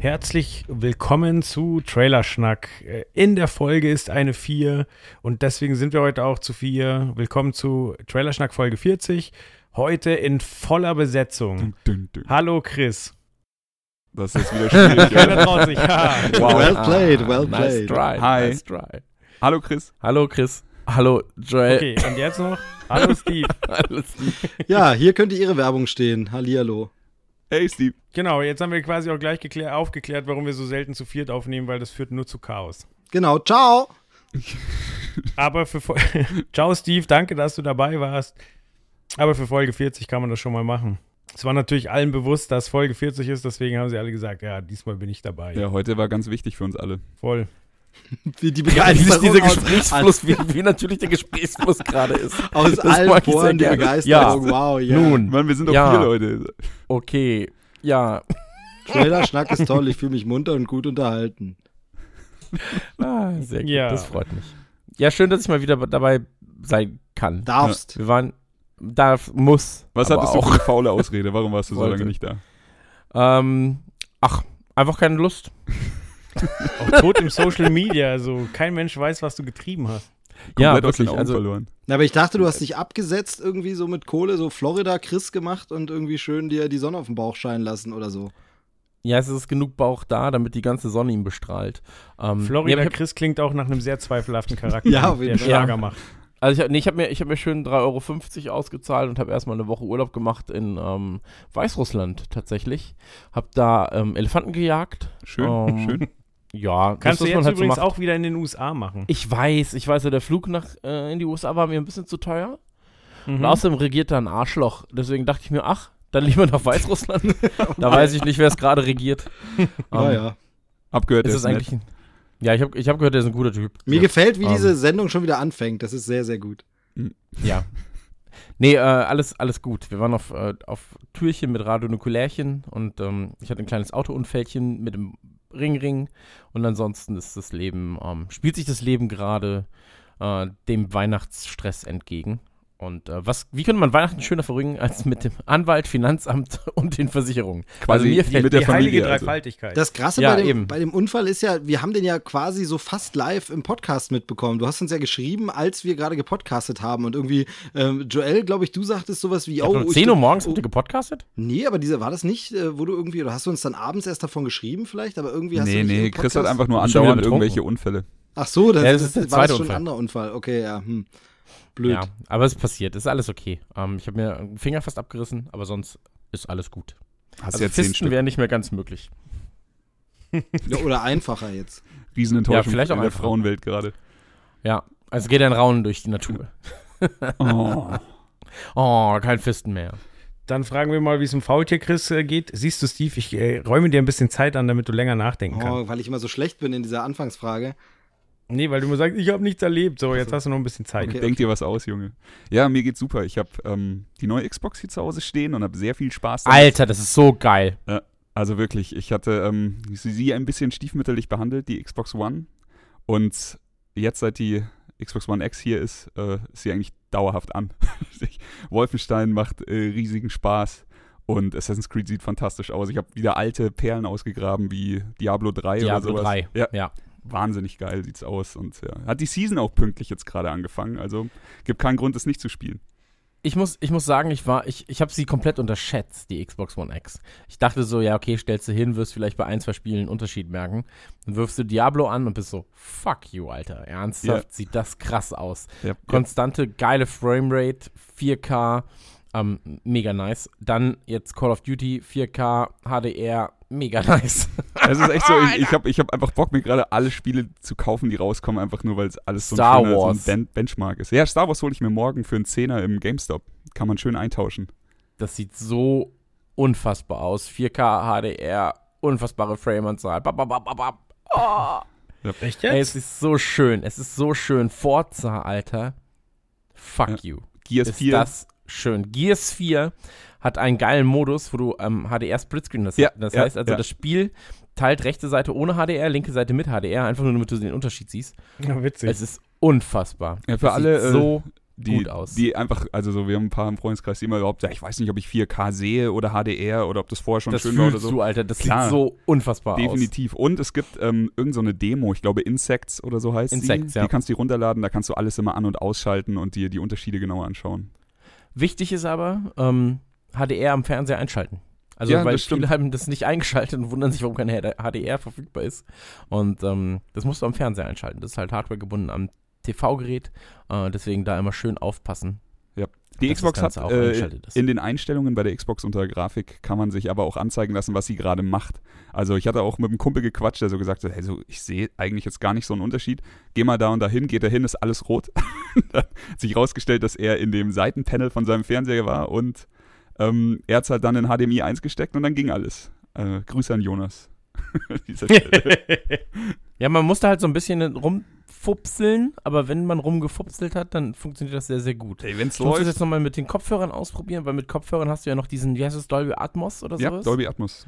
Herzlich willkommen zu Trailerschnack. Äh, In der Folge ist eine 4 und deswegen sind wir heute auch zu 4. Willkommen zu Trailerschnack Folge 40. Heute in voller Besetzung. Dün, dün. Hallo Chris. Das ist wieder schwierig. Keiner traut sich. Wow. Well played, well Nice played. try. Hi. Nice try. Hallo Chris. Hallo Chris. Hallo Joel. Okay, und jetzt noch? Hallo Steve. Alles lieb. Ja, hier könnte Ihre Werbung stehen. Hallihallo. Hey Steve. Genau, jetzt haben wir quasi auch gleich geklär, aufgeklärt, warum wir so selten zu viert aufnehmen, weil das führt nur zu Chaos. Genau, ciao. Aber für Fol- Ciao Steve, danke, dass du dabei warst. Aber für Folge 40 kann man das schon mal machen. Es war natürlich allen bewusst, dass Folge 40 ist, deswegen haben sie alle gesagt, ja, diesmal bin ich dabei. Ja, heute war ganz wichtig für uns alle. Voll. Wie die sich Begeisterung dieser aus, Gesprächsfluss, wie, wie natürlich der Gesprächsfluss gerade ist. aus Das allen Poren die. Begeisterung. Ja. Wow, ja. Nun, Mann, wir sind doch Ja. vier Leute. okay. Ja. Trailer Schnack ist toll. Ich fühle mich munter und gut unterhalten. Ah, sehr gut. Ja. Das freut mich. Ja, schön, dass ich mal wieder dabei sein kann. Darfst. Wir waren, darf, muss. Was hattest du auch. für eine faule Ausrede? Warum warst du so lange nicht da? Ähm, ach, einfach keine Lust. Auch tot im Social Media, also kein Mensch weiß, was du getrieben hast. Ja, Komplett aus den wirklich, also- verloren. Na, aber ich dachte, du hast dich abgesetzt irgendwie so mit Kohle, so Florida Chris gemacht und irgendwie schön dir die Sonne auf den Bauch scheinen lassen oder so. Ja, es ist genug Bauch da, damit die ganze Sonne ihn bestrahlt. Ähm, Florida nee, aber ich hab, Chris klingt auch nach einem sehr zweifelhaften Charakter, Ja, auf jeden der Fall. Schlager Ja. macht. also ich, hab- nee, ich habe mir, ich hab mir schön 3,50 Euro ausgezahlt und habe erstmal eine Woche Urlaub gemacht in ähm, Weißrussland tatsächlich. Hab da ähm, Elefanten gejagt. Schön, Ähm, schön. Ja, Kannst du jetzt halt so übrigens macht. auch wieder in den USA machen. Ich weiß, ich weiß, ja, der Flug nach äh, in die USA war mir ein bisschen zu teuer. Mhm. Und außerdem regiert da ein Arschloch. Deswegen dachte ich mir, ach, dann lieber nach Weißrussland. da weiß ich nicht, wer es gerade regiert. Ah Ähm, ja. Abgehört Ist ist es nett. eigentlich ein, Ja, ich habe ich hab gehört, der ist ein guter Typ. Mir ja. gefällt, wie Ähm. diese Sendung schon wieder anfängt. Das ist sehr, sehr gut. Ja. Nee, äh, alles, alles gut. Wir waren auf, äh, auf Türchen mit Radionukulärchen und ähm, ich hatte ein kleines Autounfällchen mit dem Ring Ring und ansonsten ist das Leben, ähm, spielt sich das Leben gerade äh, dem Weihnachtsstress entgegen. Und äh, was, wie könnte man Weihnachten schöner verrücken als mit dem Anwalt, Finanzamt und den Versicherungen? Quasi mir fällt mit der die heilige Familie. Also. Dreifaltigkeit. Das Krasse Ja, bei, dem, eben. bei dem Unfall ist ja, wir haben den ja quasi so fast live im Podcast mitbekommen. Du hast uns ja geschrieben, als wir gerade gepodcastet haben. Und irgendwie, ähm, Joel, glaube ich, du sagtest sowas wie, Ja, oh, um ich- 10 Uhr morgens oh, habt ihr gepodcastet? Nee, aber diese, war das nicht, äh, wo du irgendwie, oder hast du uns dann abends erst davon geschrieben vielleicht? Aber irgendwie hast Nee, du nee, im Chris hat einfach nur andauernd irgendwelche Unfälle. Ach so, das, Ja, das das, ist der war zweite das schon ein Unfall. anderer Unfall. Okay, ja, hm. Blöd. Ja, aber es ist passiert, ist alles okay. Ähm, ich habe mir einen Finger fast abgerissen, aber sonst ist alles gut. Hast Also ja Fisten wäre nicht mehr ganz möglich. Ja, oder einfacher jetzt. Riesenenttäuschung Ja, vielleicht auch in der. Frauenwelt gerade. Ja, also geht ein Raunen durch die Natur. Oh. Oh, kein Fisten mehr. Dann fragen wir mal, wie es im Faultier Chris äh, geht. Siehst du, Steve, ich äh, räume dir ein bisschen Zeit an, damit du länger nachdenken kannst. Oh, weil ich immer so schlecht bin in dieser Anfangsfrage. Nee, weil du mir sagst, ich habe nichts erlebt. So, jetzt hast du noch ein bisschen Zeit. Okay. Denk dir was aus, Junge. Ja, mir geht's super. Ich habe ähm, die neue Xbox hier zu Hause stehen und habe sehr viel Spaß damit. Alter, das ist so geil. Also wirklich, ich hatte ähm, sie ein bisschen stiefmütterlich behandelt, die Xbox One. Und jetzt, seit die Xbox One X hier ist, äh, ist sie eigentlich dauerhaft an. Wolfenstein macht äh, riesigen Spaß. Und Assassin's Creed sieht fantastisch aus. Ich habe wieder alte Perlen ausgegraben wie Diablo 3 oder Diablo sowas. 3. Ja, Ja. Wahnsinnig geil sieht's aus. Und ja, hat die Season auch pünktlich jetzt gerade angefangen. Also gibt keinen Grund, es nicht zu spielen. Ich muss, ich muss sagen, ich war, ich, ich habe sie komplett unterschätzt, die Xbox One X. Ich dachte so, ja, okay, stellst du hin, wirst vielleicht bei ein, zwei Spielen einen Unterschied merken. Dann wirfst du Diablo an und bist so, fuck you, Alter. Ernsthaft, Ja. sieht das krass aus. Ja, Konstante, geile Framerate, 4K, ähm, mega nice. Dann jetzt Call of Duty, 4K, HDR, mega nice. Es ist echt so, ich, ich habe ich hab einfach Bock, mir gerade alle Spiele zu kaufen, die rauskommen, einfach nur, weil es alles so ein, Star schöner, Wars. So ein Ben Benchmark ist. Ja, Star Wars hole ich mir morgen für einen Zehner im GameStop. Kann man schön eintauschen. Das sieht so unfassbar aus. 4K, HDR, unfassbare Frameanzahl. Oh. Echt Ey, jetzt? es ist so schön. Es ist so schön. Forza, Alter. Fuck Ja. you. Gears ist 4. das schön. Gears 4 hat einen geilen Modus, wo du ähm, HDR Splitscreen das, Ja, das ja, heißt also ja. das Spiel teilt rechte Seite ohne HDR, linke Seite mit HDR, einfach nur damit du den Unterschied siehst. Ja, witzig. Es ist unfassbar. Ja, für Das alle, sieht äh, so die, gut aus. Die einfach, also so, wir haben ein paar im Freundeskreis, die immer überhaupt sagen, ich weiß nicht, ob ich 4K sehe oder HDR oder ob das vorher schon das schön war oder so. du, Alter. Das Klar. sieht so unfassbar aus. Definitiv. Und es gibt ähm, irgend so eine Demo, ich glaube Insects oder so heißt Insects, die. ja. Die kannst du dir runterladen, da kannst du alles immer an- und ausschalten und dir die Unterschiede genauer anschauen. Wichtig ist aber, ähm, HDR am Fernseher einschalten. Also, Ja, weil das stimmt. viele haben das nicht eingeschaltet und wundern sich, warum kein HDR verfügbar ist. Und ähm, das musst du am Fernseher einschalten. Das ist halt Hardware gebunden am TV-Gerät. Äh, deswegen da immer schön aufpassen. Die das Xbox hat äh, in den Einstellungen bei der Xbox unter Grafik kann man sich aber auch anzeigen lassen, was sie gerade macht. Also ich hatte auch mit einem Kumpel gequatscht, der so gesagt hat, hey, so, ich sehe eigentlich jetzt gar nicht so einen Unterschied. Geh mal da und dahin, geht er hin, ist alles rot. Dann hat sich rausgestellt, dass er in dem Seitenpanel von seinem Fernseher war und ähm, er hat es halt dann in HDMI 1 gesteckt und dann ging alles. Äh, Grüße an Jonas. Ja, man musste halt so ein bisschen rumfupseln, aber wenn man rumgefupselt hat, dann funktioniert das sehr, sehr gut. Ey, wenn's Ich muss das läuft. jetzt nochmal mit den Kopfhörern ausprobieren, weil mit Kopfhörern hast du ja noch diesen, wie heißt das, Dolby Atmos oder Ja, sowas? Dolby Atmos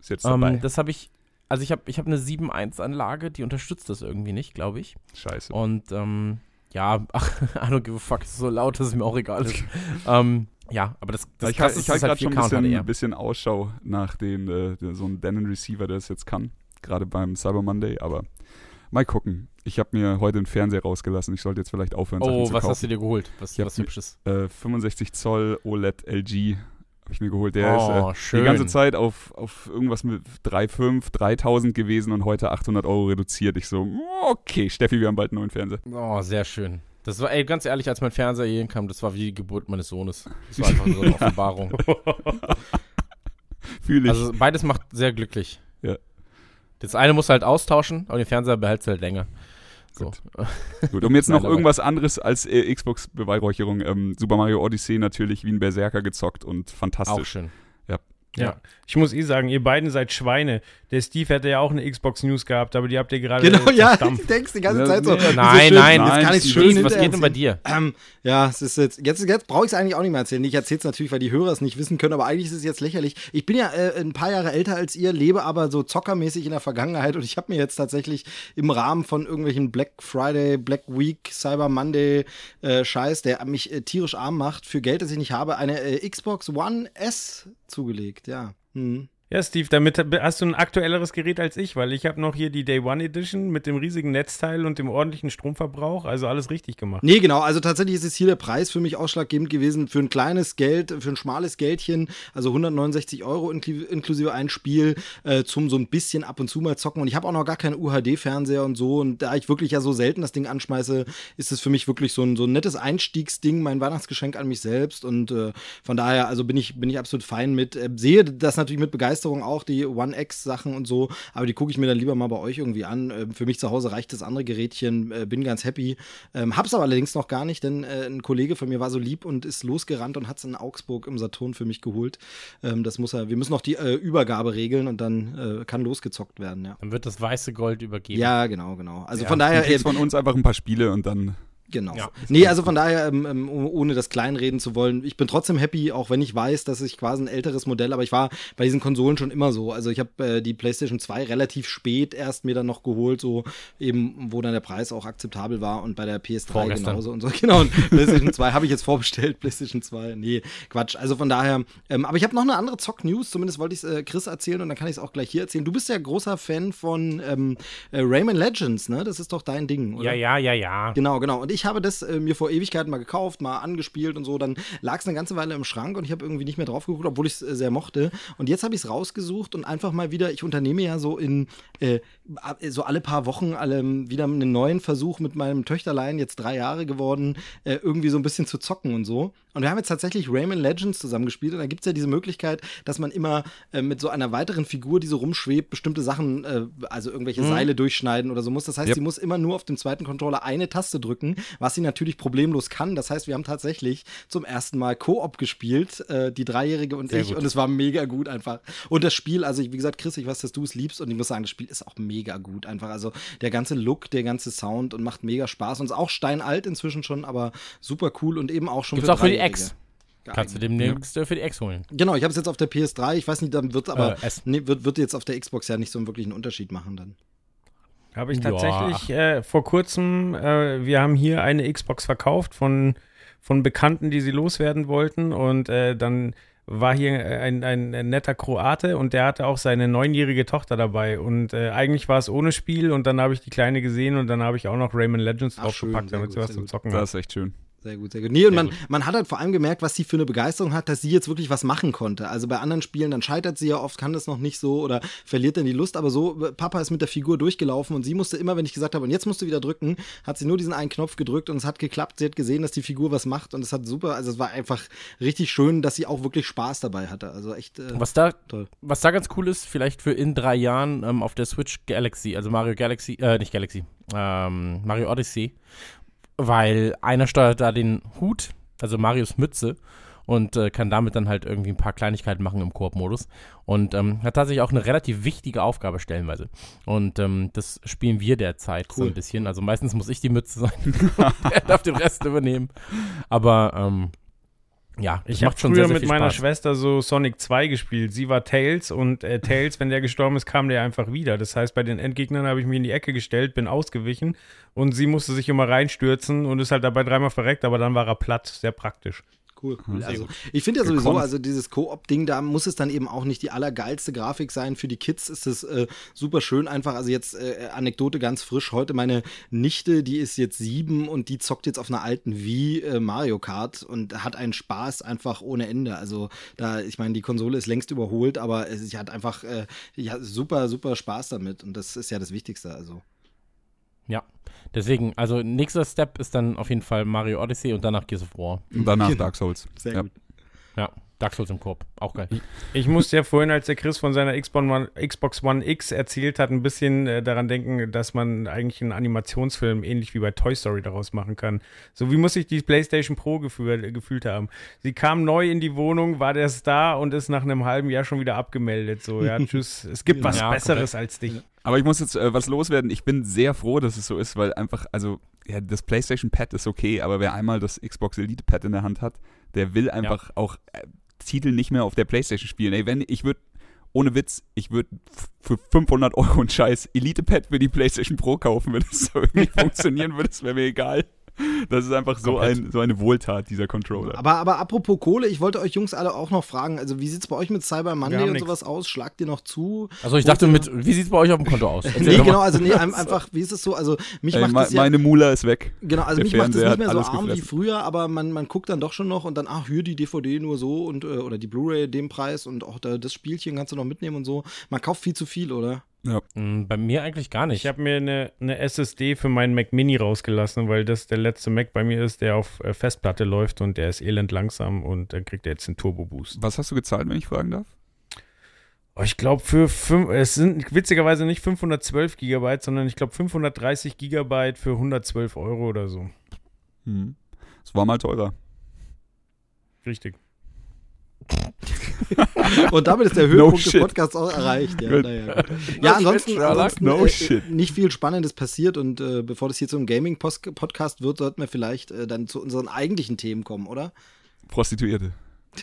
ist jetzt dabei. ähm, das habe ich, also ich habe ich hab eine 7.1-Anlage, die unterstützt das irgendwie nicht, glaube ich. Scheiße. Und ähm, ja, ach, I don't give a fuck, es ist so laut, dass es mir auch egal ist. ähm, ja, aber das, das ich Krasse halte ist, ich halt es ist gerade schon ein 4K und bisschen, HDR. bisschen Ausschau nach den, äh, so einem Denon Receiver, der das jetzt kann. Gerade beim Cyber Monday, aber mal gucken. Ich habe mir heute einen Fernseher rausgelassen. Ich sollte jetzt vielleicht aufhören, Oh, was kaufen. hast du dir geholt? Was, was Hübsches. äh, 65 Zoll OLED LG habe ich mir geholt. Der oh, ist äh, schön. die ganze Zeit auf, auf irgendwas mit 3,5, 3000 gewesen und heute 800 Euro reduziert. Ich so, okay, Steffi, wir haben bald einen neuen Fernseher. Oh, sehr schön. Das war, ey, ganz ehrlich, als mein Fernseher hier hinkam, das war wie die Geburt meines Sohnes. Das war einfach so eine Offenbarung. Fühle ich. Also beides macht sehr glücklich. Ja. Das eine muss halt austauschen, aber den Fernseher behältst du halt länger. So. Gut, um jetzt noch irgendwas anderes als äh, Xbox-Beweihräucherung. Ähm, Super Mario Odyssey natürlich wie ein Berserker gezockt und Auch fantastisch. schön. Ja. Ich muss eh sagen, ihr beiden seid Schweine. Der Steve hätte ja auch eine Xbox News gehabt, aber die habt ihr gerade Genau, ja, du denkst die ganze Zeit so. Nein, schön, nein, das nein, kann ich schön Steve, was geht denn bei dir? Ähm, ja, es ist jetzt, jetzt, jetzt brauche ich es eigentlich auch nicht mehr erzählen. Ich erzähle es natürlich, weil die Hörer es nicht wissen können, aber eigentlich ist es jetzt lächerlich. Ich bin ja äh, ein paar Jahre älter als ihr, lebe aber so zockermäßig in der Vergangenheit und ich habe mir jetzt tatsächlich im Rahmen von irgendwelchen Black Friday, Black Week, Cyber Monday äh, Scheiß, der mich äh, tierisch arm macht, für Geld, das ich nicht habe, eine äh, Xbox One S zugelegt, ja. Hm. Ja, Steve, damit hast du ein aktuelleres Gerät als ich, weil ich habe noch hier die Day One Edition mit dem riesigen Netzteil und dem ordentlichen Stromverbrauch, also alles richtig gemacht. Nee, genau. Also tatsächlich ist es hier der Preis für mich ausschlaggebend gewesen. Für ein kleines Geld, für ein schmales Geldchen, also 169 Euro inklu inklusive ein Spiel, äh, zum so ein bisschen ab und zu mal zocken. Und ich habe auch noch gar keinen UHD-Fernseher und so. Und da ich wirklich ja so selten das Ding anschmeiße, ist es für mich wirklich so ein, so ein nettes Einstiegsding, mein Weihnachtsgeschenk an mich selbst. Und äh, von daher, also bin ich, bin ich absolut fein mit. Äh, sehe das natürlich mit Begeisterung auch, die One X-Sachen und so. Aber die gucke ich mir dann lieber mal bei euch irgendwie an. Äh, für mich zu Hause reicht das andere Gerätchen. Äh, bin ganz happy. Ähm, hab's aber allerdings noch gar nicht, denn äh, ein Kollege von mir war so lieb und ist losgerannt und hat's in Augsburg im Saturn für mich geholt. Ähm, das muss er, wir müssen noch die äh, Übergabe regeln und dann kann losgezockt werden, ja. Dann wird das weiße Gold übergeben. Ja, genau, genau. Also Ja, von daher, kriegst von uns einfach ein paar Spiele und dann Genau. Ja. nee, also von daher, ähm, ähm, oh- ohne das kleinreden zu wollen, ich bin trotzdem happy, auch wenn ich weiß, dass ich quasi ein älteres Modell, aber ich war bei diesen Konsolen schon immer so. Also ich habe äh, die PlayStation 2 relativ spät erst mir dann noch geholt, so eben, wo dann der Preis auch akzeptabel war und bei der PS3 Vorgestern. genauso und so. Genau, und PlayStation 2 habe ich jetzt vorbestellt, PlayStation 2. Nee, Quatsch. Also von daher, ähm, aber ich habe noch eine andere Zock-News, zumindest wollte ich es äh, Chris erzählen und dann kann ich es auch gleich hier erzählen. Du bist ja großer Fan von ähm, äh, Rayman Legends, ne? Das ist doch dein Ding, oder? ja, ja, ja. ja. Genau, genau. Und ich habe das äh, mir vor Ewigkeiten mal gekauft, mal angespielt und so. Dann lag es eine ganze Weile im Schrank und ich habe irgendwie nicht mehr drauf geguckt, obwohl ich es äh, sehr mochte. Und jetzt habe ich es rausgesucht und einfach mal wieder, ich unternehme ja so in äh, so alle paar Wochen alle wieder einen neuen Versuch mit meinem Töchterlein, jetzt drei Jahre geworden, äh, irgendwie so ein bisschen zu zocken und so. Und wir haben jetzt tatsächlich Rayman Legends zusammengespielt und da gibt es ja diese Möglichkeit, dass man immer äh, mit so einer weiteren Figur, die so rumschwebt, bestimmte Sachen, äh, also irgendwelche mhm. Seile durchschneiden oder so muss. Das heißt, yep. sie muss immer nur auf dem zweiten Controller eine Taste drücken, was sie natürlich problemlos kann. Das heißt, wir haben tatsächlich zum ersten Mal Koop gespielt, äh, die Dreijährige und Sehr ich, gut. und es war mega gut einfach. Und das Spiel, also wie gesagt, Chris, ich weiß, dass du es liebst und ich muss sagen, das Spiel ist auch mega gut einfach. Also der ganze Look, der ganze Sound und macht mega Spaß und ist auch steinalt inzwischen schon, aber super cool und eben auch schon Gibt's für auch für die X. Kannst du demnächst ja. für die X holen. Genau, ich habe es jetzt auf der PS3. Ich weiß nicht, dann wird aber äh, nee, wird, wird jetzt auf der Xbox ja nicht so wirklich einen Unterschied machen dann. Habe ich tatsächlich äh, vor kurzem, äh, wir haben hier eine Xbox verkauft von, von Bekannten, die sie loswerden wollten und äh, dann war hier ein, ein, ein, netter Kroate und der hatte auch seine neunjährige Tochter dabei und äh, eigentlich war es ohne Spiel und dann habe ich die Kleine gesehen und dann habe ich auch noch Rayman Legends draufgepackt, damit sie was zum Zocken hat. Das ist echt schön. Sehr gut, sehr gut. Nee, und man, man hat halt vor allem gemerkt, was sie für eine Begeisterung hat, dass sie jetzt wirklich was machen konnte. Also bei anderen Spielen, dann scheitert sie ja oft, kann das noch nicht so oder verliert dann die Lust. Aber so, Papa ist mit der Figur durchgelaufen und sie musste immer, wenn ich gesagt habe, und jetzt musst du wieder drücken, hat sie nur diesen einen Knopf gedrückt und es hat geklappt. Sie hat gesehen, dass die Figur was macht und es hat super, also es war einfach richtig schön, dass sie auch wirklich Spaß dabei hatte. Also echt äh, was da, toll. Was da ganz cool ist, vielleicht für in drei Jahren ähm, auf der Switch Galaxy, also Mario Galaxy, äh, nicht Galaxy, ähm, Mario Odyssey, weil einer steuert da den Hut, also Marius Mütze, und äh, kann damit dann halt irgendwie ein paar Kleinigkeiten machen im Koop-Modus. Und ähm, hat tatsächlich auch eine relativ wichtige Aufgabe stellenweise. Und ähm, das spielen wir derzeit cool. so ein bisschen. Also meistens muss ich die Mütze sein. er darf den Rest übernehmen. Aber ähm, ja, ich habe früher sehr, sehr mit meiner. Schwester so Sonic 2 gespielt. Sie war Tails und äh, Tails, wenn der gestorben ist, kam der einfach wieder. Das heißt, bei den Endgegnern habe ich mich in die Ecke gestellt, bin ausgewichen und sie musste sich immer reinstürzen und ist halt dabei dreimal verreckt, aber dann war er platt. Sehr praktisch. Cool, cool. Also, ich finde ja sowieso, also dieses Koop-Ding, da muss es dann eben auch nicht die allergeilste Grafik sein. Für die Kids ist es äh, super schön einfach. Also jetzt äh, Anekdote ganz frisch. Heute meine Nichte, die ist jetzt sieben und die zockt jetzt auf einer alten Wii äh, Mario Kart und hat einen Spaß einfach ohne Ende. Also da, ich meine, die Konsole ist längst überholt, aber sie hat einfach äh, ja, super, super Spaß damit und das ist ja das Wichtigste. Also. Ja. Deswegen, also nächster Step ist dann auf jeden Fall Mario Odyssey und danach Gears of War. Und danach genau. Dark Souls. Sehr ja. gut. Ja, Dark Souls im Korb, auch geil. Ich, ich musste ja vorhin, als der Chris von seiner Xbox One, X erzählt hat, ein bisschen äh, daran denken, dass man eigentlich einen Animationsfilm ähnlich wie bei Toy Story daraus machen kann. So wie muss sich die PlayStation Pro gefühl, gefühlt haben. Sie kam neu in die Wohnung, war der Star und ist nach einem halben Jahr schon wieder abgemeldet. So, ja, tschüss. Es gibt was ja, Besseres komplett. als dich. Aber ich muss jetzt äh, was loswerden. Ich bin sehr froh, dass es so ist, weil einfach, also, ja, das PlayStation Pad ist okay, aber wer einmal das Xbox Elite Pad in der Hand hat, der will einfach ja. auch äh, Titel nicht mehr auf der PlayStation spielen. Ey, wenn ich würde, ohne Witz, ich würde für 500 Euro ein scheiß Elite Pad für die PlayStation Pro kaufen, wenn es so irgendwie funktionieren würde, das wäre mir egal. Das ist einfach so, ein, so eine Wohltat, dieser Controller. Aber, aber apropos Kohle, ich wollte euch Jungs alle auch noch fragen, also wie sieht es bei euch mit Cyber Monday und nix. sowas aus? Schlagt ihr noch zu? Also ich dachte mit, wie sieht es bei euch auf dem Konto aus? nee, genau, also nee, einfach, wie ist es so? Also mich Ey, macht das ja, Meine Mula ist weg. Genau, also mich macht das nicht mehr so arm gefressen. wie früher, aber man, man guckt dann doch schon noch und dann, ach, hier die DVD nur so und äh, oder die Blu-ray dem Preis und auch da, das Spielchen kannst du noch mitnehmen und so. Man kauft viel zu viel, oder? Ja. Mm, bei mir eigentlich gar nicht. Ich habe mir eine, eine, SSD für meinen Mac Mini rausgelassen, weil das der letzte Mac bei mir ist, der auf äh, Festplatte läuft und der ist elend langsam und dann kriegt er jetzt einen Turbo Boost. Was hast du gezahlt, wenn ich fragen darf? Oh, ich glaube für fünf, es sind witzigerweise nicht 512 Gigabyte, sondern ich glaube 530 Gigabyte für 112 Euro oder so. Hm. Das war mal teurer. Richtig. Und damit ist der Höhepunkt no des Podcasts auch erreicht. Ja, naja, ja ansonsten, ansonsten no äh, nicht viel Spannendes passiert und äh, bevor das hier zum Gaming-Podcast wird, sollten wir vielleicht äh, dann zu unseren eigentlichen Themen kommen, oder? Prostituierte.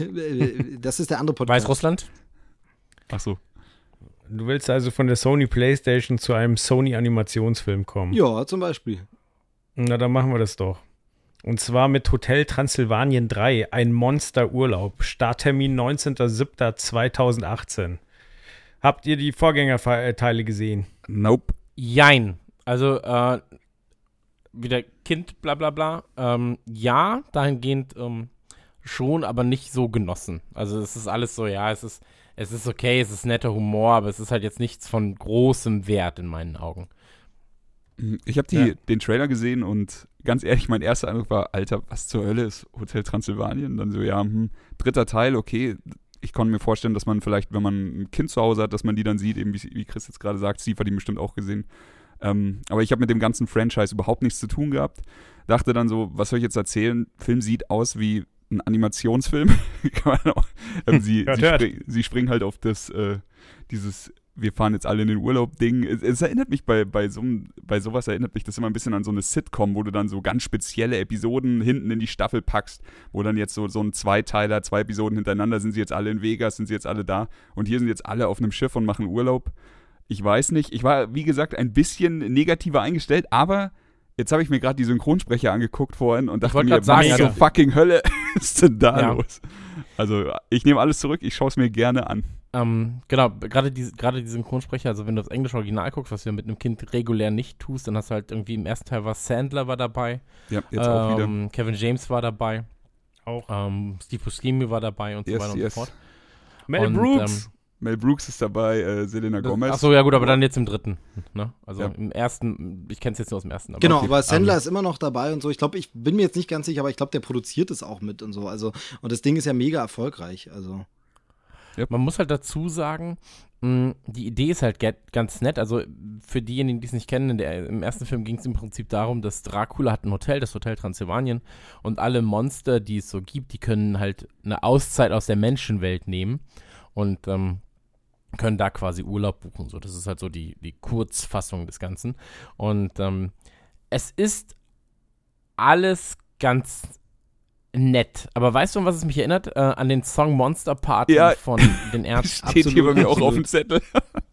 Das ist der andere Podcast. Weißrussland? Ach so. Du willst also von der Sony PlayStation zu einem Sony Animationsfilm kommen? Ja, zum Beispiel. Na, dann machen wir das doch. Und zwar mit Hotel Transsilvanien 3, ein Monsterurlaub. Starttermin 19.07.2018. Habt ihr die Vorgängerteile gesehen? Nope. Jein. Also, äh, wieder Kind, bla bla bla. Ähm, ja, dahingehend ähm, schon, aber nicht so genossen. Also es ist alles so, ja, es ist, es ist okay, es ist netter Humor, aber es ist halt jetzt nichts von großem Wert in meinen Augen. Ich habe Ja. den Trailer gesehen und ganz ehrlich, mein erster Eindruck war, Alter, was zur Hölle ist Hotel Transsilvanien? Dann so, ja, hm, dritter Teil, okay. Ich konnte mir vorstellen, dass man vielleicht, wenn man ein Kind zu Hause hat, dass man die dann sieht, eben wie, wie Chris jetzt gerade sagt, Steve hat die bestimmt auch gesehen. Ähm, aber ich habe mit dem ganzen Franchise überhaupt nichts zu tun gehabt. Dachte dann so, was soll ich jetzt erzählen? Film sieht aus wie ein Animationsfilm. Ähm, sie, Hört, sie, hört. spring, sie springen halt auf das, äh, dieses wir fahren jetzt alle in den Urlaub-Ding. Es, es erinnert mich bei, bei, so, bei sowas erinnert mich das immer ein bisschen an so eine Sitcom, wo du dann so ganz spezielle Episoden hinten in die Staffel packst, wo dann jetzt so, so ein Zweiteiler, zwei Episoden hintereinander, sind sie jetzt alle in Vegas, sind sie jetzt alle da und hier sind jetzt alle auf einem Schiff und machen Urlaub. Ich weiß nicht. Ich war, wie gesagt, ein bisschen negativer eingestellt, aber jetzt habe ich mir gerade die Synchronsprecher angeguckt vorhin und dachte mir, sagen, was also- zur fucking Hölle ist denn da Ja. los? Also, ich nehme alles zurück, ich schaue es mir gerne an. Ähm, genau, gerade die, gerade die Synchronsprecher, also wenn du aufs englische Original guckst, was du ja mit einem Kind regulär nicht tust, dann hast du halt irgendwie im ersten Teil war Sandler war dabei, Ja, jetzt auch wieder. ähm, Kevin James war dabei, Auch. ähm, Steve Buscemi war dabei und so Yes, weiter und yes. so fort. Mel und, Brooks. Mel Brooks ist dabei, äh, Selena Gomez. Achso, ja gut, aber dann jetzt im dritten. Ne? Also Ja. im ersten, ich kenne es jetzt nur aus dem ersten. Aber Genau, okay. aber Sandler Ähm, ist immer noch dabei und so. Ich glaube, ich bin mir jetzt nicht ganz sicher, aber ich glaube, der produziert es auch mit und so. Also, und das Ding ist ja mega erfolgreich. Also, Man muss halt dazu sagen, mh, die Idee ist halt ganz nett. Also für diejenigen, die es nicht kennen, der, im ersten Film ging es im Prinzip darum, dass Dracula hat ein Hotel, das Hotel Transsilvanien, und alle Monster, die es so gibt, die können halt eine Auszeit aus der Menschenwelt nehmen und ähm, können da quasi Urlaub buchen. So, das ist halt so die, die Kurzfassung des Ganzen. Und ähm, es ist alles ganz nett. Aber weißt du, an was es mich erinnert? Äh, an den Song Monster Party Ja. von den Ärzten. Steht hier bei Absolut, mir auch auf absolut. dem Zettel.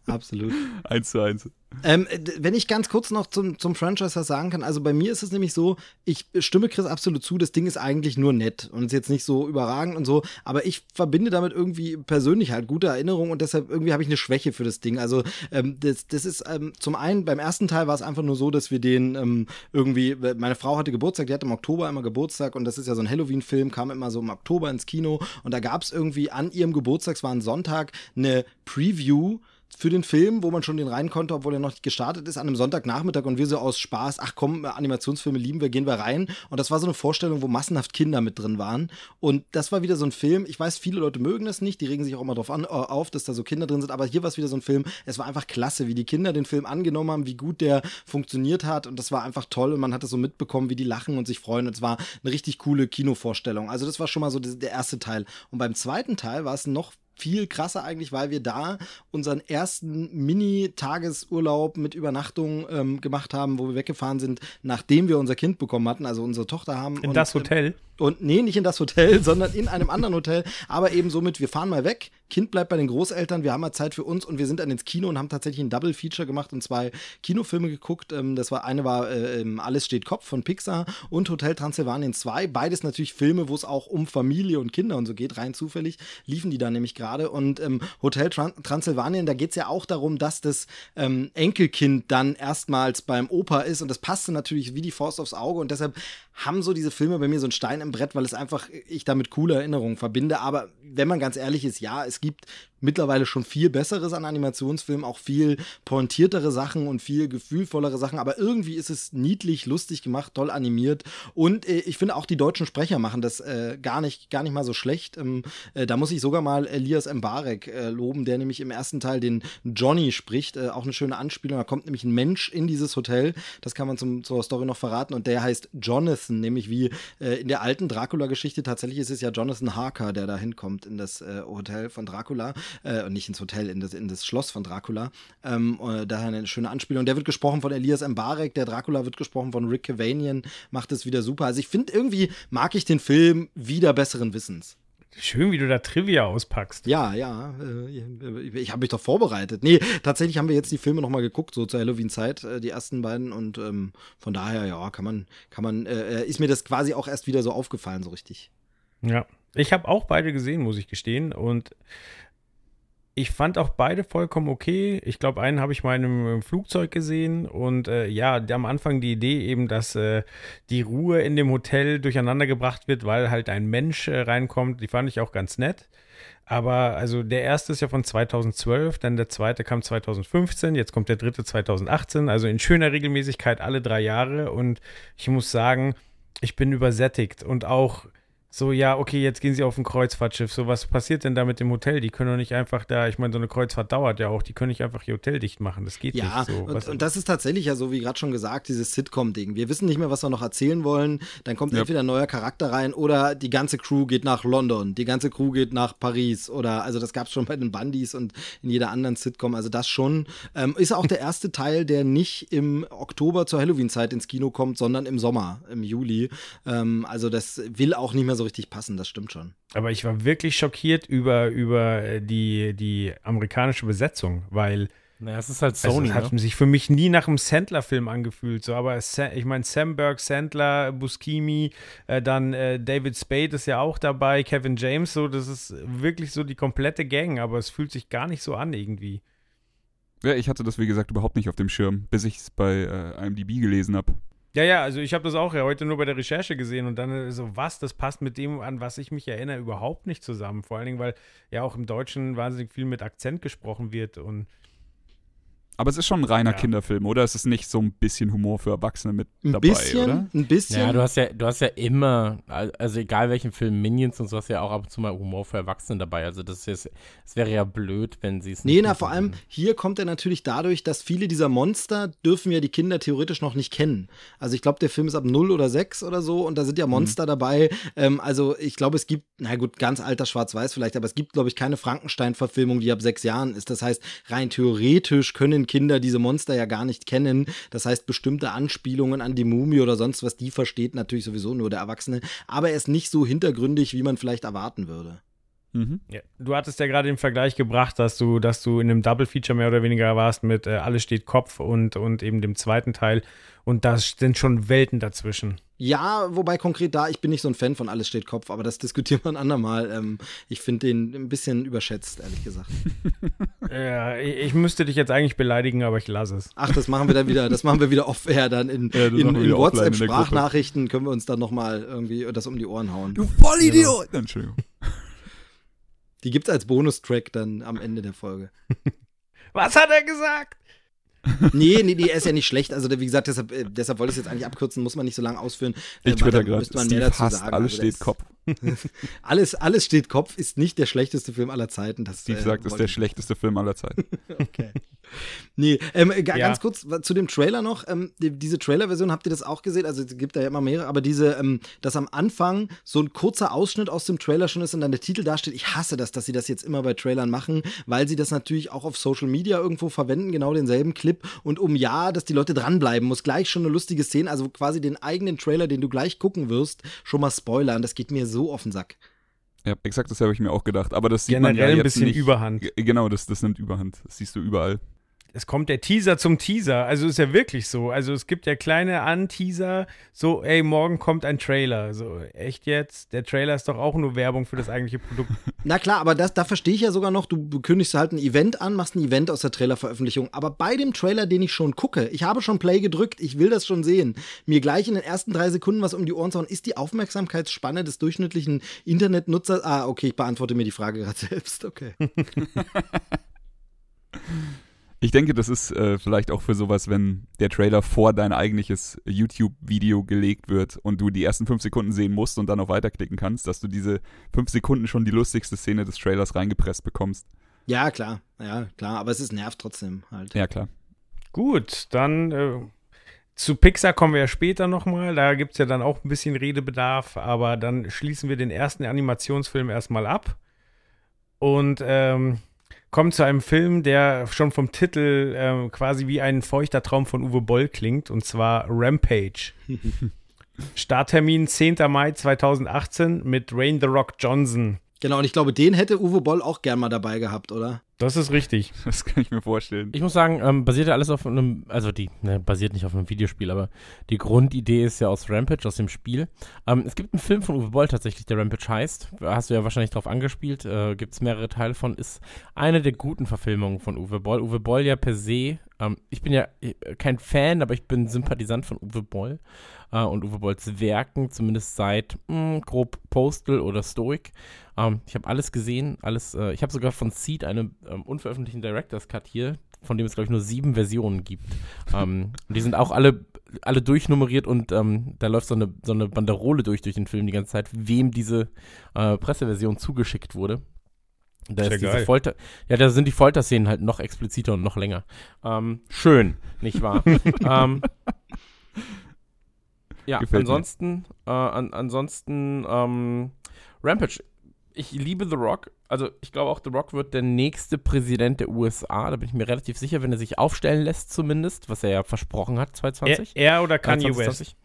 Absolut. eins zu eins. Ähm, d- wenn ich ganz kurz noch zum, zum Franchise was sagen kann, also bei mir ist es nämlich so, ich stimme Chris absolut zu, das Ding ist eigentlich nur nett und ist jetzt nicht so überragend und so, aber ich verbinde damit irgendwie persönlich halt gute Erinnerungen und deshalb irgendwie habe ich eine Schwäche für das Ding. Also ähm, das, das ist ähm, zum einen, beim ersten Teil war es einfach nur so, dass wir den ähm, irgendwie, meine Frau hatte Geburtstag, die hatte im Oktober immer Geburtstag und das ist ja so ein Halloween-Film, kam immer so im Oktober ins Kino und da gab es irgendwie an ihrem Geburtstag, es war ein Sonntag, eine Preview für den Film, wo man schon den rein konnte, obwohl er noch nicht gestartet ist, an einem Sonntagnachmittag und wir so aus Spaß, ach komm, Animationsfilme lieben wir, gehen wir rein. Und das war so eine Vorstellung, wo massenhaft Kinder mit drin waren. Und das war wieder so ein Film, ich weiß, viele Leute mögen das nicht, die regen sich auch immer drauf an, äh, auf, dass da so Kinder drin sind, aber hier war es wieder so ein Film, es war einfach klasse, wie die Kinder den Film angenommen haben, wie gut der funktioniert hat und das war einfach toll und man hat es so mitbekommen, wie die lachen und sich freuen und es war eine richtig coole Kinovorstellung. Also das war schon mal so der erste Teil. Und beim zweiten Teil war es noch viel krasser eigentlich, weil wir da unseren ersten Mini-Tagesurlaub mit Übernachtung ähm, gemacht haben, wo wir weggefahren sind, nachdem wir unser Kind bekommen hatten, also unsere Tochter haben. In und, das ähm, Hotel. Und nee, nicht in das Hotel, sondern in einem anderen Hotel. Aber eben somit, wir fahren mal weg, Kind bleibt bei den Großeltern, wir haben mal Zeit für uns und wir sind dann ins Kino und haben tatsächlich ein Double Feature gemacht und zwei Kinofilme geguckt. Ähm, das war eine war äh, ähm, Alles steht Kopf von Pixar und Hotel Transylvanien 2. Beides natürlich Filme, wo es auch um Familie und Kinder und so geht, rein zufällig liefen die da nämlich gerade. Und ähm, Hotel Tran Transylvanien, da geht es ja auch darum, dass das ähm, Enkelkind dann erstmals beim Opa ist und das passte natürlich wie die Faust aufs Auge und deshalb haben so diese Filme bei mir so einen Stein im Brett, weil es einfach ich damit coole Erinnerungen verbinde. Aber wenn man ganz ehrlich ist, ja, es gibt mittlerweile schon viel Besseres an Animationsfilmen, auch viel pointiertere Sachen und viel gefühlvollere Sachen. Aber irgendwie ist es niedlich, lustig gemacht, toll animiert. Und äh, ich finde auch die deutschen Sprecher machen das äh, gar nicht, gar nicht mal so schlecht. Ähm, äh, da muss ich sogar mal Elias Mbarek äh, loben, der nämlich im ersten Teil den Johnny spricht. Äh, auch eine schöne Anspielung. Da kommt nämlich ein Mensch in dieses Hotel. Das kann man zum, zur Story noch verraten. Und der heißt Jonathan, nämlich wie äh, in der alten Dracula-Geschichte. Tatsächlich ist es ja Jonathan Harker, der da hinkommt in das Hotel von Dracula. Äh, und nicht ins Hotel, in das, in das Schloss von Dracula. Ähm, äh, daher eine schöne Anspielung. Der wird gesprochen von Elias Mbarek. Der Dracula wird gesprochen von Rick Cavanian. Macht es wieder super. Also ich finde irgendwie mag ich den Film wieder besseren Wissens. Schön, wie du da Trivia auspackst. Ja, ja, äh, ich habe mich doch vorbereitet. Nee, tatsächlich haben wir jetzt die Filme nochmal geguckt, so zur Halloween-Zeit, äh, die ersten beiden. Und ähm, von daher, ja, kann man, kann man, äh, ist mir das quasi auch erst wieder so aufgefallen, so richtig. Ja. Ich habe auch beide gesehen, muss ich gestehen. Und ich fand auch beide vollkommen okay. Ich glaube, einen habe ich mal in einem Flugzeug gesehen und äh, ja, am Anfang die Idee eben, dass äh, die Ruhe in dem Hotel durcheinander gebracht wird, weil halt ein Mensch äh, reinkommt, die fand ich auch ganz nett. Aber also der erste ist ja von 2012, dann der zweite kam 2015, jetzt kommt der dritte 2018, also in schöner Regelmäßigkeit alle drei Jahre und ich muss sagen, ich bin übersättigt und auch so, ja, okay, jetzt gehen sie auf ein Kreuzfahrtschiff. So, was passiert denn da mit dem Hotel? Die können doch nicht einfach da, ich meine, so eine Kreuzfahrt dauert ja auch, die können nicht einfach ihr Hotel dicht machen. Das geht ja, nicht so. Und, und, das ist tatsächlich ja so, wie gerade schon gesagt, dieses Sitcom-Ding. Wir wissen nicht mehr, was wir noch erzählen wollen. Dann kommt ja. entweder ein neuer Charakter rein oder die ganze Crew geht nach London, die ganze Crew geht nach Paris oder, also das gab es schon bei den Bundys und in jeder anderen Sitcom. Also das schon. Ähm, ist auch der erste Teil, der nicht im Oktober zur Halloween-Zeit ins Kino kommt, sondern im Sommer, im Juli. Ähm, also das will auch nicht mehr so richtig passen, das stimmt schon. Aber ich war wirklich schockiert über, über äh, die, die amerikanische Besetzung, weil. Naja, es ist halt also, Sony. Also, es hat ne? sich für mich nie nach einem Sandler-Film angefühlt. So, aber ich meine, Sam Burke, Sandler, Buscemi, äh, dann äh, David Spade ist ja auch dabei, Kevin James, so, das ist wirklich so die komplette Gang, aber es fühlt sich gar nicht so an irgendwie. Ja, ich hatte das, wie gesagt, überhaupt nicht auf dem Schirm, bis ich es bei äh, IMDb gelesen habe. Ja, ja, also ich habe das auch ja heute nur bei der Recherche gesehen und dann äh, so, was, das passt mit dem, an was ich mich erinnere, überhaupt nicht zusammen. Vor allen Dingen, weil ja auch im Deutschen wahnsinnig viel mit Akzent gesprochen wird und aber es ist schon ein reiner ja. Kinderfilm, oder? Es ist nicht so ein bisschen Humor für Erwachsene mit ein dabei, bisschen, oder? Ein bisschen. Ja, du hast ja, du hast ja immer, also egal welchen Film, Minions und so, hast ja auch ab und zu mal Humor für Erwachsene dabei. Also das, ist, das wäre ja blöd, wenn sie es nicht. Nee, na, vor allem hier kommt er natürlich dadurch, dass viele dieser Monster dürfen ja die Kinder theoretisch noch nicht kennen. Also ich glaube, der Film ist ab 0 oder 6 oder so und da sind ja mhm. Monster mhm. dabei. Ähm, also ich glaube, es gibt, na gut, ganz alter Schwarz-Weiß vielleicht, aber es gibt, glaube ich, keine Frankenstein-Verfilmung, die ab sechs Jahren ist. Das heißt, rein theoretisch können Kinder diese Monster ja gar nicht kennen. Das heißt, bestimmte Anspielungen an die Mumie oder sonst was, die versteht natürlich sowieso nur der Erwachsene. Aber er ist nicht so hintergründig, wie man vielleicht erwarten würde. Mhm. Ja. Du hattest ja gerade den Vergleich gebracht, dass du, dass du in einem Double Feature mehr oder weniger warst mit äh, Alles steht Kopf und, und eben dem zweiten Teil. Und da sind schon Welten dazwischen. Ja, wobei konkret da, ich bin nicht so ein Fan von Alles steht Kopf, aber das diskutieren wir ein andermal. Ähm, ich finde den ein bisschen überschätzt, ehrlich gesagt. ja, ich, müsste dich jetzt eigentlich beleidigen, aber ich lasse es. Ach, das machen wir dann wieder, das machen wir wieder off-air dann in, ja, in, in WhatsApp-Sprachnachrichten können wir uns dann nochmal irgendwie das um die Ohren hauen. Du Vollidiot! Genau. Entschuldigung. Die gibt es als Bonustrack dann am Ende der Folge. Was hat er gesagt? Nee, nee, nee, er ist ja nicht schlecht. Also, wie gesagt, deshalb, äh, deshalb wollte ich es jetzt eigentlich abkürzen, muss man nicht so lange ausführen. Ich äh, twitter gerade, Steve hasst, alles also, steht Kopf. alles, alles steht Kopf ist nicht der schlechteste Film aller Zeiten. Das, Steve äh, sagt, ist der schlechteste Film aller Zeiten. okay. Nee, ähm, ja. ganz kurz zu dem Trailer noch. Ähm, die, diese Trailer-Version, habt ihr das auch gesehen? Also es gibt da ja immer mehrere, aber diese, ähm, dass am Anfang so ein kurzer Ausschnitt aus dem Trailer schon ist und dann der Titel dasteht. Ich hasse das, dass sie das jetzt immer bei Trailern machen, weil sie das natürlich auch auf Social Media irgendwo verwenden, genau denselben Clip. Und um ja, dass die Leute dranbleiben, muss gleich schon eine lustige Szene, also quasi den eigenen Trailer, den du gleich gucken wirst, schon mal spoilern. Das geht mir so auf den Sack. Ja, exakt das habe ich mir auch gedacht. Aber das sieht Generell man ja jetzt ein bisschen nicht. Überhand. Genau, das, das nimmt Überhand. Das siehst du überall es kommt der Teaser zum Teaser. Also ist ja wirklich so. Also es gibt ja kleine Anteaser, so, ey, morgen kommt ein Trailer. So, echt jetzt? Der Trailer ist doch auch nur Werbung für das eigentliche Produkt. Na klar, aber das, da verstehe ich ja sogar noch, du kündigst halt ein Event an, machst ein Event aus der Trailerveröffentlichung. Aber bei dem Trailer, den ich schon gucke, ich habe schon Play gedrückt, ich will das schon sehen, mir gleich in den ersten drei Sekunden was um die Ohren zu hauen, ist die Aufmerksamkeitsspanne des durchschnittlichen Internetnutzers. Ah, okay, ich beantworte mir die Frage gerade selbst. Okay. Ich denke, das ist äh, vielleicht auch für sowas, wenn der Trailer vor dein eigentliches YouTube-Video gelegt wird und du die ersten fünf Sekunden sehen musst und dann auch weiterklicken kannst, dass du diese fünf Sekunden schon die lustigste Szene des Trailers reingepresst bekommst. Ja, klar. Ja, klar. Aber es ist nervt trotzdem halt. Ja, klar. Gut, dann äh, zu Pixar kommen wir ja später nochmal. Da gibt es ja dann auch ein bisschen Redebedarf. Aber dann schließen wir den ersten Animationsfilm erstmal ab. Und ähm, kommen zu einem Film, der schon vom Titel äh, quasi wie ein feuchter Traum von Uwe Boll klingt, und zwar Rampage. Starttermin 10. Mai 2018 mit Rain the Rock Johnson. Genau, und ich glaube, den hätte Uwe Boll auch gern mal dabei gehabt, oder? Das ist richtig. Das kann ich mir vorstellen. Ich muss sagen, ähm, basiert ja alles auf einem, also die, ne, basiert nicht auf einem Videospiel, aber die Grundidee ist ja aus Rampage, aus dem Spiel. Ähm, es gibt einen Film von Uwe Boll tatsächlich, der Rampage heißt. Hast du ja wahrscheinlich drauf angespielt. Äh, gibt es mehrere Teile von. Ist eine der guten Verfilmungen von Uwe Boll. Uwe Boll ja per se, ähm, ich bin ja äh, kein Fan, aber ich bin Sympathisant von Uwe Boll äh, und Uwe Bolls Werken, zumindest seit mh, grob Postal oder Stoic. Ähm, ich habe alles gesehen, alles. Äh, ich habe sogar von Seed einen ähm, unveröffentlichten Director's Cut hier, von dem es glaube ich nur sieben Versionen gibt. ähm, die sind auch alle alle durchnummeriert und ähm, da läuft so eine so eine Banderole durch durch den Film die ganze Zeit, wem diese äh, Presseversion zugeschickt wurde. Da Ist ja diese geil. Folter, ja, da sind die Folterszenen halt noch expliziter und noch länger. Ähm, schön, nicht wahr? ähm, ja, Gefällt mir. ansonsten, äh, an, ansonsten, ähm, Rampage. Ich liebe The Rock. Also, ich glaube auch, The Rock wird der nächste Präsident der USA. Da bin ich mir relativ sicher, wenn er sich aufstellen lässt, zumindest, was er ja versprochen hat, Er, 2020. er oder Äh, Kanye 2020. West?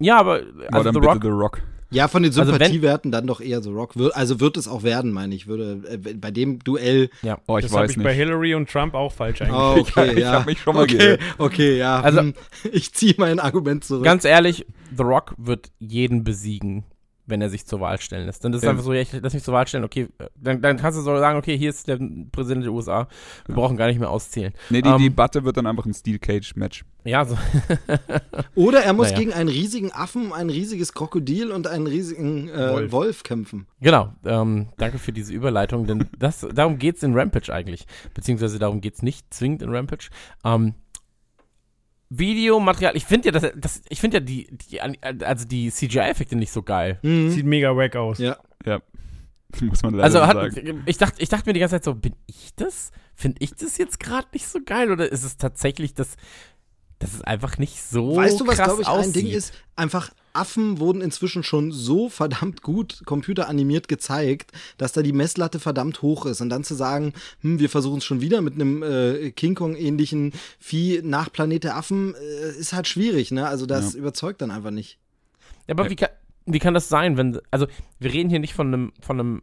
Ja, aber Aber also dann The bitte Rock, The Rock. Ja, von den Also wenn- Sympathiewerten dann doch eher The Rock. Also wird es auch werden, meine ich. Würde äh, bei dem Duell. ja. Oh, ich Das habe ich nicht. bei Hillary und Trump auch falsch eingeschätzt. Oh, okay, Ich ja. hab mich schon mal okay, gehört. okay, ja. Also- hm, ich ziehe mein Argument zurück. Ganz ehrlich, The Rock wird jeden besiegen, wenn er sich zur Wahl stellen lässt. Dann ist es Ja. einfach so, ja, ich lass mich zur Wahl stellen, okay, dann, dann kannst du so sagen, okay, hier ist der Präsident der USA, wir brauchen gar nicht mehr auszählen. Nee, die Ähm, Debatte wird dann einfach ein Steel Cage Match. Ja, so. Oder er muss Naja. gegen einen riesigen Affen, ein riesiges Krokodil und einen riesigen äh, Wolf. Wolf. kämpfen. Genau, ähm, danke für diese Überleitung, denn das, darum geht's in Rampage eigentlich. Beziehungsweise darum geht's nicht zwingend in Rampage. Ähm, Videomaterial, ich finde ja, das, das, ich finde ja die, die, also die CGI-Effekte nicht so geil. Mhm. Sieht mega wack aus. Ja. Ja. Muss man leider Also so hat, sagen. ich dachte, ich dachte mir die ganze Zeit so, bin ich das? Finde ich das jetzt gerade nicht so geil oder ist es tatsächlich das, dass es einfach nicht so Weißt du, was, glaube ich, aussieht? ein Ding ist? Einfach Affen wurden inzwischen schon so verdammt gut computeranimiert gezeigt, dass da die Messlatte verdammt hoch ist. Und dann zu sagen, hm, wir versuchen es schon wieder mit einem äh, King Kong-ähnlichen Vieh nach Planet der Affen, äh, ist halt schwierig, ne? Also das überzeugt dann einfach nicht. Ja, aber wie kann, wie kann das sein, wenn, also wir reden hier nicht von einem, von einem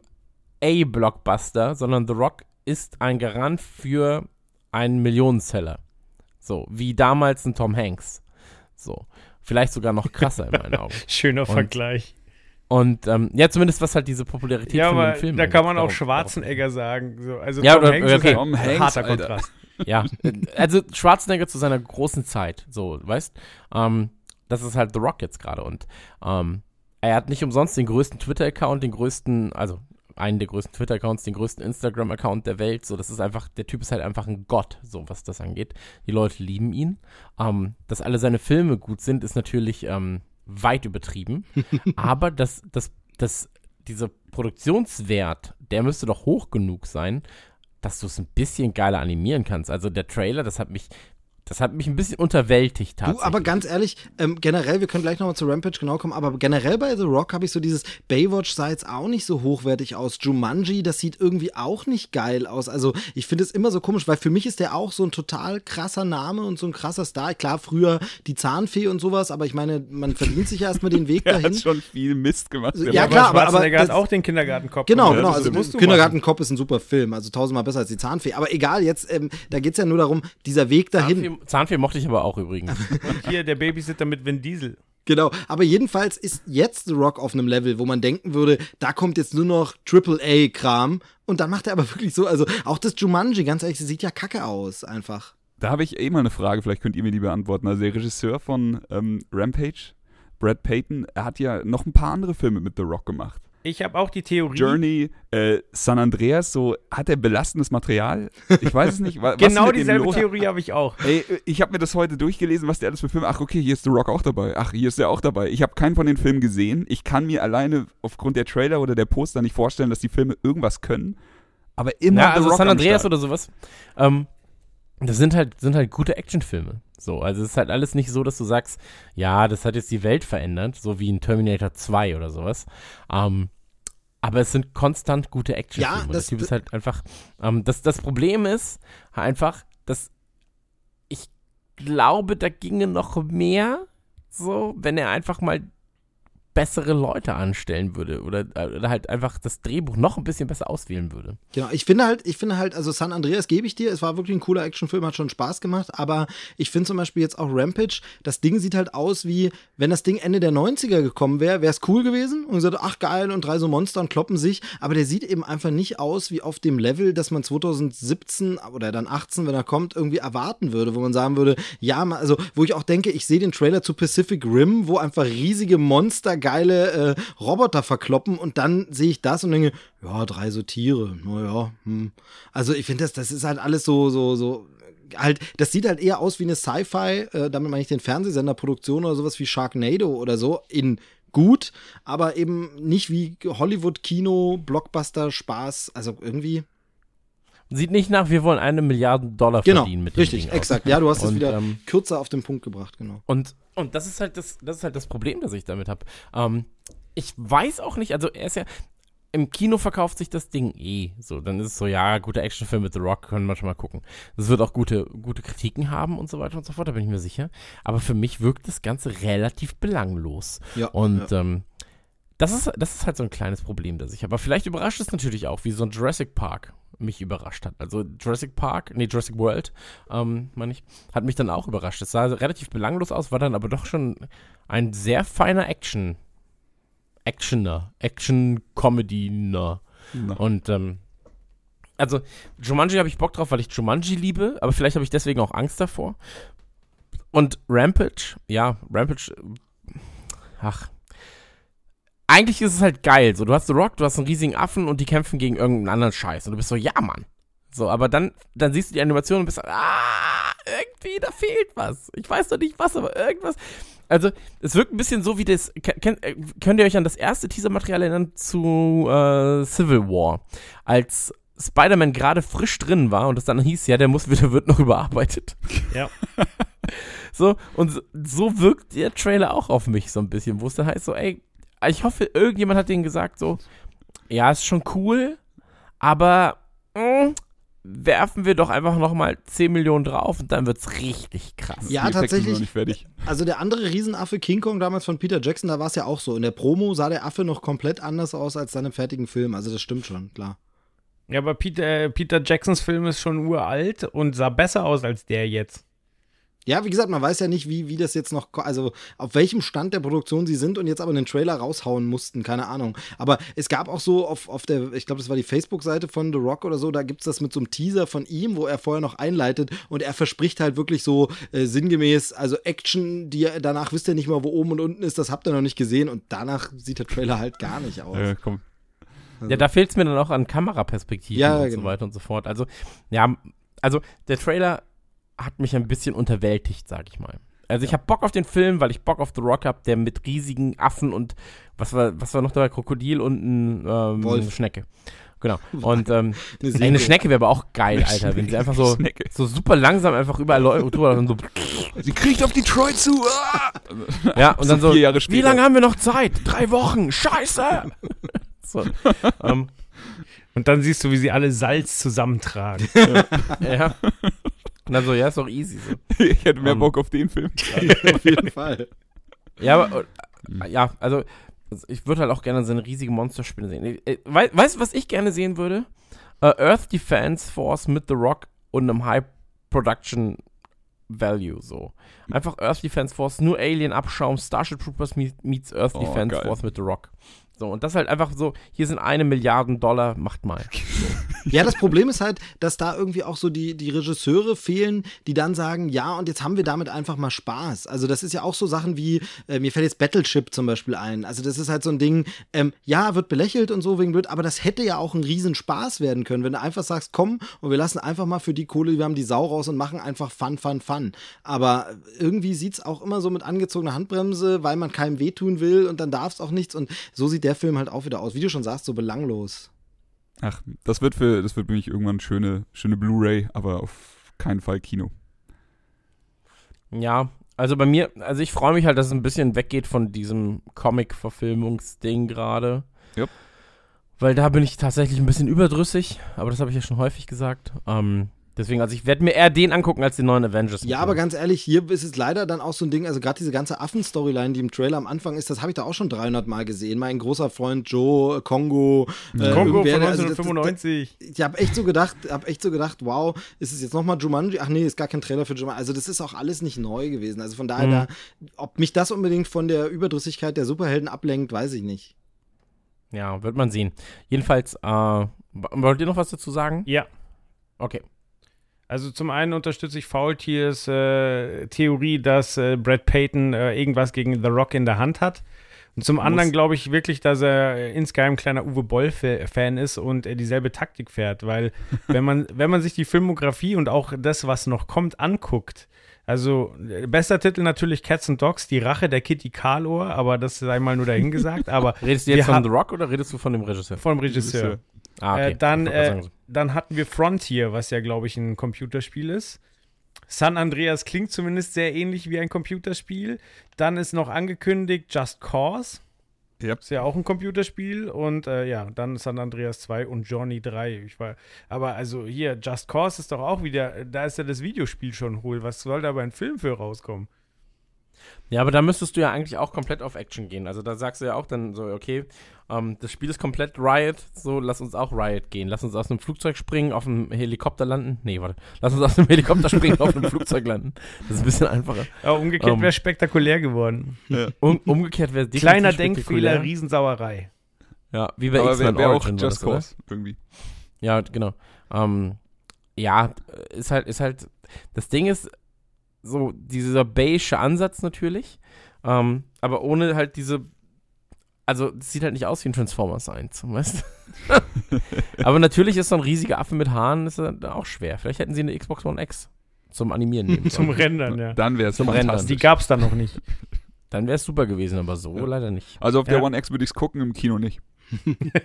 A-Blockbuster, sondern The Rock ist ein Garant für einen Millionenseller. So, wie damals ein Tom Hanks. So, vielleicht sogar noch krasser in meinen Augen. Schöner Und- Vergleich. Und ähm, ja, zumindest was halt diese Popularität Ja, von aber dem Film da kann man auch Schwarzenegger sagen. So, also Ja, Tom oder- Hanks okay. ist Tom ein Hanks, harter Alter. Kontrast. Ja, also Schwarzenegger zu seiner großen Zeit, so, weißt? Ähm, das ist halt The Rock jetzt gerade und ähm, er hat nicht umsonst den größten Twitter-Account, den größten, also einen der größten Twitter-Accounts, den größten Instagram-Account der Welt. So, das ist einfach, der Typ ist halt einfach ein Gott, so was das angeht. Die Leute lieben ihn. Ähm, dass alle seine Filme gut sind, ist natürlich ähm, weit übertrieben. Aber das, das, das, dieser Produktionswert, der müsste doch hoch genug sein, dass du es ein bisschen geiler animieren kannst. Also der Trailer, das hat mich, das hat mich ein bisschen unterwältigt Du, tatsächlich. aber ganz ehrlich, ähm, generell, wir können gleich nochmal zu Rampage genau kommen, aber generell bei The Rock habe ich so dieses Baywatch sah jetzt auch nicht so hochwertig aus. Jumanji, das sieht irgendwie auch nicht geil aus. Also ich finde es immer so komisch, weil für mich ist der auch so ein total krasser Name und so ein krasser Star. Klar, früher die Zahnfee und sowas, aber ich meine, man verdient sich ja erstmal den Weg Er dahin. hat schon viel Mist gemacht. Also, der ja, klar, aber- aber hat auch den Kindergartenkopf. Genau, gemacht. genau. Also du Kindergartenkopf ist ein super Film, also tausendmal besser als die Zahnfee. Aber egal, jetzt, ähm, da geht es ja nur darum, dieser Weg dahin. Zahnfee, Zahnfee mochte ich aber auch übrigens. machen. Hier, der Babysitter mit Vin Diesel. Genau, aber jedenfalls ist jetzt The Rock auf einem Level, wo man denken würde, da kommt jetzt nur noch Triple-A-Kram und dann macht er aber wirklich so, also auch das Jumanji, ganz ehrlich, sieht ja kacke aus, einfach. Da habe ich eh mal eine Frage, vielleicht könnt ihr mir die beantworten. Also der Regisseur von ähm, Rampage, Brad Payton, er hat ja noch ein paar andere Filme mit The Rock gemacht. Ich habe auch die Theorie. Journey, äh, San Andreas, so hat er belastendes Material? Ich weiß es nicht. wa- Was Genau dieselbe? Theorie habe ich auch. Ey, ich habe mir das heute durchgelesen, was der alles für Filme. Ach, okay, hier ist The Rock auch dabei. Ach, hier ist er auch dabei. Ich habe keinen von den Filmen gesehen. Ich kann mir alleine aufgrund der Trailer oder der Poster nicht vorstellen, dass die Filme irgendwas können. Aber immer Ja, The also Rock San am Andreas Start. oder sowas. Ähm, das sind halt, sind halt gute Actionfilme. So, also es ist halt alles nicht so, dass du sagst, ja, das hat jetzt die Welt verändert, so wie in Terminator 2 oder sowas. Ähm, aber es sind konstant gute Actionfilme. Ja, das- Typ ist halt einfach. Ähm, das, das Problem ist einfach, dass ich glaube, da ginge noch mehr, so, wenn er einfach mal bessere Leute anstellen würde oder, oder halt einfach das Drehbuch noch ein bisschen besser auswählen würde. Genau, ich finde halt, ich finde halt, also San Andreas gebe ich dir, es war wirklich ein cooler Actionfilm, hat schon Spaß gemacht, aber ich finde zum Beispiel jetzt auch Rampage, das Ding sieht halt aus wie, wenn das Ding Ende der 90er gekommen wäre, wäre es cool gewesen und gesagt, ach geil, und drei so Monster und kloppen sich, aber der sieht eben einfach nicht aus wie auf dem Level, dass man 2017 oder dann 18, wenn er kommt, irgendwie erwarten würde, wo man sagen würde, ja, also wo ich auch denke, ich sehe den Trailer zu Pacific Rim, wo einfach riesige Monster geile äh, Roboter verkloppen und dann sehe ich das und denke, ja, drei so Tiere, naja, hm. Also ich finde das, das ist halt alles so, so, so, halt, das sieht halt eher aus wie eine Sci-Fi, äh, damit meine ich den Fernsehsenderproduktion oder sowas wie Sharknado oder so in gut, aber eben nicht wie Hollywood-Kino, Blockbuster-Spaß, also irgendwie. Sieht nicht nach, wir wollen eine Milliarde Dollar Genau, verdienen mit dem richtig, Ding aus. exakt. Ja, du hast es Und, wieder ähm, kürzer auf den Punkt gebracht, genau. Und, und das ist halt das, das ist halt das Problem, das ich damit habe. Ähm, ich weiß auch nicht, also er ist ja, im Kino verkauft sich das Ding eh. So, dann ist es so, ja, guter Actionfilm mit The Rock, können wir schon mal gucken. Das wird auch gute, gute Kritiken haben und so weiter und so fort, da bin ich mir sicher. Aber für mich wirkt das Ganze relativ belanglos. Ja, Und ja. ähm, das ist, das ist halt so ein kleines Problem, das ich habe. Aber vielleicht überrascht es natürlich auch, wie so ein Jurassic Park mich überrascht hat. Also Jurassic Park, nee, Jurassic World, ähm, meine ich, hat mich dann auch überrascht. Es sah relativ belanglos aus, war dann aber doch schon ein sehr feiner Action, Actioner, Action-Comedy-ner. Und ähm, also Jumanji habe ich Bock drauf, weil ich Jumanji liebe, aber vielleicht habe ich deswegen auch Angst davor. Und Rampage, ja, Rampage, ach. Eigentlich ist es halt geil. So, du hast The Rock, du hast einen riesigen Affen und die kämpfen gegen irgendeinen anderen Scheiß. Und du bist so, ja, Mann. So, aber dann, dann siehst du die Animation und bist so, ah, irgendwie, da fehlt was. Ich weiß noch nicht was, aber irgendwas. Also, es wirkt ein bisschen so wie das. Kennt, äh, könnt ihr euch an das erste Teasermaterial erinnern zu äh, Civil War? Als Spider-Man gerade frisch drin war und es dann hieß, ja, der muss wieder, wird noch überarbeitet. Ja. So, und so, so wirkt der Trailer auch auf mich so ein bisschen, wo es dann heißt so, ey, ich hoffe, irgendjemand hat denen gesagt so, ja, ist schon cool, aber mh, werfen wir doch einfach nochmal 10 Millionen drauf und dann wird's richtig krass. Ja, Die tatsächlich. noch nicht fertig. Also der andere Riesenaffe King Kong damals von Peter Jackson, da war es ja auch so. In der Promo sah der Affe noch komplett anders aus als dann im fertigen Film. Also das stimmt schon, klar. Ja, aber Peter, äh, Peter Jacksons Film ist schon uralt und sah besser aus als der jetzt. Ja, wie gesagt, man weiß ja nicht, wie, wie das jetzt noch, also auf welchem Stand der Produktion sie sind und jetzt aber einen Trailer raushauen mussten, keine Ahnung. Aber es gab auch so auf, auf der, ich glaube, das war die Facebook-Seite von The Rock oder so, da gibt's das mit so einem Teaser von ihm, wo er vorher noch einleitet und er verspricht halt wirklich so äh, sinngemäß, also Action, die danach wisst ihr nicht mal, wo oben und unten ist, das habt ihr noch nicht gesehen und danach sieht der Trailer halt gar nicht aus. Äh, komm. Ja, da fehlt es mir dann auch an Kameraperspektiven Ja, und so genau. weiter und so fort. Also, ja, also der Trailer hat mich ein bisschen unterwältigt, sag ich mal. Also ich habe Bock auf den Film, weil ich Bock auf The Rock hab, der mit riesigen Affen und was war, was war noch dabei? Krokodil und ein ähm, Wolf. Schnecke. Genau. Und ähm, Eine ey, eine. Schnecke wäre aber auch geil, Alter. Wenn sie einfach so, Schnecke. so super langsam einfach überall läuft drüber und so, Sie kriegt auf Detroit zu. Ah! ja, und dann So wie lange haben wir noch Zeit? Drei Wochen, scheiße! so, ähm, Und dann siehst du, wie sie alle Salz zusammentragen. ja. Dann so, ja, ist doch easy. So. Ich hätte mehr Ähm. Bock auf den Film. auf jeden Fall. Ja, aber, äh, ja, also, ich würde halt auch gerne so eine riesige Monsterspinne sehen. Äh, wei- weißt du, was ich gerne sehen würde? Äh, Earth Defense Force mit The Rock und einem High Production Value, so. Einfach Earth Defense Force, nur Alien Abschaum, Starship Troopers meet- meets Earth Oh, Defense geil. Force mit The Rock. So, und das halt einfach so, hier sind eine Milliarden Dollar, macht mal. Ja, das Problem ist halt, dass da irgendwie auch so die, die Regisseure fehlen, die dann sagen, ja, und jetzt haben wir damit einfach mal Spaß. Also das ist ja auch so Sachen wie, äh, mir fällt jetzt Battleship zum Beispiel ein. Also das ist halt so ein Ding, ähm, ja, wird belächelt und so wegen blöd, aber das hätte ja auch ein Riesenspaß werden können, wenn du einfach sagst, komm und wir lassen einfach mal für die Kohle, wir haben die Sau raus und machen einfach Fun, Fun, Fun. Aber irgendwie sieht's auch immer so mit angezogener Handbremse, weil man keinem wehtun will und dann darf's auch nichts und so sieht der Film halt auch wieder aus. Wie du schon sagst, so belanglos. Ach, das wird für, das wird für mich irgendwann schöne, schöne Blu-ray, aber auf keinen Fall Kino. Ja, also bei mir, also ich freue mich halt, dass es ein bisschen weggeht von diesem Comic-Verfilmungsding gerade. Jupp. Weil da bin ich tatsächlich ein bisschen überdrüssig, aber das habe ich ja schon häufig gesagt. Ähm, Deswegen, also ich werde mir eher den angucken als den neuen Avengers. Ja, aber ganz ehrlich, hier ist es leider dann auch so ein Ding, also gerade diese ganze Affen-Storyline, die im Trailer am Anfang ist, das habe ich da auch schon 300 Mal gesehen. Mein großer Freund Joe, Kongo. Äh, Kongo von also das- das- 1995. Ich habe echt so gedacht, habe echt so gedacht, wow, ist es jetzt nochmal Jumanji? Ach nee, ist gar kein Trailer für Jumanji. Also das ist auch alles nicht neu gewesen. Also von daher, da, ob mich das unbedingt von der Überdrüssigkeit der Superhelden ablenkt, weiß ich nicht. Ja, wird man sehen. Jedenfalls, äh, wollt ihr noch was dazu sagen? ja. Okay. Also zum einen unterstütze ich Faultiers äh, Theorie, dass äh, Brad Payton äh, irgendwas gegen The Rock in der Hand hat. Und zum anderen glaube ich wirklich, dass er insgeheim ein kleiner Uwe Boll-Fan ist und er dieselbe Taktik fährt. Weil wenn man, wenn man sich die Filmografie und auch das, was noch kommt, anguckt, also äh, bester Titel natürlich Cats and Dogs, die Rache der Kitty Karlohr, aber das sei mal nur dahingesagt. Aber Redest du jetzt von The Rock oder redest du von dem Regisseur? vom Regisseur. Ah, okay. Äh, dann, äh, dann hatten wir Frontier, was ja, glaube ich, ein Computerspiel ist. San Andreas klingt zumindest sehr ähnlich wie ein Computerspiel. Dann ist noch angekündigt Just Cause. Ja. Ist ja auch ein Computerspiel. Und äh, ja, dann San Andreas 2 und Johnny 3. Ich war, aber also hier, Just Cause ist doch auch wieder, da ist ja das Videospiel schon hohl. Was soll da bei einem Film für rauskommen? Ja, aber da müsstest du ja eigentlich auch komplett auf Action gehen. Also da sagst du ja auch dann so, okay, ähm, das Spiel ist komplett Riot, so lass uns auch Riot gehen. Lass uns aus einem Flugzeug springen, auf einem Helikopter landen. Nee, warte. Lass uns aus einem Helikopter springen, auf einem Flugzeug landen. Das ist ein bisschen einfacher. Aber umgekehrt Ähm. wäre spektakulär geworden. Um, umgekehrt wäre Kleiner. Denkfehler, Riesensauerei. Ja, wie bei Aber X-Men wäre wär auch Just das, oder? Cause irgendwie. Ja, genau. Ähm, ja, ist halt, ist halt, das Ding ist so dieser beige Ansatz natürlich, ähm, aber ohne halt diese, also es sieht halt nicht aus wie ein Transformers 1, weißt du? aber natürlich ist so ein riesiger Affe mit Haaren ist ja auch schwer. Vielleicht hätten sie eine Xbox One X zum Animieren nehmen Zum. Rendern, ja. Dann wäre es Zum Rendern. Die gab es dann noch nicht. Dann wäre es super gewesen, aber so Ja. leider nicht. Also auf der Ja. One X würde ich es gucken, im Kino nicht.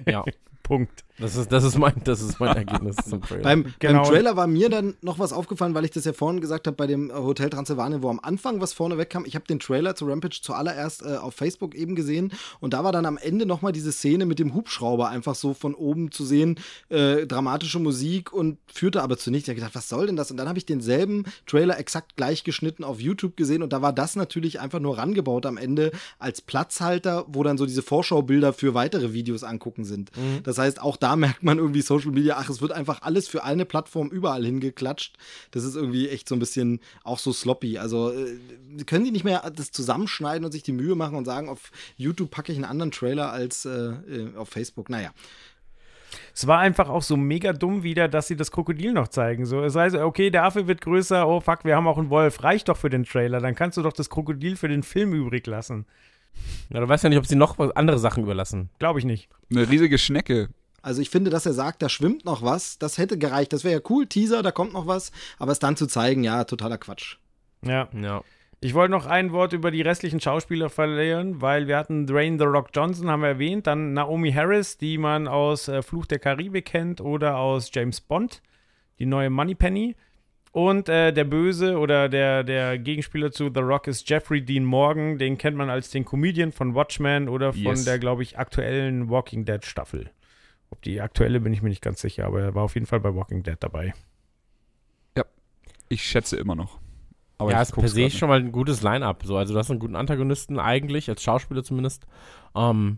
Ja, Punkt. das ist, das ist mein, das ist mein Ergebnis zum Trailer. Beim, Genau. beim Trailer war mir dann noch was aufgefallen, weil ich das ja vorhin gesagt habe bei dem äh, Hotel Transylvanien, wo am Anfang was vorne wegkam. Ich habe den Trailer zu Rampage zuallererst äh, auf Facebook eben gesehen und da war dann am Ende nochmal diese Szene mit dem Hubschrauber einfach so von oben zu sehen, äh, dramatische Musik und führte aber zu nichts. Ich habe gedacht, was soll denn das? Und dann habe ich denselben Trailer exakt gleich geschnitten auf YouTube gesehen und da war das natürlich einfach nur rangebaut am Ende als Platzhalter, wo dann so diese Vorschaubilder für weitere Videos angucken sind. Das heißt, auch da merkt man irgendwie Social Media, ach, es wird einfach alles für eine Plattform überall hingeklatscht. Das ist irgendwie echt so ein bisschen auch so sloppy. Also äh, können die nicht mehr das zusammenschneiden und sich die Mühe machen und sagen, auf YouTube packe ich einen anderen Trailer als äh, äh, auf Facebook. Naja. Es war einfach auch so mega dumm wieder, dass sie das Krokodil noch zeigen. So, es heißt, okay, der Affe wird größer, oh fuck, wir haben auch einen Wolf. Reicht doch für den Trailer. Dann kannst du doch das Krokodil für den Film übrig lassen. Ja, du weißt ja nicht, ob sie noch was, andere Sachen überlassen. Glaube ich nicht. Eine riesige Schnecke. Also ich finde, dass er sagt, da schwimmt noch was, das hätte gereicht. Das wäre ja cool, Teaser, da kommt noch was. Aber es dann zu zeigen, ja, totaler Quatsch. Ja. Ja. Ich wollte noch ein Wort über die restlichen Schauspieler verlieren, weil wir hatten Dwayne The Rock Johnson, haben wir erwähnt, dann Naomi Harris, die man aus äh, Fluch der Karibik kennt oder aus James Bond, die neue Moneypenny. Und äh, der Böse oder der, der Gegenspieler zu The Rock ist Jeffrey Dean Morgan, den kennt man als den Comedian von Watchmen oder von Yes. der, glaube ich, aktuellen Walking Dead Staffel. Ob die aktuelle bin ich mir nicht ganz sicher, aber er war auf jeden Fall bei Walking Dead dabei. Ich schätze immer noch. Aber ja, ich ist per se schon mal ein gutes Line-Up. So. Also, du hast einen guten Antagonisten eigentlich, als Schauspieler zumindest. Ähm,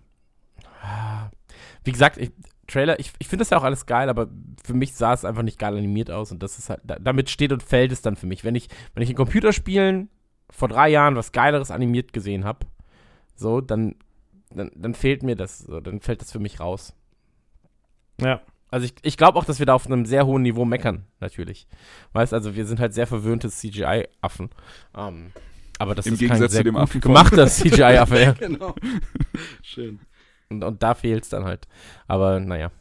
wie gesagt, ich, Trailer, ich, ich finde das ja auch alles geil, aber für mich sah es einfach nicht geil animiert aus und das ist halt, da, damit steht und fällt es dann für mich. Wenn ich, wenn ich in Computerspielen vor drei Jahren was Geileres animiert gesehen habe, so, dann, dann, dann fehlt mir das, so, dann fällt das für mich raus. Ja. Also ich, ich glaube auch, dass wir da auf einem sehr hohen Niveau meckern, natürlich. Weißt also, wir sind halt sehr verwöhnte CGI-Affen. Ähm, aber das Im ist Gegensatz kein zu sehr dem gut Affen gemachter CGI-Affe, ja. Genau. Schön. Und, und da fehlt es dann halt. Aber naja.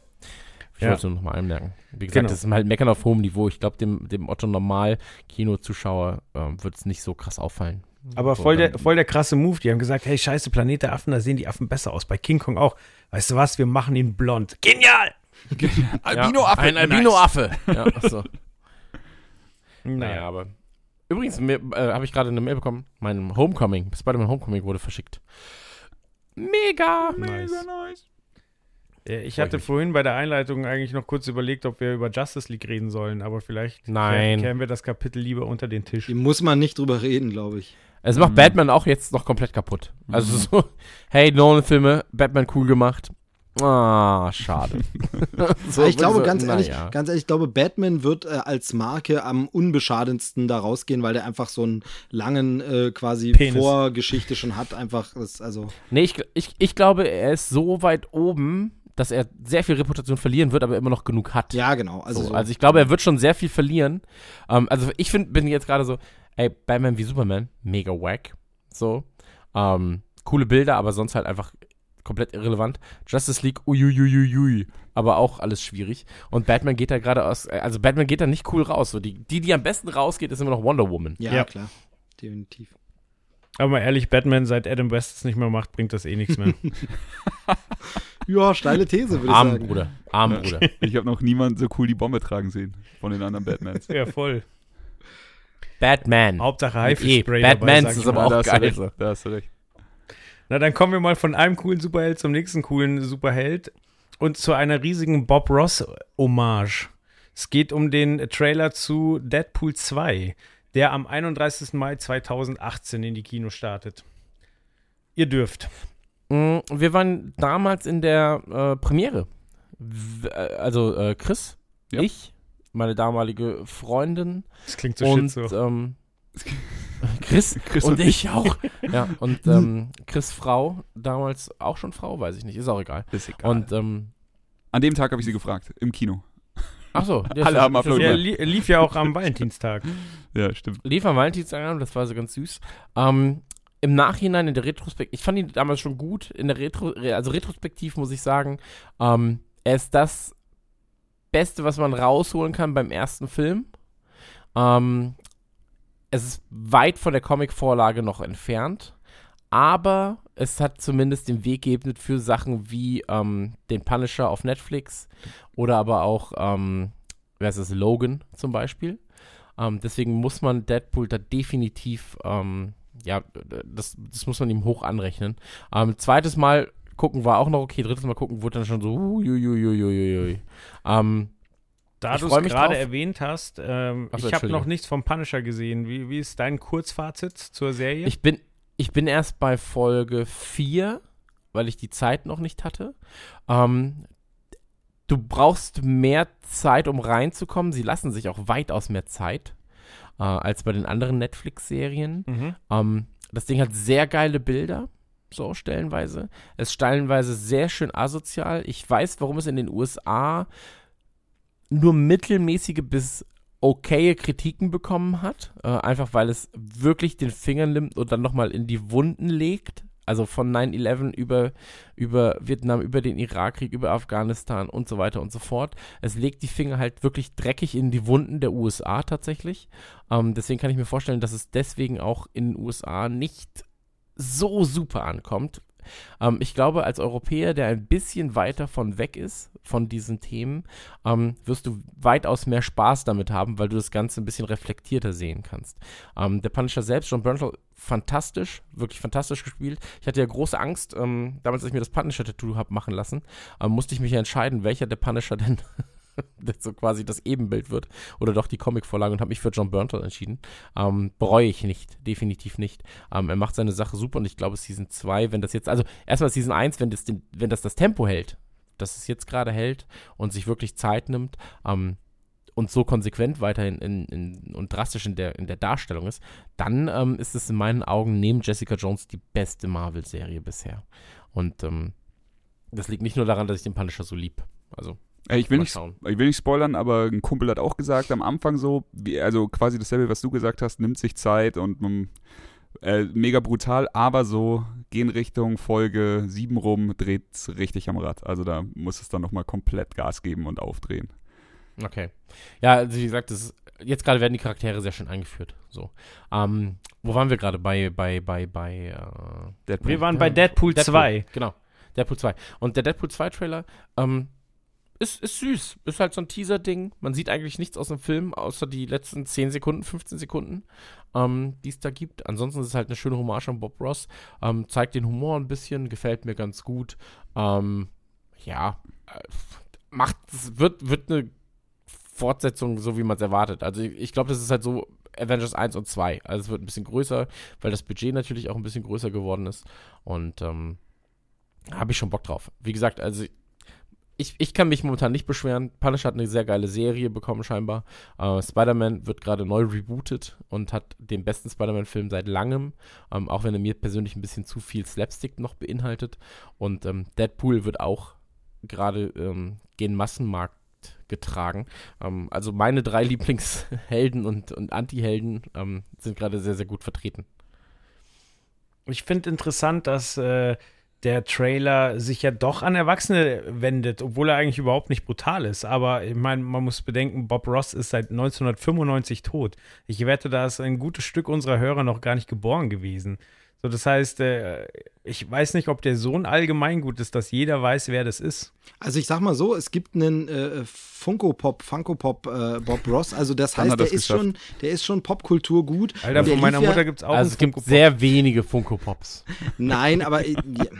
Ich Ja. wollte nur nochmal anmerken. Wie gesagt, Genau. das ist halt Meckern auf hohem Niveau. Ich glaube, dem, dem Otto-Normal-Kino-Zuschauer ähm, wird es nicht so krass auffallen. Aber So, voll, der, voll der krasse Move. Die haben gesagt, hey, scheiße, Planet der Affen, da sehen die Affen besser aus. Bei King Kong auch. Weißt du was, wir machen ihn blond. Genial! Albino-Affe. Ein Albino-Affe. Ja, achso. Naja. Aber. Übrigens, mir, äh, habe ich gerade eine Mail bekommen. Mein Homecoming, Spider-Man Homecoming wurde verschickt. Mega! Nice. nice. Äh, Ich hatte vorhin bei der Einleitung eigentlich noch kurz überlegt, ob wir über Justice League reden sollen, aber vielleicht Nein. kehren wir das Kapitel lieber unter den Tisch. Hier muss man nicht drüber reden, glaube ich. Es macht Mhm. Batman auch jetzt noch komplett kaputt. Also Mhm. so, hey, Nolan-Filme, Batman cool gemacht. Ah, schade. so, ich glaube, so, ganz ehrlich, ja. ganz ehrlich, ich glaube, Batman wird äh, als Marke am unbeschadensten da rausgehen, weil der einfach so einen langen äh, quasi Penis. Vorgeschichte schon hat. Einfach, das, also Nee, ich, ich, ich glaube, er ist so weit oben, dass er sehr viel Reputation verlieren wird, aber immer noch genug hat. ja, genau. Also, Also, so. also ich glaube, er wird schon sehr viel verlieren. Ähm, also ich find, bin jetzt gerade so, ey, Batman wie Superman, mega wack. So. Ähm, coole Bilder, aber sonst halt einfach komplett irrelevant. Justice League, uiuiuiui, aber auch alles schwierig. Und Batman geht da gerade aus, äh, also Batman geht da nicht cool raus. So die, die, die am besten rausgeht, ist immer noch Wonder Woman. ja, Ja. klar. Definitiv. Aber mal ehrlich, Batman, seit Adam West es nicht mehr macht, bringt das eh nichts mehr. Ja, steile These, würde ich Arm, sagen. Bruder. Arm, Bruder. Ich habe noch niemanden so cool die Bombe tragen sehen von den anderen Batmans. ja, voll. Batman. Hauptsache Haifischspray E. dabei, Batmans ich ist aber auch geil. Da hast du recht. Na, dann kommen wir mal von einem coolen Superheld zum nächsten coolen Superheld und zu einer riesigen Bob Ross-Hommage. Es geht um den Trailer zu Deadpool 2, der am 31. Mai 2018 in die Kino startet. Ihr dürft. Mm, Wir waren damals in der äh, Premiere. W äh, also äh, Chris, Ja. ich, meine damalige Freundin Das klingt so und shit so. ähm, Chris, Chris und und ich auch. ja, und ähm, Chris Frau, damals auch schon Frau, weiß ich nicht, ist auch egal. Ist egal. Und ähm, An dem Tag habe ich sie gefragt, im Kino. achso, ja, Alle haben das- applaudiert. Ja, li lief ja auch am Valentinstag. Ja, stimmt. lief am Valentinstag an, das war so ganz süß. Ähm, Im Nachhinein in der Retrospektive, ich fand ihn damals schon gut, in der Retro, re- also retrospektiv muss ich sagen, ähm, er ist das Beste, was man rausholen kann beim ersten Film. Ähm, es ist weit von der Comic-Vorlage noch entfernt, aber es hat zumindest den Weg geebnet für Sachen wie ähm, den Punisher auf Netflix oder aber auch, ähm, wer ist es, Logan zum Beispiel. Ähm, deswegen muss man Deadpool da definitiv, ähm, ja, das, das muss man ihm hoch anrechnen. Ähm, zweites Mal gucken war auch noch okay, drittes Mal gucken wurde dann schon so, uiuiuiuiui. Ähm, Da du es mich gerade erwähnt hast, ähm, so, ich habe noch nichts vom Punisher gesehen. Wie, wie ist dein Kurzfazit zur Serie? ich, bin, ich bin erst bei Folge 4, weil ich die Zeit noch nicht hatte. Ähm, du brauchst mehr Zeit, um reinzukommen. Sie lassen sich auch weitaus mehr Zeit äh, als bei den anderen Netflix-Serien. mhm. Ähm, das Ding hat sehr geile Bilder, so stellenweise. Es ist stellenweise sehr schön asozial. Ich weiß, warum es in den USA nur mittelmäßige bis okaye Kritiken bekommen hat. Äh, einfach weil es wirklich den Finger nimmt und dann nochmal in die Wunden legt. Also von 9-11 über, über Vietnam, über den Irakkrieg, über Afghanistan und so weiter und so fort. Es legt die Finger halt wirklich dreckig in die Wunden der USA tatsächlich. Ähm, deswegen kann ich mir vorstellen, dass es deswegen auch in den USA nicht so super ankommt. Ähm, ich glaube, als Europäer, der ein bisschen weiter von weg ist, von diesen Themen, ähm, wirst du weitaus mehr Spaß damit haben, weil du das Ganze ein bisschen reflektierter sehen kannst. Ähm, der Punisher selbst, John Bernthal, fantastisch, wirklich fantastisch gespielt. Ich hatte ja große Angst, ähm, damals, als ich mir das Punisher-Tattoo habe machen lassen, ähm, musste ich mich ja entscheiden, welcher der Punisher denn so quasi das Ebenbild wird oder doch die Comicvorlage und habe mich für John Bernthal entschieden. Ähm, bereue ich nicht, definitiv nicht. Ähm, er macht seine Sache super und ich glaube Season 2, wenn das jetzt, also erstmal Season 1, wenn das, den, wenn das das Tempo hält, das es jetzt gerade hält und sich wirklich Zeit nimmt ähm, und so konsequent weiterhin in, in, und drastisch in der, in der Darstellung ist, dann ähm, ist es in meinen Augen neben Jessica Jones die beste Marvel-Serie bisher. Und ähm, das liegt nicht nur daran, dass ich den Punisher so lieb. Also, Ich will, nicht, ich will nicht spoilern, aber ein Kumpel hat auch gesagt am Anfang so, wie, also quasi dasselbe, was du gesagt hast, nimmt sich Zeit und man, äh, mega brutal, aber so gehen Richtung Folge 7 rum, dreht's richtig am Rad. Also da muss es dann nochmal komplett Gas geben und aufdrehen. Okay. Ja, also wie gesagt, das ist, jetzt gerade werden die Charaktere sehr schön eingeführt. So. Ähm, wo waren wir gerade bei, bei, bei, bei, äh, Deadpool. Wir waren bei Deadpool, 2. Genau. Deadpool 2. Und der Deadpool 2 Trailer, ähm, ist, ist süß. Ist halt so ein Teaser-Ding. Man sieht eigentlich nichts aus dem Film, außer die letzten 10 Sekunden, 15 Sekunden, ähm, die es da gibt. Ansonsten ist es halt eine schöne Hommage an Bob Ross. Ähm, zeigt den Humor ein bisschen, gefällt mir ganz gut. Ähm, ja, macht, es wird, wird eine Fortsetzung, so wie man es erwartet. Also ich, ich glaube, das ist halt so Avengers 1 und 2. Also es wird ein bisschen größer, weil das Budget natürlich auch ein bisschen größer geworden ist. Und ähm, habe ich schon Bock drauf. Wie gesagt, also ich, ich kann mich momentan nicht beschweren. Punisher hat eine sehr geile Serie bekommen, scheinbar. Äh, Spider-Man wird gerade neu rebootet und hat den besten Spider-Man-Film seit langem, ähm, auch wenn er mir persönlich ein bisschen zu viel Slapstick noch beinhaltet. Und ähm, Deadpool wird auch gerade ähm, gen Massenmarkt getragen. Ähm, also meine drei Lieblingshelden und, und Anti-Helden ähm, sind gerade sehr, sehr gut vertreten. Ich finde interessant, dass äh, der Trailer sich ja doch an Erwachsene wendet, obwohl er eigentlich überhaupt nicht brutal ist. Aber ich meine, man muss bedenken, Bob Ross ist seit 1995 tot. Ich wette, da ist ein gutes Stück unserer Hörer noch gar nicht geboren gewesen. So, das heißt, äh, ich weiß nicht, ob der Sohn allgemein gut ist, dass jeder weiß, wer das ist. Also ich sag mal so, es gibt einen äh, Funko Pop, Funko Pop äh, Bob Ross. Also das heißt, der das ist schon, der ist schon Popkultur gut. Alter, von meiner Mutter gibt es auch Also einen es gibt sehr wenige Funko Pops. Nein, aber äh,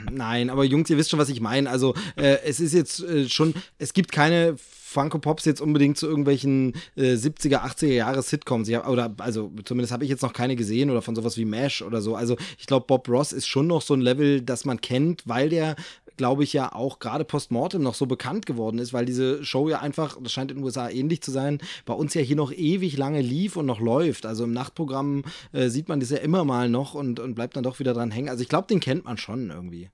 nein, aber Jungs, ihr wisst schon, was ich meine. Also äh, es ist jetzt äh, schon, es gibt keine Funko Pops jetzt unbedingt zu irgendwelchen äh, 70er, 80er Jahre Sitcoms. Hab, oder also zumindest habe ich jetzt noch keine gesehen oder von sowas wie Mash oder so. Also ich glaube, Bob Ross ist schon noch so ein Level, das man kennt, weil der glaube ich ja auch gerade Postmortem noch so bekannt geworden ist, weil diese Show ja einfach, das scheint in den USA ähnlich zu sein, bei uns ja hier noch ewig lange lief und noch läuft. Also im Nachtprogramm äh, sieht man das ja immer mal noch und, und bleibt dann doch wieder dran hängen. Also ich glaube, den kennt man schon irgendwie.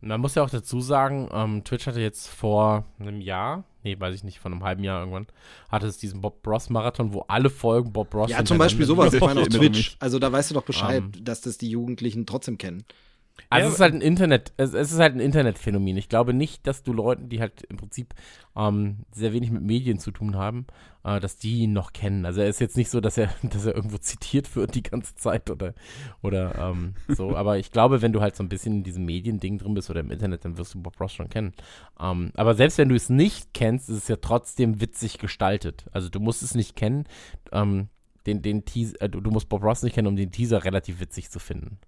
Man muss ja auch dazu sagen, ähm, Twitch hatte jetzt vor einem Jahr, nee, weiß ich nicht, vor einem halben Jahr irgendwann, hatte es diesen Bob Ross Marathon, wo alle Folgen Bob Ross Ja, zum Beispiel sowas. Ich meine erinnere Twitch. Also da weißt du doch Bescheid, Ähm. dass das die Jugendlichen trotzdem kennen. Also Ja, es ist halt ein Internet, es, es ist halt ein Internetphänomen. Ich glaube nicht, dass du Leuten, die halt im Prinzip ähm, sehr wenig mit Medien zu tun haben, äh, dass die ihn noch kennen. Also er ist jetzt nicht so, dass er, dass er irgendwo zitiert wird die ganze Zeit oder, oder ähm, so. Aber ich glaube, wenn du halt so ein bisschen in diesem Mediending drin bist oder im Internet, dann wirst du Bob Ross schon kennen. Ähm, aber selbst wenn du es nicht kennst, ist es ja trotzdem witzig gestaltet. Also du musst es nicht kennen. Ähm, den, den Teaser, äh, du, du musst Bob Ross nicht kennen, um den Teaser relativ witzig zu finden.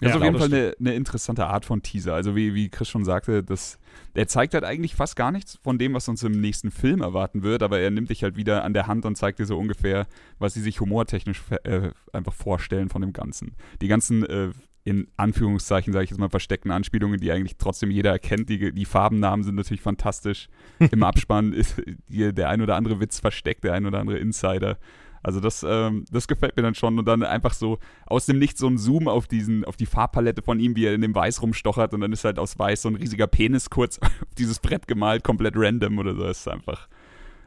Das ist Ja, auf jeden Fall eine, eine interessante Art von Teaser. Also wie, wie Chris schon sagte, das, der zeigt halt eigentlich fast gar nichts von dem, was uns im nächsten Film erwarten wird, aber er nimmt dich halt wieder an der Hand und zeigt dir so ungefähr, was sie sich humortechnisch äh, einfach vorstellen von dem Ganzen. Die ganzen, äh, in Anführungszeichen, sage ich jetzt mal, versteckten Anspielungen, die eigentlich trotzdem jeder erkennt. Die, die Farbennamen sind natürlich fantastisch. Im Abspann ist hier der ein oder andere Witz versteckt, der ein oder andere Insider. Also das, ähm, das gefällt mir dann schon. Und dann einfach so aus dem Nichts so ein Zoom auf diesen, auf die Farbpalette von ihm, wie er in dem Weiß rumstochert und dann ist halt aus Weiß so ein riesiger Penis kurz auf dieses Brett gemalt, komplett random oder so. Das ist einfach.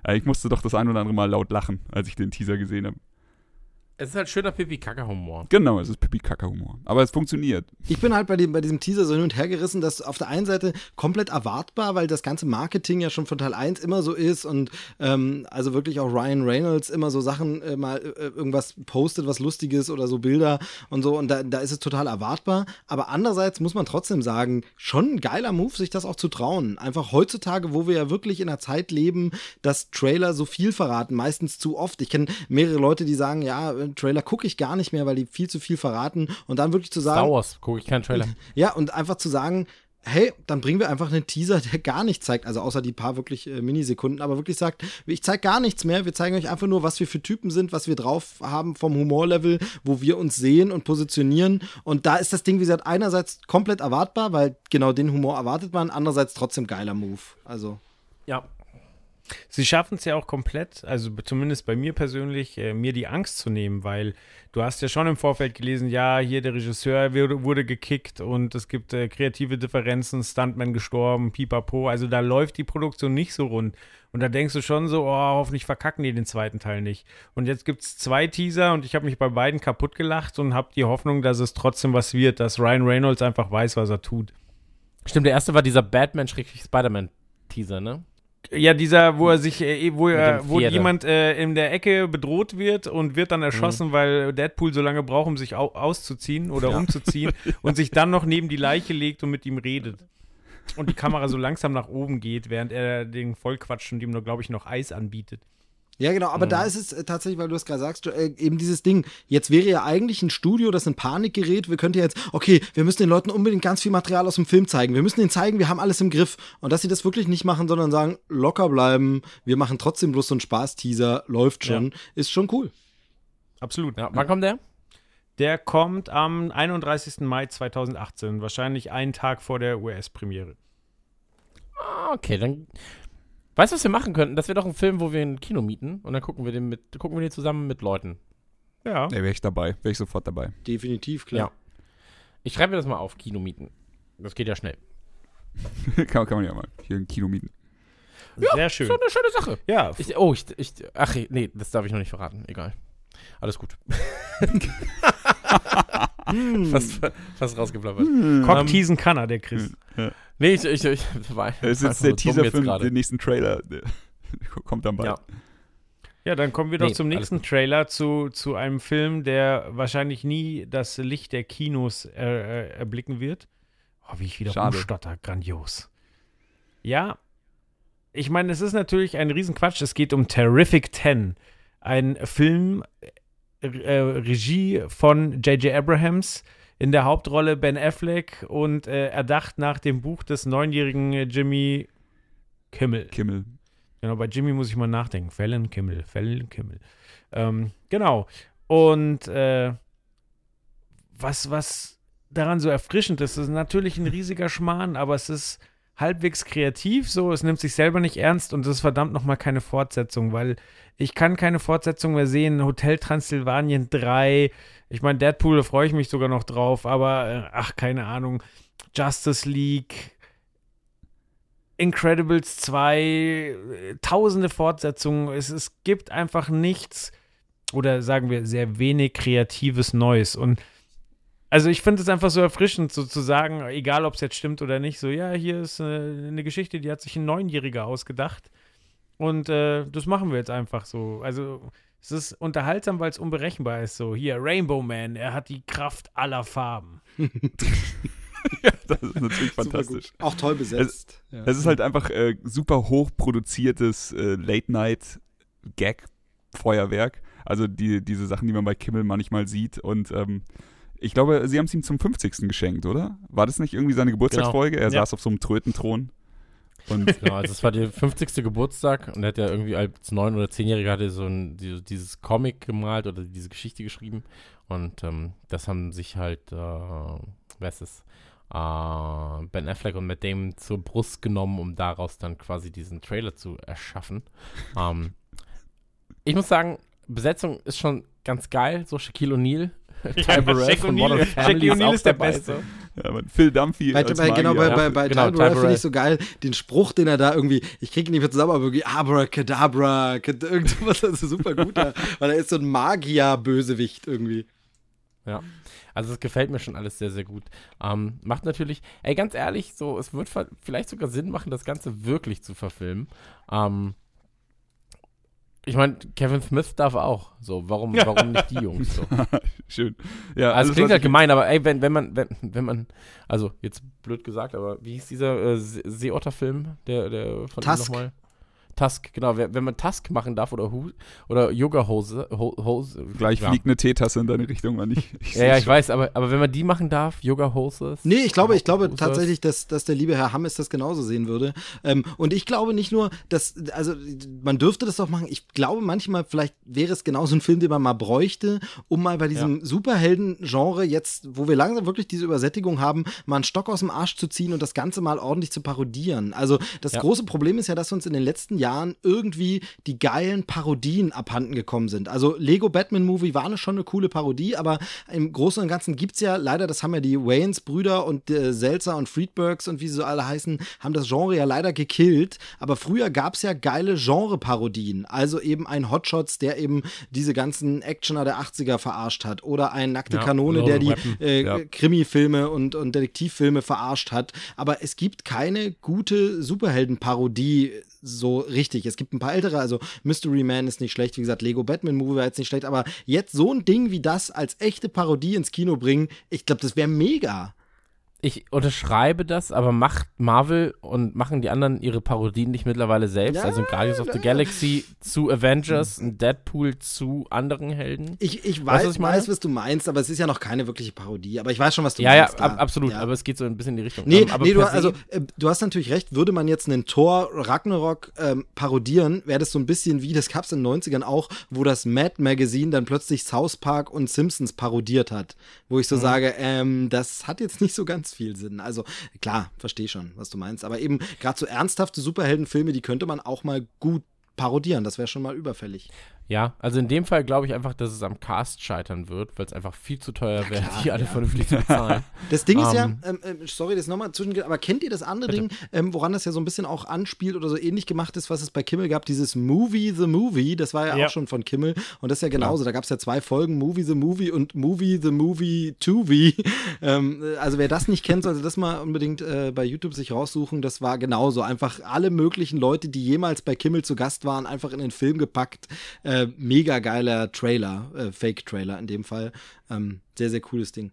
Äh, Ich musste doch das ein oder andere Mal laut lachen, als ich den Teaser gesehen habe. Es ist halt schöner Pipi-Kaka-Humor. Genau, es ist Pipi-Kaka-Humor. Aber es funktioniert. Ich bin halt bei, dem, bei diesem Teaser so hin und her gerissen, dass auf der einen Seite komplett erwartbar, weil das ganze Marketing ja schon von Teil 1 immer so ist und ähm, also wirklich auch Ryan Reynolds immer so Sachen äh, mal äh, irgendwas postet, was Lustiges oder so Bilder und so und da, da ist es total erwartbar. Aber andererseits muss man trotzdem sagen, schon ein geiler Move, sich das auch zu trauen. Einfach heutzutage, wo wir ja wirklich in einer Zeit leben, dass Trailer so viel verraten, meistens zu oft. Ich kenne mehrere Leute, die sagen, ja, Trailer gucke ich gar nicht mehr, weil die viel zu viel verraten. Und dann wirklich zu sagen, Star Wars, gucke ich keinen Trailer. ja, und einfach zu sagen, hey, dann bringen wir einfach einen Teaser, der gar nichts zeigt, also außer die paar wirklich äh, Minisekunden, aber wirklich sagt, ich zeige gar nichts mehr, wir zeigen euch einfach nur, was wir für Typen sind, was wir drauf haben vom Humorlevel, wo wir uns sehen und positionieren. Und da ist das Ding, wie gesagt, einerseits komplett erwartbar, weil genau den Humor erwartet man, andererseits trotzdem geiler Move, also. Ja. Sie schaffen es ja auch komplett, also zumindest bei mir persönlich, äh, mir die Angst zu nehmen, weil du hast ja schon im Vorfeld gelesen, ja, hier der Regisseur wurde, wurde gekickt und es gibt äh, kreative Differenzen, Stuntman gestorben, pipapo, also da läuft die Produktion nicht so rund. Und da denkst du schon so, oh, hoffentlich verkacken die den zweiten Teil nicht. Und jetzt gibt es zwei Teaser und ich habe mich bei beiden kaputt gelacht und habe die Hoffnung, dass es trotzdem was wird, dass Ryan Reynolds einfach weiß, was er tut. Stimmt, der erste war dieser Batman-Spider-Man-Teaser, ne? Ja, dieser, wo er sich, äh, wo, er, dem wo jemand äh, in der Ecke bedroht wird und wird dann erschossen, Mhm. weil Deadpool so lange braucht, um sich au auszuziehen oder umzuziehen und sich dann noch neben die Leiche legt und mit ihm redet. Und die Kamera so langsam nach oben geht, während er den vollquatscht und ihm nur, glaube ich, noch Eis anbietet. Ja, genau, aber da ist es äh, tatsächlich, weil du es gerade sagst, äh, eben dieses Ding, jetzt wäre ja eigentlich ein Studio, das in Panik gerät, wir könnten jetzt, okay, wir müssen den Leuten unbedingt ganz viel Material aus dem Film zeigen, wir müssen ihnen zeigen, wir haben alles im Griff und dass sie das wirklich nicht machen, sondern sagen, locker bleiben, wir machen trotzdem bloß so einen Spaß-Teaser, läuft schon, ist schon cool. Absolut. Ja, wann kommt der? Der kommt am 31. Mai 2018, wahrscheinlich einen Tag vor der US-Premiere. Ah, okay, dann. Weißt du, was wir machen könnten? Das wäre doch ein Film, wo wir ein Kino mieten und dann gucken wir den mit, gucken wir den zusammen mit Leuten. Ja. Da wäre ich dabei, wäre ich sofort dabei. Definitiv, klar. Ja. Ich schreibe mir das mal auf, Kino mieten. Das geht ja schnell. kann, kann man ja mal hier ein Kino mieten. Sehr schön. So eine schöne Sache. Ja, Ich, oh, ich, ich, ach nee, das darf ich noch nicht verraten. Egal. Alles gut. fast, fast rausgeplappert. Cockteasen kann er, der Chris. Nee, ich, ich, ich war Es ist jetzt der nur dumm Teaser jetzt für den nächsten Trailer. Der kommt dann bald. Ja. Ja, dann kommen wir doch Nee, zum nächsten. Trailer, zu, zu einem Film, der wahrscheinlich nie das Licht der Kinos äh, äh, erblicken wird. Oh, wie ich wieder Schade. rumstotter. Grandios. Ja, ich meine, es ist natürlich ein Riesenquatsch. Es geht um Terrific 10. Ein Film, äh, Regie von J.J. Abrahams. In der Hauptrolle Ben Affleck und äh, erdacht nach dem Buch des neunjährigen Jimmy Kimmel. Kimmel. Genau, bei Jimmy muss ich mal nachdenken. Fallon Kimmel, Fallon Kimmel. Ähm, genau. Und äh, was, was daran so erfrischend ist, ist natürlich ein riesiger Schmarrn, aber es ist halbwegs kreativ so, es nimmt sich selber nicht ernst und es ist verdammt nochmal keine Fortsetzung, weil ich kann keine Fortsetzung mehr sehen. Hotel Transsilvanien 3, ich meine, Deadpool, da freue ich mich sogar noch drauf, aber äh, ach, keine Ahnung. Justice League, Incredibles 2, äh, tausende Fortsetzungen. Es, es gibt einfach nichts oder sagen wir sehr wenig kreatives Neues. Und also ich finde es einfach so erfrischend, so zu sagen, egal ob es jetzt stimmt oder nicht, so ja, hier ist äh, eine Geschichte, die hat sich ein Neunjähriger ausgedacht. Und äh, das machen wir jetzt einfach so. Also es ist unterhaltsam, weil es unberechenbar ist. So, hier, Rainbow Man, er hat die Kraft aller Farben. Das ist natürlich fantastisch. Auch toll besetzt. ja. Es ist halt einfach äh, super hochproduziertes äh, Late-Night-Gag-Feuerwerk. Also die, diese Sachen, die man bei Kimmel manchmal sieht. Und ähm, ich glaube, sie haben es ihm zum 50. geschenkt, oder? War das nicht irgendwie seine Geburtstagsfolge? Er Ja. saß auf so einem Trötenthron. Und Genau, also es war der 50. Geburtstag und er hat ja irgendwie als neun- oder zehnjähriger hatte so ein, die- dieses Comic gemalt oder diese Geschichte geschrieben und ähm, das haben sich halt, äh, wer ist es, äh, Ben Affleck und Matt Damon zur Brust genommen, um daraus dann quasi diesen Trailer zu erschaffen. ähm, ich muss sagen, Besetzung ist schon ganz geil, so Shaquille O'Neal. Ty Burrell von Modern Family auch ist der dabei, Beste. ja, man, Phil Dumphy Bei, als bei, genau, bei, bei, bei Genau, Ty Burrell finde ich so geil, den Spruch, den er da irgendwie, ich kriege ihn nicht mehr zusammen, aber irgendwie Abracadabra, irgendwas, also super gut, da, weil er ist so ein Magier-Bösewicht irgendwie. Ja, also es gefällt mir schon alles sehr, sehr gut. Ähm, macht natürlich, ey, ganz ehrlich, so, es wird vielleicht sogar Sinn machen, das Ganze wirklich zu verfilmen. Ähm, ich meine, Kevin Smith darf auch. So, warum, warum nicht die Jungs? So. Schön. Ja, Also es klingt halt ich- gemein, aber ey, wenn, wenn man, wenn, wenn man, also jetzt blöd gesagt, aber wie hieß dieser äh, See- Seeotter-Film, der, der von ihm Tusk. nochmal? Tusk, genau. Wenn man Tusk machen darf oder, Hu oder Yoga-Hose, Ho Hose, Gleich ja. fliegt eine Teetasse in deine Richtung, Mann. Ich, ich Ja, ja, ich schon. weiß, aber, aber wenn man die machen darf, Yoga-Hoses. Nee, ich glaube, ich glaube tatsächlich, dass, dass der liebe Herr Hammes das genauso sehen würde. Ähm, und ich glaube nicht nur, dass, also man dürfte das doch machen. Ich glaube manchmal, vielleicht wäre es genauso ein Film, den man mal bräuchte, um mal bei diesem Superhelden-Genre jetzt, wo wir langsam wirklich diese Übersättigung haben, mal einen Stock aus dem Arsch zu ziehen und das Ganze mal ordentlich zu parodieren. Also das Ja. große Problem ist ja, dass uns in den letzten Jahren irgendwie die geilen Parodien abhanden gekommen sind. Also Lego Batman Movie war eine, schon eine coole Parodie, aber im Großen und Ganzen gibt es ja leider, das haben ja die Wayans-Brüder und äh, Seltzer und Friedbergs und wie sie so alle heißen, haben das Genre ja leider gekillt. Aber früher gab es ja geile Genre-Parodien. Also eben ein Hotshots, der eben diese ganzen Actioner der 80er verarscht hat. Oder ein Nackte Ja, Kanone, der die äh, Ja. Krimi-Filme und, und Detektivfilme verarscht hat. Aber es gibt keine gute Superhelden-Parodie so richtig. Es gibt ein paar ältere, also Mystery Man ist nicht schlecht, wie gesagt, Lego Batman Movie war jetzt nicht schlecht, aber jetzt so ein Ding wie das als echte Parodie ins Kino bringen, ich glaube, das wäre mega. Ich unterschreibe das, aber macht Marvel und machen die anderen ihre Parodien nicht mittlerweile selbst? Ja, also Guardians of the ja. Galaxy zu Avengers, ein Deadpool zu anderen Helden? Ich, ich weiß, was ich weiß, was du meinst, aber es ist ja noch keine wirkliche Parodie. Aber ich weiß schon, was du ja, ja, meinst. klar. ab, absolut, Ja. aber es geht so ein bisschen in die Richtung. Nee, Ähm, aber nee du, also, äh, du hast natürlich recht, würde man jetzt einen Thor Ragnarok ähm, parodieren, wäre das so ein bisschen wie, das gab es in den 90ern auch, wo das Mad Magazine dann plötzlich South Park und Simpsons parodiert hat. Wo ich so Mhm. sage, ähm, das hat jetzt nicht so ganz viel Sinn. Also klar, verstehe schon, was du meinst. Aber eben gerade so ernsthafte Superheldenfilme, die könnte man auch mal gut parodieren. Das wäre schon mal überfällig. Ja, also in dem Fall glaube ich einfach, dass es am Cast scheitern wird, weil es einfach viel zu teuer wäre, die alle ja. vernünftig zu bezahlen. Das Ding ist ja, Ähm. ähm, ähm, sorry, das nochmal zwischen, aber kennt ihr das andere Ding, ähm, woran das ja so ein bisschen auch anspielt oder so ähnlich gemacht ist, was es bei Kimmel gab, dieses Movie the Movie, das war ja, Ja. auch schon von Kimmel und das ist ja genauso, da gab es ja zwei Folgen, Movie the Movie und Movie the Movie 2V. ähm, äh, also wer das nicht kennt, sollte das mal unbedingt äh, bei YouTube sich raussuchen, das war genauso, einfach alle möglichen Leute, die jemals bei Kimmel zu Gast waren, einfach in den Film gepackt, äh, mega geiler Trailer, äh, Fake-Trailer in dem Fall, ähm, sehr, sehr cooles Ding.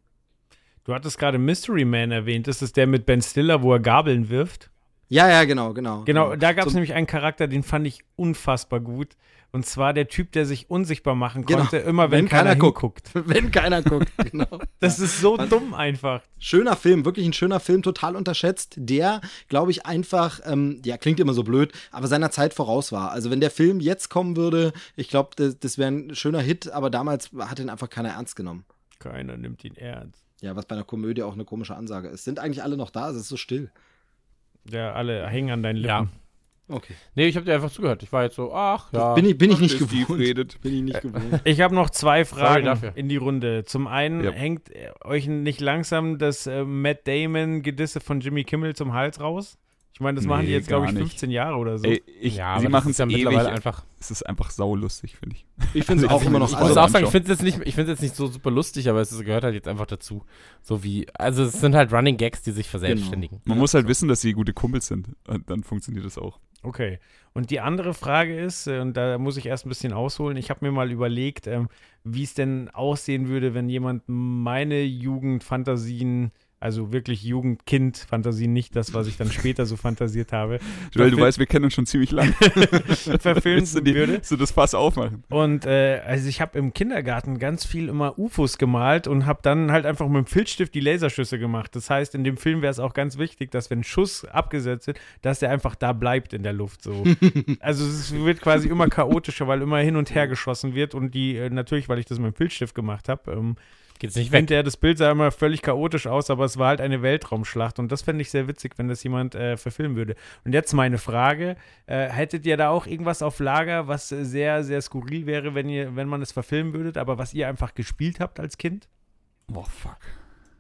Du hattest gerade Mystery Man erwähnt. Das ist der mit Ben Stiller, wo er Gabeln wirft. Ja, ja, genau, genau. Genau, da gab es nämlich einen Charakter, den fand ich unfassbar gut. Und zwar der Typ, der sich unsichtbar machen Genau. konnte, immer wenn, Wenn keiner, keiner guckt. Wenn keiner guckt, genau. Das ist so dumm einfach. Schöner Film, wirklich ein schöner Film, total unterschätzt, der, glaube ich, einfach, ähm, ja, klingt immer so blöd, aber seiner Zeit voraus war. Also wenn der Film jetzt kommen würde, ich glaube, das, das wäre ein schöner Hit, aber damals hat ihn einfach keiner ernst genommen. Keiner nimmt ihn ernst. Ja, was bei einer Komödie auch eine komische Ansage ist. Sind eigentlich alle noch da? Es ist so still. Ja, alle hängen an deinen Lippen. Ja. Okay. Nee, ich habe dir einfach zugehört. Ich war jetzt so, ach ja. Bin ich, bin ich nicht gewohnt. redet. Bin ich nicht gewohnt. Ich habe noch zwei Fragen in die Runde. Zum einen Ja. hängt äh, euch nicht langsam das äh, Matt Damon-Gedisse von Jimmy Kimmel zum Hals raus? Ich meine, das machen die Nee, jetzt, glaube ich, gar nicht. 15 Jahre oder so. Ey, ich, ja, aber sie machen ist es ja ewig. mittlerweile einfach. Es ist einfach saulustig, finde ich. Ich finde es Also auch immer noch. Ich Also- muss auch sagen, ich finde es jetzt, nicht- ich jetzt nicht so super lustig, aber es gehört halt jetzt einfach dazu. So wie, also es sind halt Running Gags, die sich verselbstständigen. Man muss halt wissen, dass sie gute Kumpels sind. Und dann funktioniert das auch. Okay. Und die andere Frage ist, äh, und da muss ich erst ein bisschen ausholen, ich habe mir mal überlegt, ähm, wie es denn aussehen würde, wenn jemand meine Jugendfantasien, also wirklich Jugendkind-Fantasien, nicht das, was ich dann später so fantasiert habe, Joel, du weißt, wir kennen uns schon ziemlich lange. verfilmen du, die, würde. willst du das Fass aufmachen? Und äh, also ich habe im Kindergarten ganz viel immer UFOs gemalt und habe dann halt einfach mit dem Filzstift die Laserschüsse gemacht. Das heißt, in dem Film wäre es auch ganz wichtig, dass wenn ein Schuss abgesetzt wird, dass der einfach da bleibt in der Luft. So. also es wird quasi immer chaotischer, weil immer hin und her geschossen wird und die äh, natürlich, weil ich das mit dem Filzstift gemacht habe, ähm, Geht's nicht weg. hinterher das Bild sah immer völlig chaotisch aus, aber es war halt eine Weltraumschlacht und das fände ich sehr witzig, wenn das jemand äh, verfilmen würde. Und jetzt meine Frage, äh, hättet ihr da auch irgendwas auf Lager, was sehr, sehr skurril wäre, wenn ihr, wenn man es verfilmen würdet, aber was ihr einfach gespielt habt als Kind? Boah, fuck.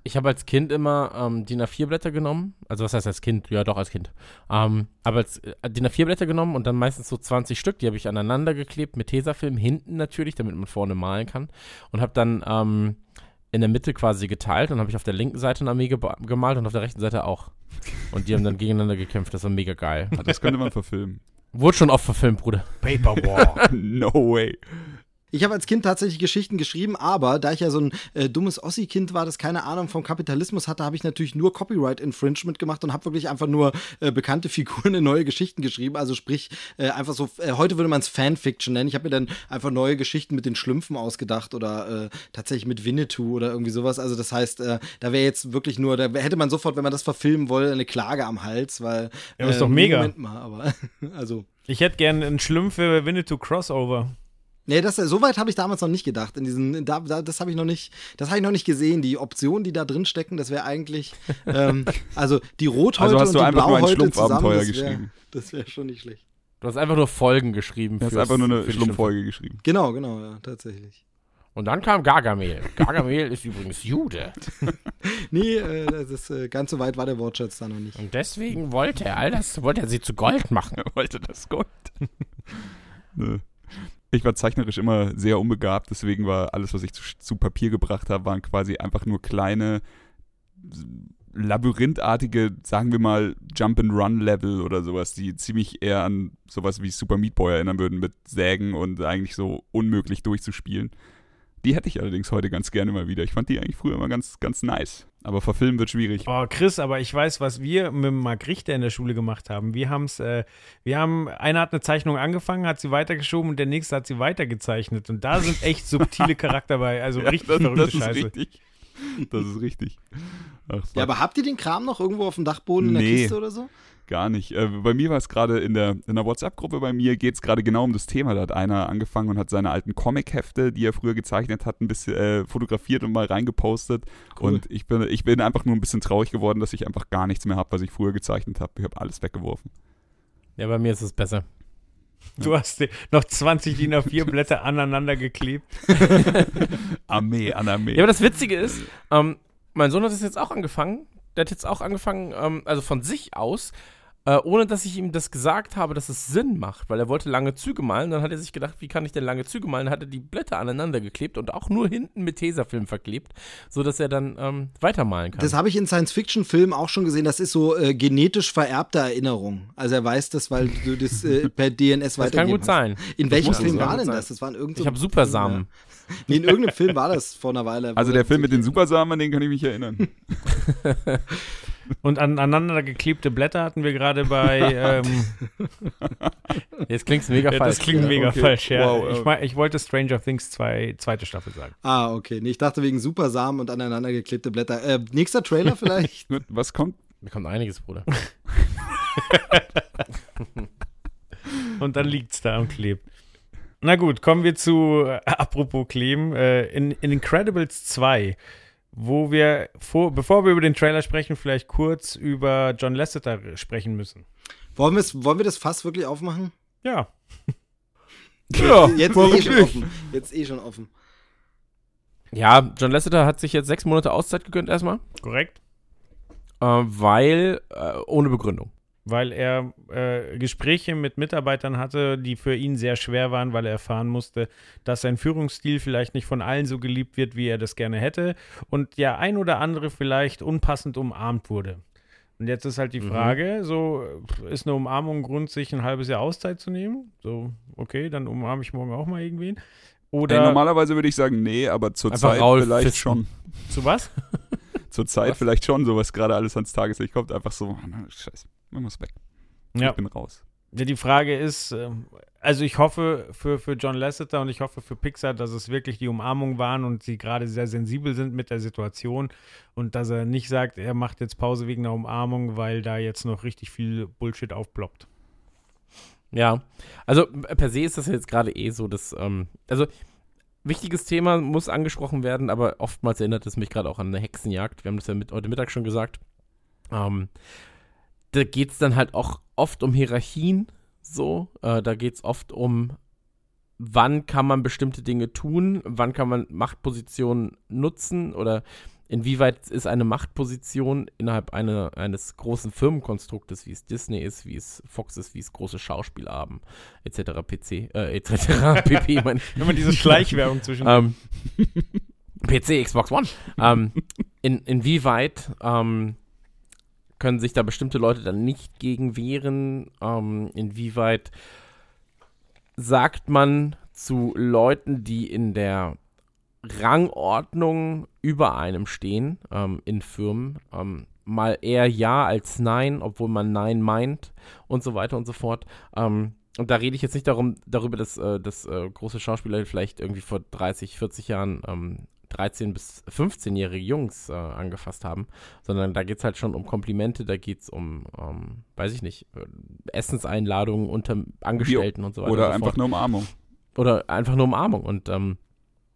Ich habe als Kind immer ähm, DIN A4-Blätter genommen. Also was heißt als Kind? Ja, doch als Kind. Ähm, aber als äh, DIN A4-Blätter genommen und dann meistens so 20 Stück. Die habe ich aneinander geklebt mit Tesafilm, hinten natürlich, damit man vorne malen kann. Und habe dann ähm, in der Mitte quasi geteilt und habe ich auf der linken Seite eine Armee geba- gemalt und auf der rechten Seite auch. Und die haben dann gegeneinander gekämpft. Das war mega geil. Ah, Das könnte man verfilmen. Wurde schon oft verfilmt, Bruder. Paper War. no way. Ich habe als Kind tatsächlich Geschichten geschrieben, aber da ich ja so ein äh, dummes Ossi-Kind war, das keine Ahnung vom Kapitalismus hatte, habe ich natürlich nur Copyright-Infringement gemacht und habe wirklich einfach nur äh, bekannte Figuren in neue Geschichten geschrieben. Also sprich, äh, einfach so, äh, heute würde man es Fanfiction nennen. Ich habe mir dann einfach neue Geschichten mit den Schlümpfen ausgedacht oder äh, tatsächlich mit Winnetou oder irgendwie sowas. Also das heißt, äh, da wäre jetzt wirklich nur, da hätte man sofort, wenn man das verfilmen wolle, eine Klage am Hals, weil. Ja, ist doch mega. Moment mal, aber also. Ich hätte gern einen Schlümpfe Winnetou Crossover. Nee, das, so weit habe ich damals noch nicht gedacht. In diesen, da, da, das habe ich noch nicht, das habe ich noch nicht gesehen. Die Optionen, die da drin stecken, das wäre eigentlich, ähm, also die Rothäute Also hast und du die einfach nur ein Blauhäute Schlumpfabenteuer zusammen, das wär- geschrieben. Das wäre schon nicht schlecht. Du hast einfach nur Folgen geschrieben. Du hast einfach nur eine Schlumpffolge geschrieben. Genau, genau, ja, tatsächlich. Und dann kam Gargamel. Gargamel ist übrigens Jude. Nee, äh, das ist, äh, ganz so weit war der Wortschatz da noch nicht. Und deswegen wollte er all das, wollte er sie zu Gold machen. Er wollte das Gold. Nö. Ich war zeichnerisch immer sehr unbegabt, deswegen war alles, was ich zu, zu Papier gebracht habe, waren quasi einfach nur kleine, labyrinthartige, sagen wir mal, Jump-and-Run-Level oder sowas, die ziemlich eher an sowas wie Super Meat Boy erinnern würden, mit Sägen und eigentlich so unmöglich durchzuspielen. Die hätte ich allerdings heute ganz gerne mal wieder. Ich fand die eigentlich früher immer ganz, ganz nice. Aber verfilmen wird schwierig. Oh, Chris, aber ich weiß, was wir mit Marc Richter in der Schule gemacht haben. Wir haben es, äh, wir haben, einer hat eine Zeichnung angefangen, hat sie weitergeschoben und der nächste hat sie weitergezeichnet. Und da sind echt subtile Charakter bei, also Ja, richtig das, verrückte das ist Scheiße. richtig. Das ist richtig. Ach. Ja, aber habt ihr den Kram noch irgendwo auf dem Dachboden in der Nee. Kiste oder so? Gar nicht. Äh, bei mir war es gerade in der, in der WhatsApp-Gruppe bei mir, geht es gerade genau um das Thema. Da hat einer angefangen und hat seine alten Comic-Hefte, die er früher gezeichnet hat, ein bisschen äh, fotografiert und mal reingepostet. Cool. Und ich bin, ich bin einfach nur ein bisschen traurig geworden, dass ich einfach gar nichts mehr habe, was ich früher gezeichnet habe. Ich habe alles weggeworfen. Ja, bei mir ist es besser. Du hast noch 20 DIN A4 Blätter aneinander geklebt. Armee an Armee. Ja, aber das Witzige ist, ähm, mein Sohn hat das jetzt auch angefangen. Der hat jetzt auch angefangen, ähm, also von sich aus, äh, ohne dass ich ihm das gesagt habe, dass es Sinn macht, weil er wollte lange Züge malen. Dann hat er sich gedacht, wie kann ich denn lange Züge malen? Dann hat er die Blätter aneinander geklebt und auch nur hinten mit Tesafilm verklebt, sodass er dann ähm, weitermalen kann. Das habe ich in Science-Fiction-Filmen auch schon gesehen. Das ist so äh, genetisch vererbte Erinnerung. Also er weiß das, weil du das äh, per DNS das weitergeben kann gut hast. sein. In welchem Film war denn sein. das? Das war in irgendeinem Ich habe Supersamen. Nee, in irgendeinem Film war das vor einer Weile. also der Film mit den Supersamen, an den kann ich mich erinnern. Und an, aneinander geklebte Blätter hatten wir gerade bei. Ähm, Jetzt klingt es mega falsch. das klingt Ja, mega okay. falsch, ja. Wow, ich, äh. mein, ich wollte Stranger Things 2, zweite Staffel sagen. Ah, okay. Nee, ich dachte wegen Supersamen und aneinander geklebte Blätter. Äh, nächster Trailer vielleicht? Was kommt? Mir kommt einiges, Bruder. Und dann liegt's da und klebt. Na gut, kommen wir zu, äh, apropos Kleben, äh, in, in Incredibles 2, wo wir, vor, bevor wir über den Trailer sprechen, vielleicht kurz über John Lasseter sprechen müssen. Wollen, wollen wir das Fass wirklich aufmachen? Ja, Ja, Jetzt eh schon offen. Jetzt eh schon offen. Ja, John Lasseter hat sich jetzt sechs Monate Auszeit gegönnt erstmal, korrekt. äh, weil, äh, ohne Begründung. Weil er äh, Gespräche mit Mitarbeitern hatte, die für ihn sehr schwer waren, weil er erfahren musste, dass sein Führungsstil vielleicht nicht von allen so geliebt wird, wie er das gerne hätte. Und ja, ein oder andere vielleicht unpassend umarmt wurde. Und jetzt ist halt die Mhm. Frage, so ist eine Umarmung ein Grund, sich ein halbes Jahr Auszeit zu nehmen? So, okay, dann umarme ich morgen auch mal irgendwen. Ey, Oder normalerweise würde ich sagen, nee, aber zur Zeit Raul vielleicht fisten. schon. zu was? Zur Zeit Was? vielleicht schon, so was gerade alles ans Tageslicht kommt. Einfach so, na, scheiße, man muss weg. Ja. Ich bin raus. Ja, die Frage ist, ähm, also ich hoffe für, für John Lasseter und ich hoffe für Pixar, dass es wirklich die Umarmung waren und sie gerade sehr sensibel sind mit der Situation und dass er nicht sagt, er macht jetzt Pause wegen der Umarmung, weil da jetzt noch richtig viel Bullshit aufploppt. Ja, also per se ist das jetzt gerade eh so, dass, ähm, also wichtiges Thema muss angesprochen werden, aber oftmals erinnert es mich gerade auch an eine Hexenjagd. Wir haben das ja mit, heute Mittag schon gesagt. Ähm, da geht es dann halt auch oft um Hierarchien, so. Äh, da geht es oft um, wann kann man bestimmte Dinge tun, wann kann man Machtpositionen nutzen oder inwieweit ist eine Machtposition innerhalb einer, eines großen Firmenkonstruktes, wie es Disney ist, wie es Fox ist, wie es große Schauspieler haben, etc. PC, äh, etc. pp. ich. Immer diese Schleichwerbung zwischen. Ähm, PC, Xbox One. Ähm, in, inwieweit ähm, können sich da bestimmte Leute dann nicht gegen wehren? Ähm, inwieweit sagt man zu Leuten, die in der Rangordnung über einem stehen, ähm, in Firmen, ähm, mal eher Ja als Nein, obwohl man Nein meint und so weiter und so fort. Ähm, und da rede ich jetzt nicht darum, darüber, dass, äh, dass äh, große Schauspieler vielleicht irgendwie vor 30, 40 Jahren ähm, 13- bis 15-jährige Jungs äh, angefasst haben, sondern da geht es halt schon um Komplimente, da geht es um, ähm, weiß ich nicht, äh, Essenseinladungen unter Angestellten und so weiter. Oder so einfach fort. eine Umarmung. Oder einfach nur Umarmung. Und ähm,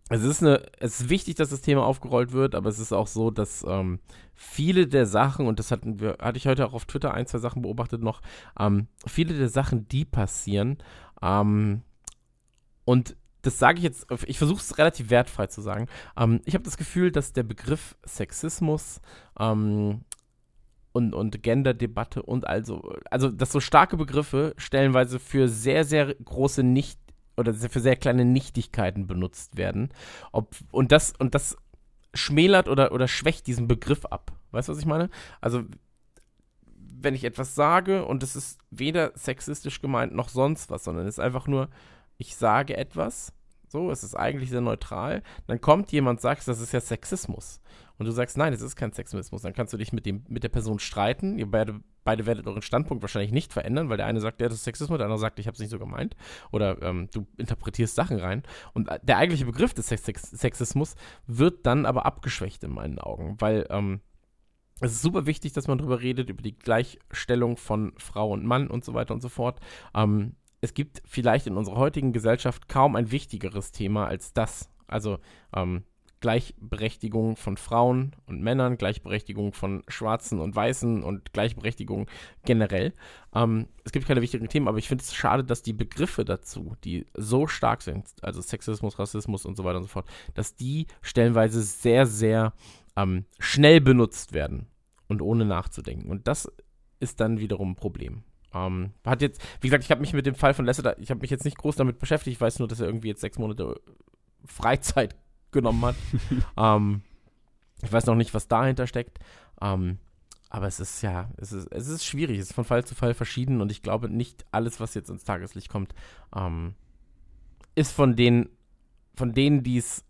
es ist eine, es ist wichtig, dass das Thema aufgerollt wird, aber es ist auch so, dass ähm, viele der Sachen, und das hatten wir, hatte ich heute auch auf Twitter ein, zwei Sachen beobachtet noch, ähm, viele der Sachen, die passieren, ähm, und das sage ich jetzt, ich versuche es relativ wertfrei zu sagen. Ähm, ich habe das Gefühl, dass der Begriff Sexismus ähm, und, und Genderdebatte und also, also, dass so starke Begriffe stellenweise für sehr, sehr große Nicht- oder für sehr kleine Nichtigkeiten benutzt werden. Ob, und das, und das schmälert oder, oder schwächt diesen Begriff ab. Weißt du, was ich meine? Also, wenn ich etwas sage und es ist weder sexistisch gemeint noch sonst was, sondern es ist einfach nur, ich sage etwas, So, es ist eigentlich sehr neutral. Dann kommt jemand, sagt, das ist ja Sexismus. Und du sagst, nein, es ist kein Sexismus. Dann kannst du dich mit, dem, mit der Person streiten. Ihr beide, beide werdet euren Standpunkt wahrscheinlich nicht verändern, weil der eine sagt, ja, das ist Sexismus, der andere sagt, ich habe es nicht so gemeint. Oder ähm, du interpretierst Sachen rein. Und äh, der eigentliche Begriff des Sex Sexismus wird dann aber abgeschwächt in meinen Augen, weil ähm, es ist super wichtig, dass man darüber redet, über die Gleichstellung von Frau und Mann und so weiter und so fort. Ähm, es gibt vielleicht in unserer heutigen Gesellschaft kaum ein wichtigeres Thema als das. Also ähm, Gleichberechtigung von Frauen und Männern, Gleichberechtigung von Schwarzen und Weißen und Gleichberechtigung generell. Ähm, es gibt keine wichtigen Themen, aber ich finde es schade, dass die Begriffe dazu, die so stark sind, also Sexismus, Rassismus und so weiter und so fort, dass die stellenweise sehr, sehr ähm, schnell benutzt werden und ohne nachzudenken. Und das ist dann wiederum ein Problem. Ähm, hat jetzt, wie gesagt, ich habe mich mit dem Fall von Lasseter, ich habe mich jetzt nicht groß damit beschäftigt, ich weiß nur, dass er irgendwie jetzt sechs Monate Freizeit genommen hat. ähm, ich weiß noch nicht, was dahinter steckt. Ähm, aber es ist ja, es ist, es ist schwierig, es ist von Fall zu Fall verschieden und ich glaube, nicht alles, was jetzt ins Tageslicht kommt, ähm, ist von den, von denen, die es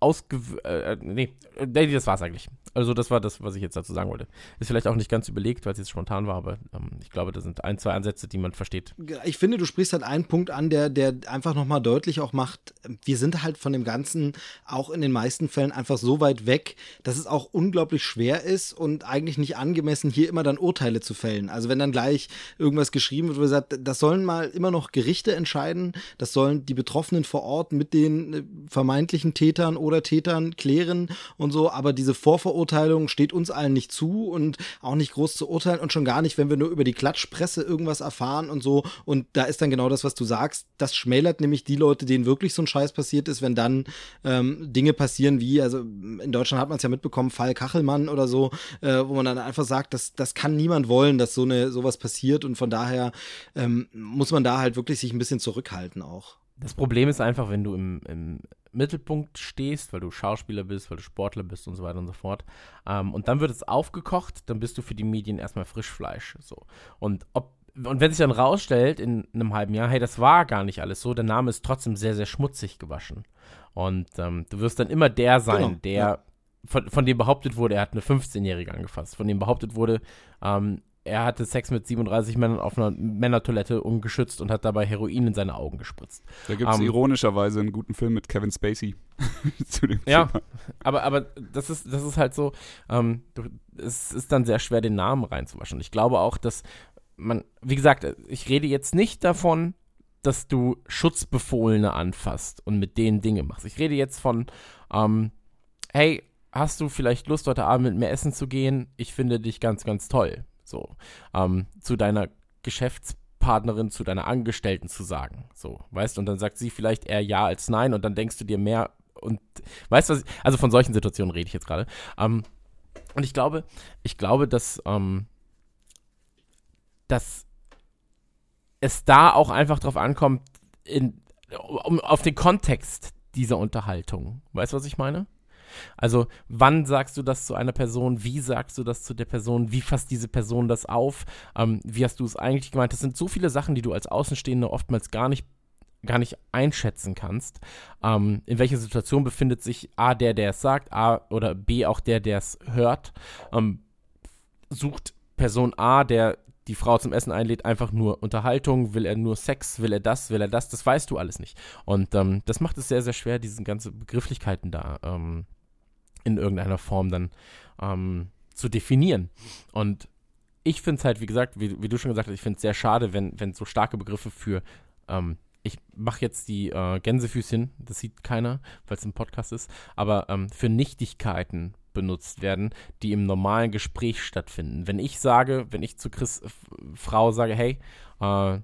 ausge... Äh, nee, nee, das war's eigentlich. Also das war das, was ich jetzt dazu sagen wollte. Ist vielleicht auch nicht ganz überlegt, weil es jetzt spontan war, aber ähm, ich glaube, da sind ein, zwei Ansätze, die man versteht. Ich finde, du sprichst halt einen Punkt an, der, der einfach nochmal deutlich auch macht, wir sind halt von dem Ganzen auch in den meisten Fällen einfach so weit weg, dass es auch unglaublich schwer ist und eigentlich nicht angemessen, hier immer dann Urteile zu fällen. Also wenn dann gleich irgendwas geschrieben wird, wo gesagt, das sollen mal immer noch Gerichte entscheiden, das sollen die Betroffenen vor Ort mit den äh, vermeintlichen Tätern oder Tätern klären und so, aber diese Vorverurteilung steht uns allen nicht zu und auch nicht groß zu urteilen und schon gar nicht, wenn wir nur über die Klatschpresse irgendwas erfahren und so. Und da ist dann genau das, was du sagst. Das schmälert nämlich die Leute, denen wirklich so ein Scheiß passiert ist, wenn dann ähm, Dinge passieren wie, also in Deutschland hat man es ja mitbekommen, Fall Kachelmann oder so, äh, wo man dann einfach sagt, das, das kann niemand wollen, dass so eine sowas passiert und von daher ähm, muss man da halt wirklich sich ein bisschen zurückhalten auch. Das Problem ist einfach, wenn du im, im Mittelpunkt stehst, weil du Schauspieler bist, weil du Sportler bist und so weiter und so fort. Ähm, und dann wird es aufgekocht, dann bist du für die Medien erstmal Frischfleisch. So. Und ob und wenn sich dann rausstellt in einem halben Jahr, hey, das war gar nicht alles so, der Name ist trotzdem sehr, sehr schmutzig gewaschen. Und ähm, du wirst dann immer der sein, genau, der, ja. von, von, dem behauptet wurde, er hat eine 15-Jährige angefasst, von dem behauptet wurde, ähm, er hatte Sex mit 37 Männern auf einer Männertoilette ungeschützt und hat dabei Heroin in seine Augen gespritzt. Da gibt es um, ähm, ironischerweise einen guten Film mit Kevin Spacey zu dem ja, Thema. aber, aber das, ist, das ist halt so, ähm, es ist dann sehr schwer, den Namen reinzuwaschen. Ich glaube auch, dass man, wie gesagt, ich rede jetzt nicht davon, dass du Schutzbefohlene anfasst und mit denen Dinge machst. Ich rede jetzt von, ähm, hey, hast du vielleicht Lust, heute Abend mit mir essen zu gehen? Ich finde dich ganz, ganz toll. So, ähm, zu deiner Geschäftspartnerin, zu deiner Angestellten zu sagen. So, weißt du, und dann sagt sie vielleicht eher ja als nein und dann denkst du dir mehr und weißt was, ich, also von solchen Situationen rede ich jetzt gerade. Ähm, und ich glaube, ich glaube, dass, ähm, dass es da auch einfach drauf ankommt, in, um, auf den Kontext dieser Unterhaltung. Weißt du, was ich meine? Also, wann sagst du das zu einer Person? Wie sagst du das zu der Person? Wie fasst diese Person das auf? Ähm, wie hast du es eigentlich gemeint? Das sind so viele Sachen, die du als Außenstehender oftmals gar nicht gar nicht einschätzen kannst, ähm, in welcher Situation befindet sich A, der, der es sagt, A oder B, auch der, der es hört. Ähm, sucht Person A, der die Frau zum Essen einlädt, einfach nur Unterhaltung, will er nur Sex, will er das, will er das, das weißt du alles nicht. Und ähm, das macht es sehr, sehr schwer, diese ganzen Begrifflichkeiten da ähm, in irgendeiner Form dann ähm, zu definieren. Und ich finde es halt, wie gesagt, wie, wie, du schon gesagt hast, ich finde es sehr schade, wenn, wenn so starke Begriffe für, ähm, ich mache jetzt die äh, Gänsefüßchen, das sieht keiner, weil es ein Podcast ist, aber ähm, für Nichtigkeiten benutzt werden, die im normalen Gespräch stattfinden. Wenn ich sage, wenn ich zu Chris Frau sage, hey, äh,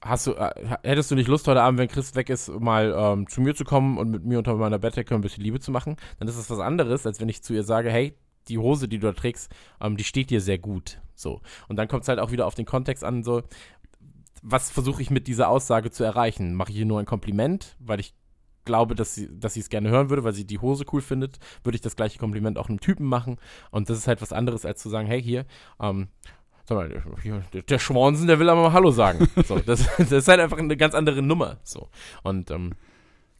hast du, äh, hättest du nicht Lust, heute Abend, wenn Chris weg ist, mal ähm, zu mir zu kommen und mit mir unter meiner Bettdecke ein bisschen Liebe zu machen? Dann ist das was anderes, als wenn ich zu ihr sage, hey, die Hose, die du da trägst, ähm, die steht dir sehr gut. So. Und dann kommt es halt auch wieder auf den Kontext an, so, was versuche ich mit dieser Aussage zu erreichen? Mache ich ihr nur ein Kompliment, weil ich glaube, dass sie dass es gerne hören würde, weil sie die Hose cool findet, würde ich das gleiche Kompliment auch einem Typen machen. Und das ist halt was anderes, als zu sagen, hey, hier, ähm, sag mal, der, Schwansen, der will aber mal Hallo sagen. So, das, das ist halt einfach eine ganz andere Nummer. So. Und ähm,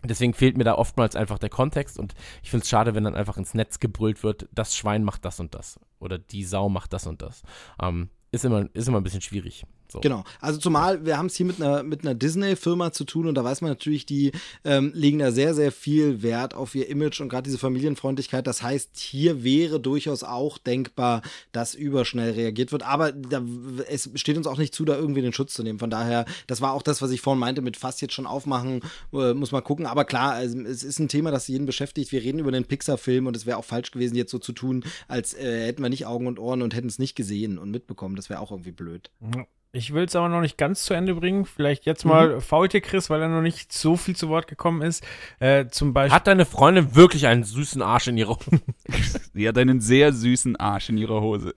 Deswegen fehlt mir da oftmals einfach der Kontext und ich finde es schade, wenn dann einfach ins Netz gebrüllt wird, das Schwein macht das und das oder die Sau macht das und das. Ähm, ist, immer, ist immer ein bisschen schwierig. So. Genau. Also zumal wir haben es hier mit einer, mit einer Disney-Firma zu tun und da weiß man natürlich, die ähm, legen da sehr, sehr viel Wert auf ihr Image und gerade diese Familienfreundlichkeit. Das heißt, hier wäre durchaus auch denkbar, dass überschnell reagiert wird. Aber da, es steht uns auch nicht zu, da irgendwie den Schutz zu nehmen. Von daher, das war auch das, was ich vorhin meinte, mit fast jetzt schon aufmachen, äh, muss man gucken. Aber klar, also, es ist ein Thema, das jeden beschäftigt. Wir reden über den Pixar-Film und es wäre auch falsch gewesen, jetzt so zu tun, als äh, hätten wir nicht Augen und Ohren und hätten es nicht gesehen und mitbekommen. Das wäre auch irgendwie blöd. Ja. Ich will es aber noch nicht ganz zu Ende bringen. Vielleicht jetzt mal mhm. faulte Chris, weil er noch nicht so viel zu Wort gekommen ist. Äh, zum Beispiel. Hat deine Freundin wirklich einen süßen Arsch in ihrer Hose? Sie hat einen sehr süßen Arsch in ihrer Hose.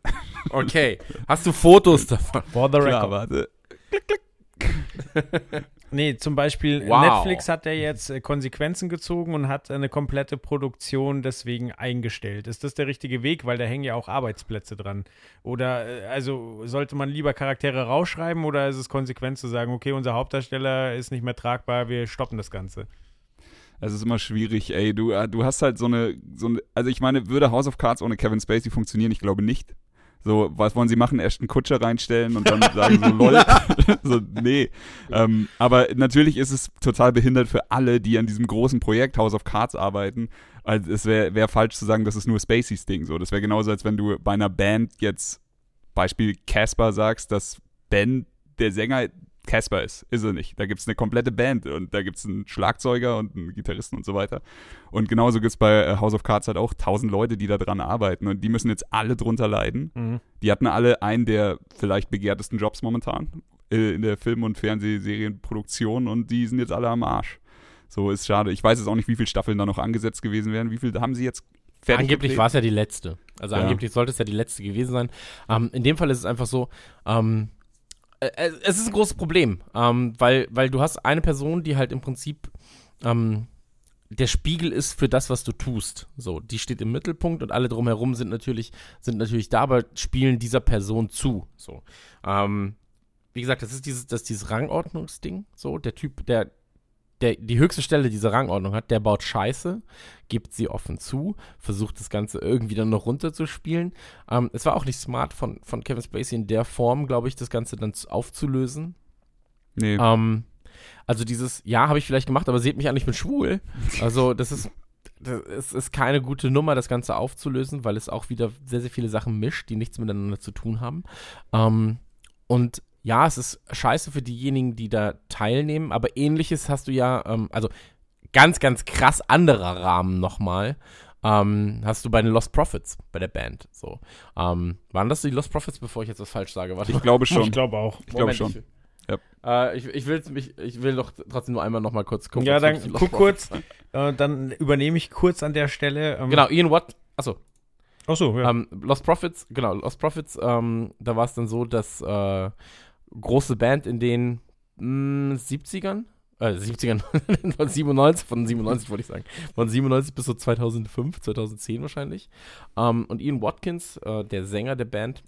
Okay. Hast du Fotos davon? For the record. Klar, warte. Klick, klick. Nee, zum Beispiel wow. Netflix hat ja jetzt äh, Konsequenzen gezogen und hat eine komplette Produktion deswegen eingestellt. Ist das der richtige Weg? Weil da hängen ja auch Arbeitsplätze dran. Oder äh, also sollte man lieber Charaktere rausschreiben oder ist es konsequent zu sagen, okay, unser Hauptdarsteller ist nicht mehr tragbar, wir stoppen das Ganze? Es ist immer schwierig, ey. Du, äh, du hast halt so eine, so eine, also ich meine, würde House of Cards ohne Kevin Spacey funktionieren? Ich glaube nicht. So, was wollen sie machen? Erst einen Kutscher reinstellen und dann sagen so, lol. so, nee. Ähm, aber natürlich ist es total behindert für alle, die an diesem großen Projekt House of Cards arbeiten. Also es wäre wär falsch zu sagen, das ist nur Spaceys Ding. So, das wäre genauso, als wenn du bei einer Band jetzt Beispiel Casper sagst, dass Ben, der Sänger, Casper ist. Ist er nicht. Da gibt es eine komplette Band und da gibt es einen Schlagzeuger und einen Gitarristen und so weiter. Und genauso gibt es bei äh, House of Cards halt auch tausend Leute, die da dran arbeiten und die müssen jetzt alle drunter leiden. Mhm. Die hatten alle einen der vielleicht begehrtesten Jobs momentan äh, in der Film- und Fernsehserienproduktion und die sind jetzt alle am Arsch. So ist schade. Ich weiß jetzt auch nicht, wie viele Staffeln da noch angesetzt gewesen wären. Wie viele haben sie jetzt fertig Angeblich war es ja die letzte. Also ja. angeblich sollte es ja die letzte gewesen sein. Ähm, in dem Fall ist es einfach so, ähm, äh, äh, es ist ein großes Problem, ähm, weil, weil du hast eine Person, die halt im Prinzip ähm, der Spiegel ist für das, was du tust. So, die steht im Mittelpunkt und alle drumherum sind natürlich, sind natürlich da, aber spielen dieser Person zu. So. Ähm, wie gesagt, das ist dieses, das ist dieses Rangordnungsding. So, der Typ, der, der die höchste Stelle dieser Rangordnung hat, der baut Scheiße, gibt sie offen zu, versucht das Ganze irgendwie dann noch runterzuspielen. Ähm, es war auch nicht smart von, von Kevin Spacey in der Form, glaube ich, das Ganze dann aufzulösen. Nee. Ähm, also dieses, ja, habe ich vielleicht gemacht, aber seht mich an, ich bin schwul. Also das ist, es ist keine gute Nummer, das Ganze aufzulösen, weil es auch wieder sehr, sehr viele Sachen mischt, die nichts miteinander zu tun haben. Ähm, und ja, es ist scheiße für diejenigen, die da teilnehmen, aber ähnliches hast du ja, ähm, also ganz, ganz krass anderer Rahmen nochmal. Ähm, hast du bei den Lost Profits, bei der Band. So. Ähm, waren das die Lost Profits, bevor ich jetzt was falsch sage? Warte ich glaube schon. Ich glaube auch. Ich glaube schon. Ich, ja. Äh, ich, ich, will mich, ich will doch trotzdem nur einmal noch mal kurz gucken. Ja, dann guck kurz. Äh, dann übernehme ich kurz an der Stelle. Ähm, genau, Ian Watt. Achso. Achso, ja. Ähm, Lost Profits, genau, Lost Profits, ähm, da war es dann so, dass äh, große Band in den mh, 70ern, äh, 70ern, von 97, von 97 wollte ich sagen, von 97 bis so 2005, 2010 wahrscheinlich. Ähm, und Ian Watkins, äh, der Sänger der Band,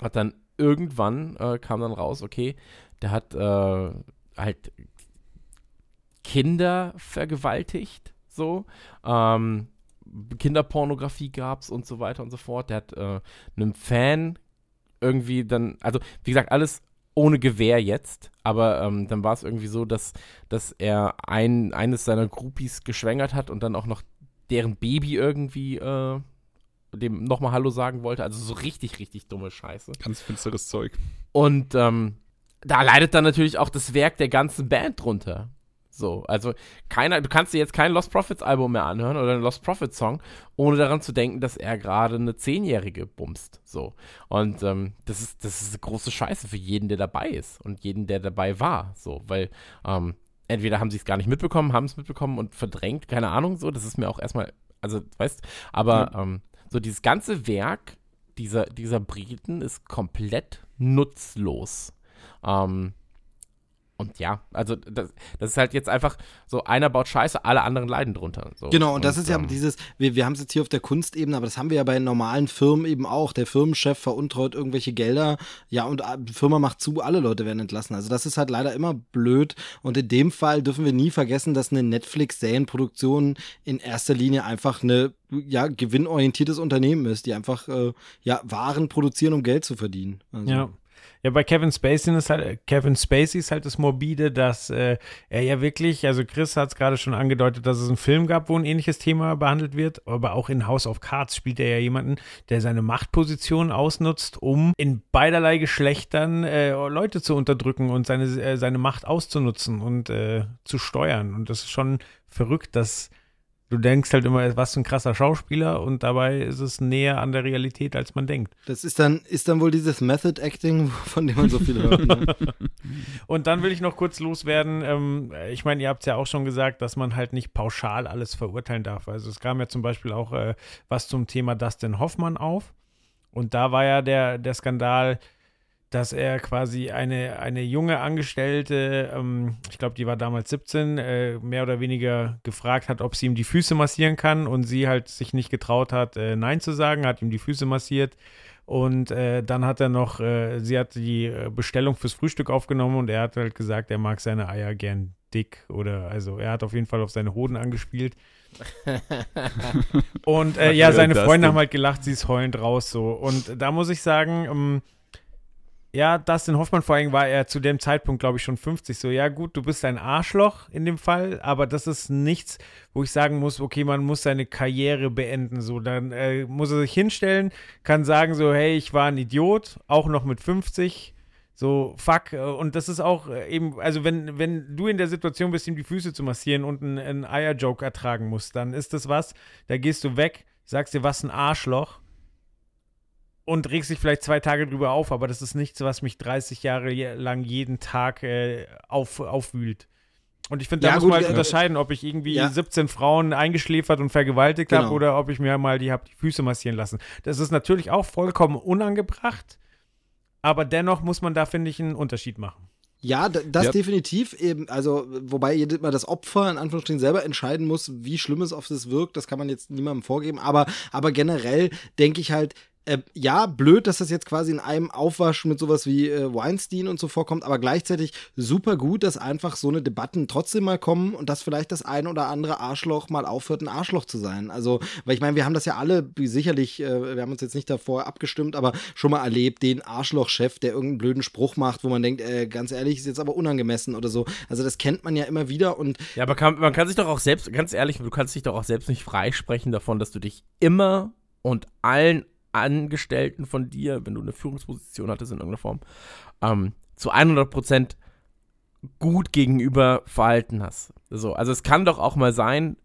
hat dann irgendwann, äh, kam dann raus, okay, der hat äh, halt Kinder vergewaltigt, so, ähm, Kinderpornografie gab's und so weiter und so fort. Der hat äh, einem Fan irgendwie dann, also wie gesagt, alles ohne Gewehr jetzt, aber ähm, dann war es irgendwie so, dass, dass er ein, eines seiner Groupies geschwängert hat und dann auch noch deren Baby irgendwie äh, dem nochmal Hallo sagen wollte. Also so richtig, richtig dumme Scheiße. Ganz finsteres Zeug. Und ähm, da leidet dann natürlich auch das Werk der ganzen Band drunter. So, also keiner, du kannst dir jetzt kein Lost Profits Album mehr anhören oder einen Lost Profits Song, ohne daran zu denken, dass er gerade eine Zehnjährige bumst. So. Und ähm, das ist, das ist eine große Scheiße für jeden, der dabei ist und jeden, der dabei war. So, weil ähm, entweder haben sie es gar nicht mitbekommen, haben es mitbekommen und verdrängt, keine Ahnung, so, das ist mir auch erstmal, also, weißt, aber mhm. ähm, so dieses ganze Werk dieser, dieser Briten ist komplett nutzlos. Ähm, und ja, also das, das ist halt jetzt einfach so, einer baut Scheiße, alle anderen leiden drunter. So. Genau, und das ist ja ähm, dieses, wir, wir haben es jetzt hier auf der Kunstebene, aber das haben wir ja bei normalen Firmen eben auch. Der Firmenchef veruntreut irgendwelche Gelder, ja, und äh, die Firma macht zu, alle Leute werden entlassen. Also das ist halt leider immer blöd. Und in dem Fall dürfen wir nie vergessen, dass eine Netflix-Serienproduktion in erster Linie einfach eine ja, gewinnorientiertes Unternehmen ist, die einfach äh, ja, Waren produzieren, um Geld zu verdienen. Also. Ja. Ja, bei Kevin Spacey ist halt, Kevin Spacey ist halt das Morbide, dass äh, er ja wirklich, also Chris hat es gerade schon angedeutet, dass es einen Film gab, wo ein ähnliches Thema behandelt wird, aber auch in House of Cards spielt er ja jemanden, der seine Machtposition ausnutzt, um in beiderlei Geschlechtern äh, Leute zu unterdrücken und seine, äh, seine Macht auszunutzen und äh, zu steuern. Und das ist schon verrückt, dass du denkst halt immer, was für ein krasser Schauspieler und dabei ist es näher an der Realität, als man denkt. Das ist dann, ist dann wohl dieses Method Acting, von dem man so viel hört. Ne? und dann will ich noch kurz loswerden. Ähm, ich meine, ihr habt es ja auch schon gesagt, dass man halt nicht pauschal alles verurteilen darf. Also es kam ja zum Beispiel auch äh, was zum Thema Dustin Hoffmann auf. Und da war ja der, der Skandal, dass er quasi eine, eine junge Angestellte, ähm, ich glaube, die war damals 17, äh, mehr oder weniger gefragt hat, ob sie ihm die Füße massieren kann und sie halt sich nicht getraut hat, äh, Nein zu sagen, hat ihm die Füße massiert. Und äh, dann hat er noch, äh, sie hat die äh, Bestellung fürs Frühstück aufgenommen und er hat halt gesagt, er mag seine Eier gern dick oder also er hat auf jeden Fall auf seine Hoden angespielt. und äh, ja, seine Freunde haben halt gelacht, sie ist heulend raus so. Und da muss ich sagen, ähm, ja, Dustin Hoffmann vor allem war er zu dem Zeitpunkt, glaube ich, schon 50. So, ja, gut, du bist ein Arschloch in dem Fall, aber das ist nichts, wo ich sagen muss, okay, man muss seine Karriere beenden. So, dann äh, muss er sich hinstellen, kann sagen, so, hey, ich war ein Idiot, auch noch mit 50. So, fuck. Und das ist auch äh, eben, also wenn, wenn du in der Situation bist, ihm die Füße zu massieren und einen, einen Eierjoke ertragen musst, dann ist das was, da gehst du weg, sagst dir, was ein Arschloch und regst dich vielleicht zwei Tage drüber auf, aber das ist nichts, was mich 30 Jahre lang jeden Tag äh, auf, aufwühlt. Und ich finde, da ja, muss gut, man halt äh, unterscheiden, ob ich irgendwie ja. 17 Frauen eingeschläfert und vergewaltigt genau. habe oder ob ich mir mal die, hab die Füße massieren lassen. Das ist natürlich auch vollkommen unangebracht, aber dennoch muss man da, finde ich, einen Unterschied machen. Ja, das ja. definitiv eben, also wobei jedes Mal das Opfer in Anführungsstrichen selber entscheiden muss, wie schlimm es auf das wirkt, das kann man jetzt niemandem vorgeben, aber, aber generell denke ich halt, äh, ja, blöd, dass das jetzt quasi in einem Aufwasch mit sowas wie äh, Weinstein und so vorkommt, aber gleichzeitig super gut, dass einfach so eine Debatten trotzdem mal kommen und dass vielleicht das ein oder andere Arschloch mal aufhört, ein Arschloch zu sein. Also, weil ich meine, wir haben das ja alle sicherlich, äh, wir haben uns jetzt nicht davor abgestimmt, aber schon mal erlebt, den Arschlochchef, der irgendeinen blöden Spruch macht, wo man denkt, äh, ganz ehrlich, ist jetzt aber unangemessen oder so. Also, das kennt man ja immer wieder und. Ja, aber kann, man kann sich doch auch selbst, ganz ehrlich, du kannst dich doch auch selbst nicht freisprechen davon, dass du dich immer und allen Angestellten von dir, wenn du eine Führungsposition hattest in irgendeiner Form, ähm, zu 100% gut gegenüber verhalten hast. So, also es kann doch auch mal sein,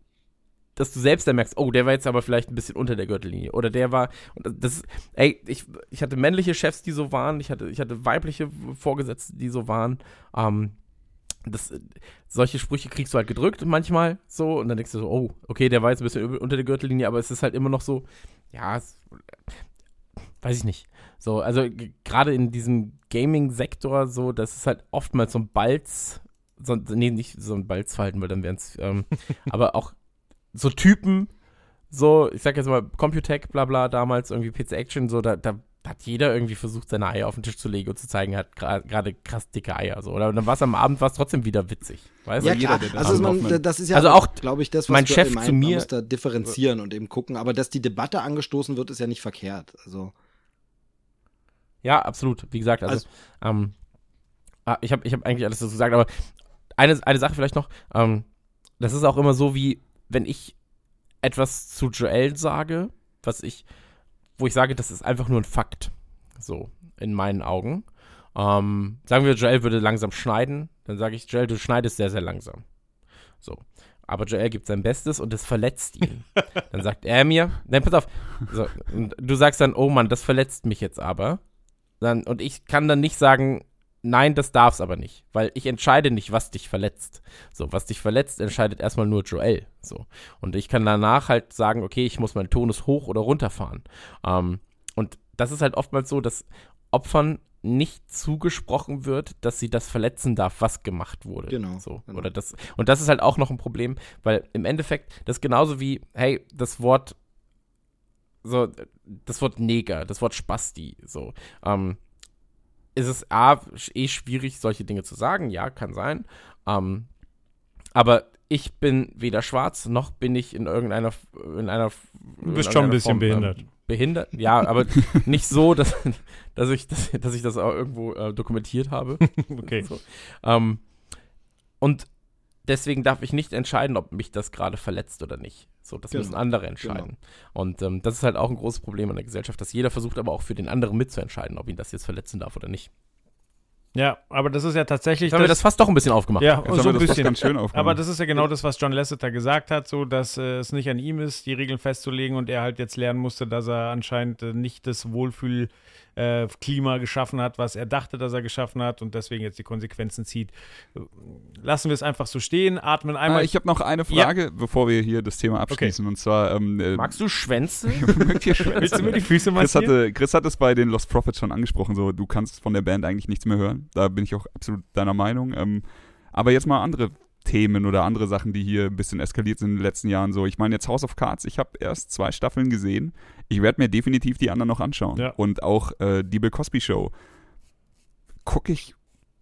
dass du selbst dann merkst, oh, der war jetzt aber vielleicht ein bisschen unter der Gürtellinie oder der war das ey, ich, ich hatte männliche Chefs, die so waren, ich hatte ich hatte weibliche Vorgesetzte, die so waren. Ähm, das, solche Sprüche kriegst du halt gedrückt manchmal so und dann denkst du so, oh, okay, der war jetzt ein bisschen unter der Gürtellinie, aber es ist halt immer noch so, ja, es, weiß ich nicht. So, also gerade in diesem Gaming-Sektor, so, das ist halt oftmals so ein Balz, so, nee, nicht so ein Balzverhalten, weil dann wären es, ähm, aber auch so Typen, so, ich sag jetzt mal, Computech, bla bla, damals irgendwie PC Action, so, da, da hat jeder irgendwie versucht, seine Eier auf den Tisch zu legen und zu zeigen, er hat gerade krass dicke Eier. So. Oder dann war es am Abend war's trotzdem wieder witzig. Weißt ja, du? Jeder, der also man, das ist ja, also auch, glaube ich, das, was mein Chef meint, zu mir, man muss da differenzieren und eben gucken. Aber dass die Debatte angestoßen wird, ist ja nicht verkehrt. Also. Ja, absolut. Wie gesagt, also, also ähm, ah, ich habe ich hab eigentlich alles dazu gesagt, aber eine, eine Sache vielleicht noch. Ähm, das ist auch immer so, wie wenn ich etwas zu Joel sage, was ich wo ich sage, das ist einfach nur ein Fakt. So, in meinen Augen. Ähm, sagen wir, Joel würde langsam schneiden, dann sage ich, Joel, du schneidest sehr, sehr langsam. So. Aber Joel gibt sein Bestes und es verletzt ihn. dann sagt er mir, nein, pass auf. So, du sagst dann, oh Mann, das verletzt mich jetzt aber. Dann, und ich kann dann nicht sagen, nein, das darf's aber nicht, weil ich entscheide nicht, was dich verletzt. So, was dich verletzt, entscheidet erstmal nur Joel. So. Und ich kann danach halt sagen, okay, ich muss meinen Tonus hoch oder runterfahren. Ähm, und das ist halt oftmals so, dass Opfern nicht zugesprochen wird, dass sie das verletzen darf, was gemacht wurde. Genau, So. genau. Oder das, und das ist halt auch noch ein Problem, weil im Endeffekt, das ist genauso wie, hey, das Wort, so, das Wort Neger, das Wort Spasti, so, ähm, ist es A, eh schwierig, solche Dinge zu sagen, ja, kann sein, ähm, aber ich bin weder schwarz, noch bin ich in irgendeiner, in einer, Du bist schon ein bisschen behindert. Ähm, behindert, ja, aber nicht so, dass, dass, ich, dass, dass ich das auch irgendwo äh, dokumentiert habe. Okay. So. Ähm, und deswegen darf ich nicht entscheiden, ob mich das gerade verletzt oder nicht. So, das Genau. müssen andere entscheiden. Und ähm, das ist halt auch ein großes Problem in der Gesellschaft, dass jeder versucht, aber auch für den anderen mitzuentscheiden, ob ihn das jetzt verletzen darf oder nicht. Ja, aber das ist ja tatsächlich. Jetzt haben wir das fast doch ein bisschen aufgemacht. ja, Jetzt so ein das bisschen. ganz schön aufgemacht. Aber das ist ja genau das, was John Lasseter gesagt hat, so dass äh, es nicht an ihm ist, die Regeln festzulegen und er halt jetzt lernen musste, dass er anscheinend äh, nicht das Wohlfühlklima äh, Klima geschaffen hat, was er dachte, dass er geschaffen hat und deswegen jetzt die Konsequenzen zieht. Lassen wir es einfach so stehen, atmen Ah, einmal. ich habe noch eine Frage, bevor wir hier das Thema abschließen. Und zwar, ähm, äh, Magst du Schwänze? Schwänze? Willst du mir die Füße Chris massieren? hatte, Chris hat es bei den Lost Prophets schon angesprochen, so du kannst von der Band eigentlich nichts mehr hören. Da bin ich auch absolut deiner Meinung. Ähm, aber jetzt mal andere Themen oder andere Sachen, die hier ein bisschen eskaliert sind in den letzten Jahren. So, ich meine jetzt House of Cards, ich habe erst zwei Staffeln gesehen. Ich werde mir definitiv die anderen noch anschauen. Ja. Und auch äh, die Bill Cosby Show gucke ich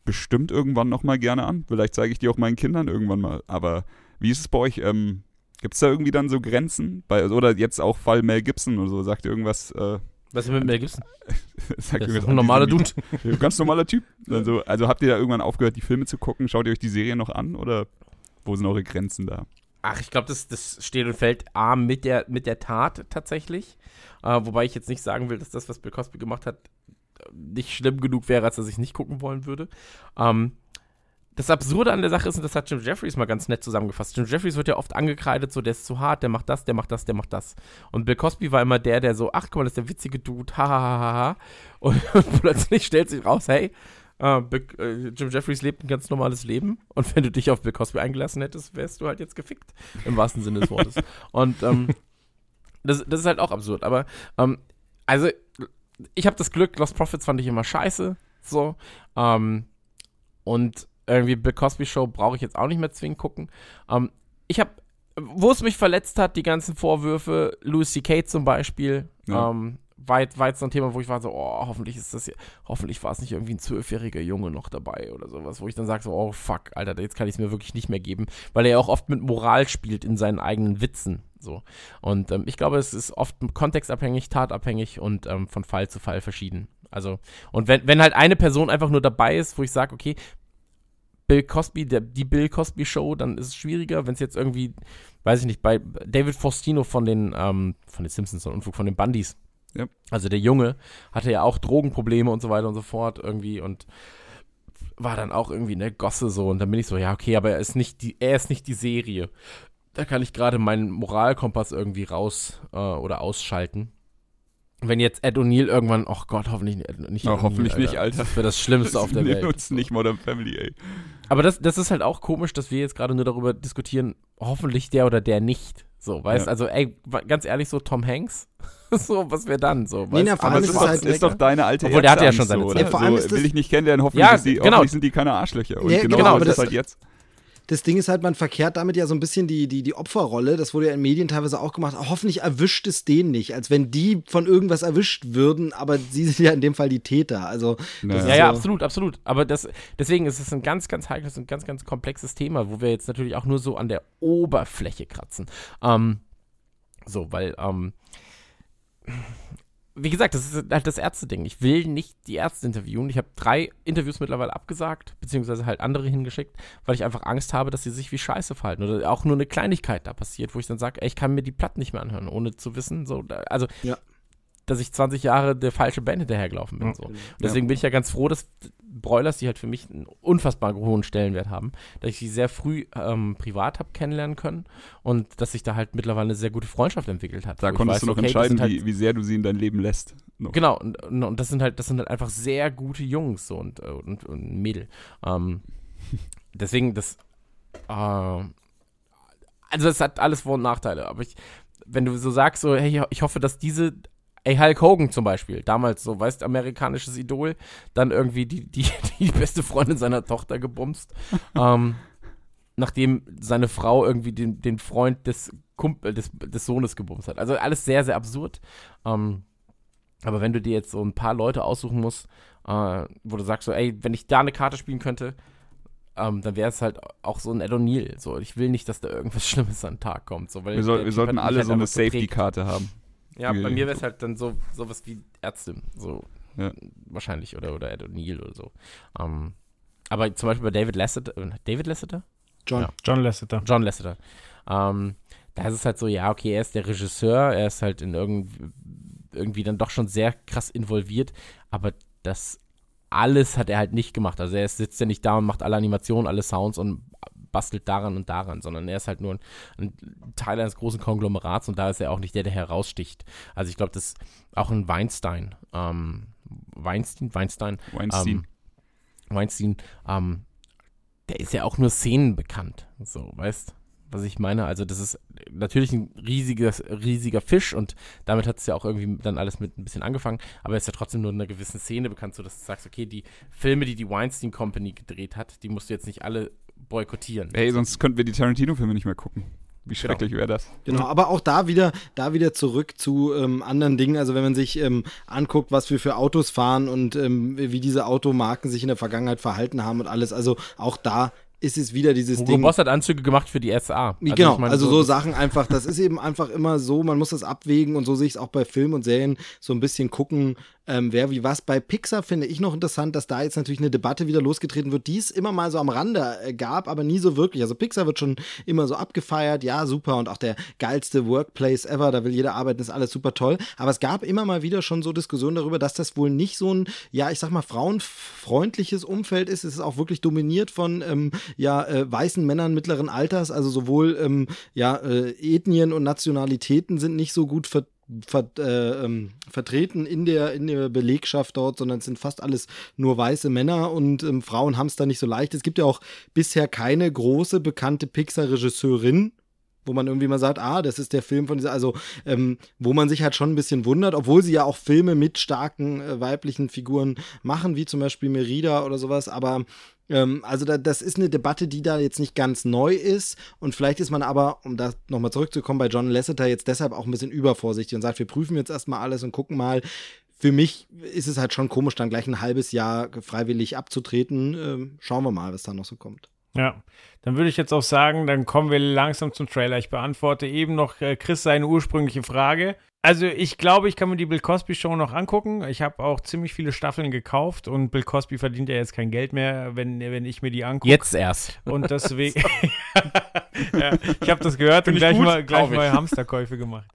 bestimmt irgendwann noch mal gerne an. Vielleicht zeige ich die auch meinen Kindern irgendwann mal. Aber wie ist es bei euch? Ähm, Gibt es da irgendwie dann so Grenzen? Bei, oder jetzt auch Fall Mel Gibson oder so, sagt irgendwas? Äh, Was ist mit Mel Gibson? Das ist irgendwas doch ein normaler Dude. Ganz normaler Typ. Also, also habt ihr da irgendwann aufgehört, die Filme zu gucken? Schaut ihr euch die Serie noch an oder wo sind eure Grenzen da? Ach, ich glaube, das, das steht und fällt A mit der, mit der Tat tatsächlich. Äh, wobei ich jetzt nicht sagen will, dass das, was Bill Cosby gemacht hat, nicht schlimm genug wäre, als dass ich nicht gucken wollen würde. Ähm, das Absurde an der Sache ist, und das hat Jim Jeffries mal ganz nett zusammengefasst. Jim Jeffries wird ja oft angekreidet, so, der ist zu hart, der macht das, der macht das, der macht das. Und Bill Cosby war immer der, der so, ach, guck mal, das ist der witzige Dude, ha, ha, ha, ha, ha. Und, und plötzlich stellt sich raus, hey, äh, Bill, äh, Jim Jeffries lebt ein ganz normales Leben. Und wenn du dich auf Bill Cosby eingelassen hättest, wärst du halt jetzt gefickt, im wahrsten Sinne des Wortes. Und ähm, das, das ist halt auch absurd. Aber, ähm, also, ich habe das Glück, Lost Profits fand ich immer scheiße, so. Ähm, und irgendwie Bill Cosby Show brauche ich jetzt auch nicht mehr zwingend gucken. Ähm, ich habe, wo es mich verletzt hat, die ganzen Vorwürfe, Louis C.K. zum Beispiel, Ja. ähm, war, jetzt- war jetzt so ein Thema, wo ich war so, oh, hoffentlich ist das hier, hoffentlich war es nicht irgendwie ein zwölfjähriger Junge noch dabei oder sowas, wo ich dann sage so, oh fuck, Alter, jetzt kann ich es mir wirklich nicht mehr geben, weil er ja auch oft mit Moral spielt in seinen eigenen Witzen, so. Und ähm, ich glaube, es ist oft kontextabhängig, tatabhängig und ähm, von Fall zu Fall verschieden. Also, und wenn, wenn halt eine Person einfach nur dabei ist, wo ich sage, okay, Bill Cosby, der, die Bill Cosby Show, dann ist es schwieriger, wenn es jetzt irgendwie, weiß ich nicht, bei David Faustino von den, ähm, von den Simpsons und Unfug von den Bundys. Ja. Also der Junge hatte ja auch Drogenprobleme und so weiter und so fort irgendwie und war dann auch irgendwie eine Gosse so und dann bin ich so, ja, okay, aber er ist nicht die, er ist nicht die Serie. Da kann ich gerade meinen Moralkompass irgendwie raus äh, oder ausschalten. Wenn jetzt Ed O'Neill irgendwann, oh Gott, hoffentlich nicht. nicht Oh, Ed hoffentlich O'Neill, nicht, Alter. Das wäre das Schlimmste auf der Wir Welt. nutzen nicht Modern Family, ey. Aber das, das ist halt auch komisch, dass wir jetzt gerade nur darüber diskutieren, hoffentlich der oder der nicht. So, weißt Ja. also, ey, ganz ehrlich, so Tom Hanks, so, was wäre dann so? Nee, weißt? na, vor allem ist ist, doch, halt ist doch deine alte Obwohl, der hatte ja schon seine so, Zeit. oder? Ja, vor allem so, ist das- will ich nicht kennenlernen, hoffentlich, Ja, die, genau. hoffentlich sind die keine Arschlöcher. Und Ja, genau, genau, aber ist es das- halt jetzt. Das Ding ist halt, man verkehrt damit ja so ein bisschen die, die, die Opferrolle. Das wurde ja in Medien teilweise auch gemacht. Hoffentlich erwischt es den nicht, als wenn die von irgendwas erwischt würden, aber sie sind ja in dem Fall die Täter. Also, Naja. Ja, ja, so- absolut, absolut. Aber das, deswegen ist es ein ganz, ganz heikles und ganz, ganz komplexes Thema, wo wir jetzt natürlich auch nur so an der Oberfläche kratzen. Ähm, so, weil, ähm, wie gesagt, das ist halt das Ärzte-Ding. Ich will nicht die Ärzte interviewen. Ich habe drei Interviews mittlerweile abgesagt, beziehungsweise halt andere hingeschickt, weil ich einfach Angst habe, dass sie sich wie Scheiße verhalten. Oder auch nur eine Kleinigkeit da passiert, wo ich dann sage, ich kann mir die Platten nicht mehr anhören, ohne zu wissen, so, also, Ja. Dass ich 20 Jahre der falsche Band hinterhergelaufen bin. So. Und deswegen bin ich ja ganz froh, dass Broilers, die halt für mich einen unfassbar hohen Stellenwert haben, dass ich sie sehr früh ähm, privat habe kennenlernen können und dass sich da halt mittlerweile eine sehr gute Freundschaft entwickelt hat. Da konntest weiß, du noch okay, entscheiden, halt, wie, wie sehr du sie in dein Leben lässt. Noch. Genau, und, und, das sind halt, das sind halt einfach sehr gute Jungs so und, äh, und, und Mädel. Ähm, deswegen, das, äh, also das hat alles Vor- und Nachteile, aber ich, wenn du so sagst, so, hey, ich hoffe, dass diese Ey, Hulk Hogan zum Beispiel, damals so, weißt amerikanisches Idol, dann irgendwie die, die, die beste Freundin seiner Tochter gebumst. ähm, nachdem seine Frau irgendwie den, den Freund des, Kumpel, des, des Sohnes gebumst hat. Also alles sehr, sehr absurd. Ähm, aber wenn du dir jetzt so ein paar Leute aussuchen musst, äh, wo du sagst so, ey, wenn ich da eine Karte spielen könnte, ähm, dann wäre es halt auch so ein Ed O'Neill. So, ich will nicht, dass da irgendwas Schlimmes an den Tag kommt. So, weil Wir, soll, wir sollten alle halt so eine. Safety-Karte haben. Ja, bei mir wäre so. es halt dann so sowas wie Ärzte, so Ja. wahrscheinlich oder oder Ed O'Neill oder so. Ähm, aber zum Beispiel bei David Lasseter, äh, David Lasseter, John. Ja. John Lasseter. John Lasseter. Ähm, da ist es halt so, ja, okay, er ist der Regisseur, er ist halt in irgendwie, irgendwie dann doch schon sehr krass involviert, aber das alles hat er halt nicht gemacht. Also er sitzt ja nicht da und macht alle Animationen, alle Sounds und bastelt daran und daran, sondern er ist halt nur ein, ein Teil eines großen Konglomerats und da ist er auch nicht der, der heraussticht. Also ich glaube, das auch ein Weinstein, ähm, Weinstein, Weinstein, Weinstein. ähm, Weinstein, ähm, der ist ja auch nur Szenen bekannt. So, weißt was ich meine? Also, das ist natürlich ein riesiges, riesiger Fisch und damit hat es ja auch irgendwie dann alles mit ein bisschen angefangen, aber er ist ja trotzdem nur in einer gewissen Szene bekannt, sodass du sagst, okay, die Filme, die die Weinstein Company gedreht hat, die musst du jetzt nicht alle boykottieren. Hey, sonst könnten wir die Tarantino-Filme nicht mehr gucken. Wie schrecklich wäre das? Genau, aber auch da wieder, da wieder zurück zu ähm, anderen Dingen. Also wenn man sich ähm, anguckt, was wir für Autos fahren und ähm, wie diese Automarken sich in der Vergangenheit verhalten haben und alles. Also auch da ist es wieder dieses Hugo Ding. Boss hat Anzüge gemacht für die SA. Also genau, ich meine, also so das- Sachen einfach, das ist eben einfach immer so, man muss das abwägen und so sehe ich es auch bei Filmen und Serien so ein bisschen gucken, ähm, wer wie was. Bei Pixar finde ich noch interessant, dass da jetzt natürlich eine Debatte wieder losgetreten wird, die es immer mal so am Rande äh, gab, aber nie so wirklich. Also Pixar wird schon immer so abgefeiert, ja, super und auch der geilste Workplace ever, da will jeder arbeiten, ist alles super toll. Aber es gab immer mal wieder schon so Diskussionen darüber, dass das wohl nicht so ein, ja, ich sag mal, frauenfreundliches Umfeld ist. Es ist auch wirklich dominiert von, ähm, ja, äh, weißen Männern mittleren Alters, also sowohl, ähm, ja, äh, Ethnien und Nationalitäten sind nicht so gut ver ver äh, ähm, vertreten in der, in der Belegschaft dort, sondern es sind fast alles nur weiße Männer und ähm, Frauen haben es da nicht so leicht. Es gibt ja auch bisher keine große bekannte Pixar-Regisseurin, wo man irgendwie mal sagt, ah, das ist der Film von dieser, also ähm, wo man sich halt schon ein bisschen wundert, obwohl sie ja auch Filme mit starken äh, weiblichen Figuren machen, wie zum Beispiel Merida oder sowas, aber ähm, also da, das ist eine Debatte, die da jetzt nicht ganz neu ist und vielleicht ist man aber, um da nochmal zurückzukommen, bei John Lasseter jetzt deshalb auch ein bisschen übervorsichtig und sagt, wir prüfen jetzt erstmal alles und gucken mal. Für mich ist es halt schon komisch, dann gleich ein halbes Jahr freiwillig abzutreten. Ähm, schauen wir mal, was da noch so kommt. Ja, dann würde ich jetzt auch sagen, dann kommen wir langsam zum Trailer. Ich beantworte eben noch äh, Chris seine ursprüngliche Frage. Also ich glaube, ich kann mir die Bill Cosby Show noch angucken. Ich habe auch ziemlich viele Staffeln gekauft und Bill Cosby verdient ja jetzt kein Geld mehr, wenn, wenn ich mir die angucke. Jetzt erst. Und deswegen, ja, ich habe das gehört und Find ich gleich gut, mal, gleich mal Hamsterkäufe gemacht.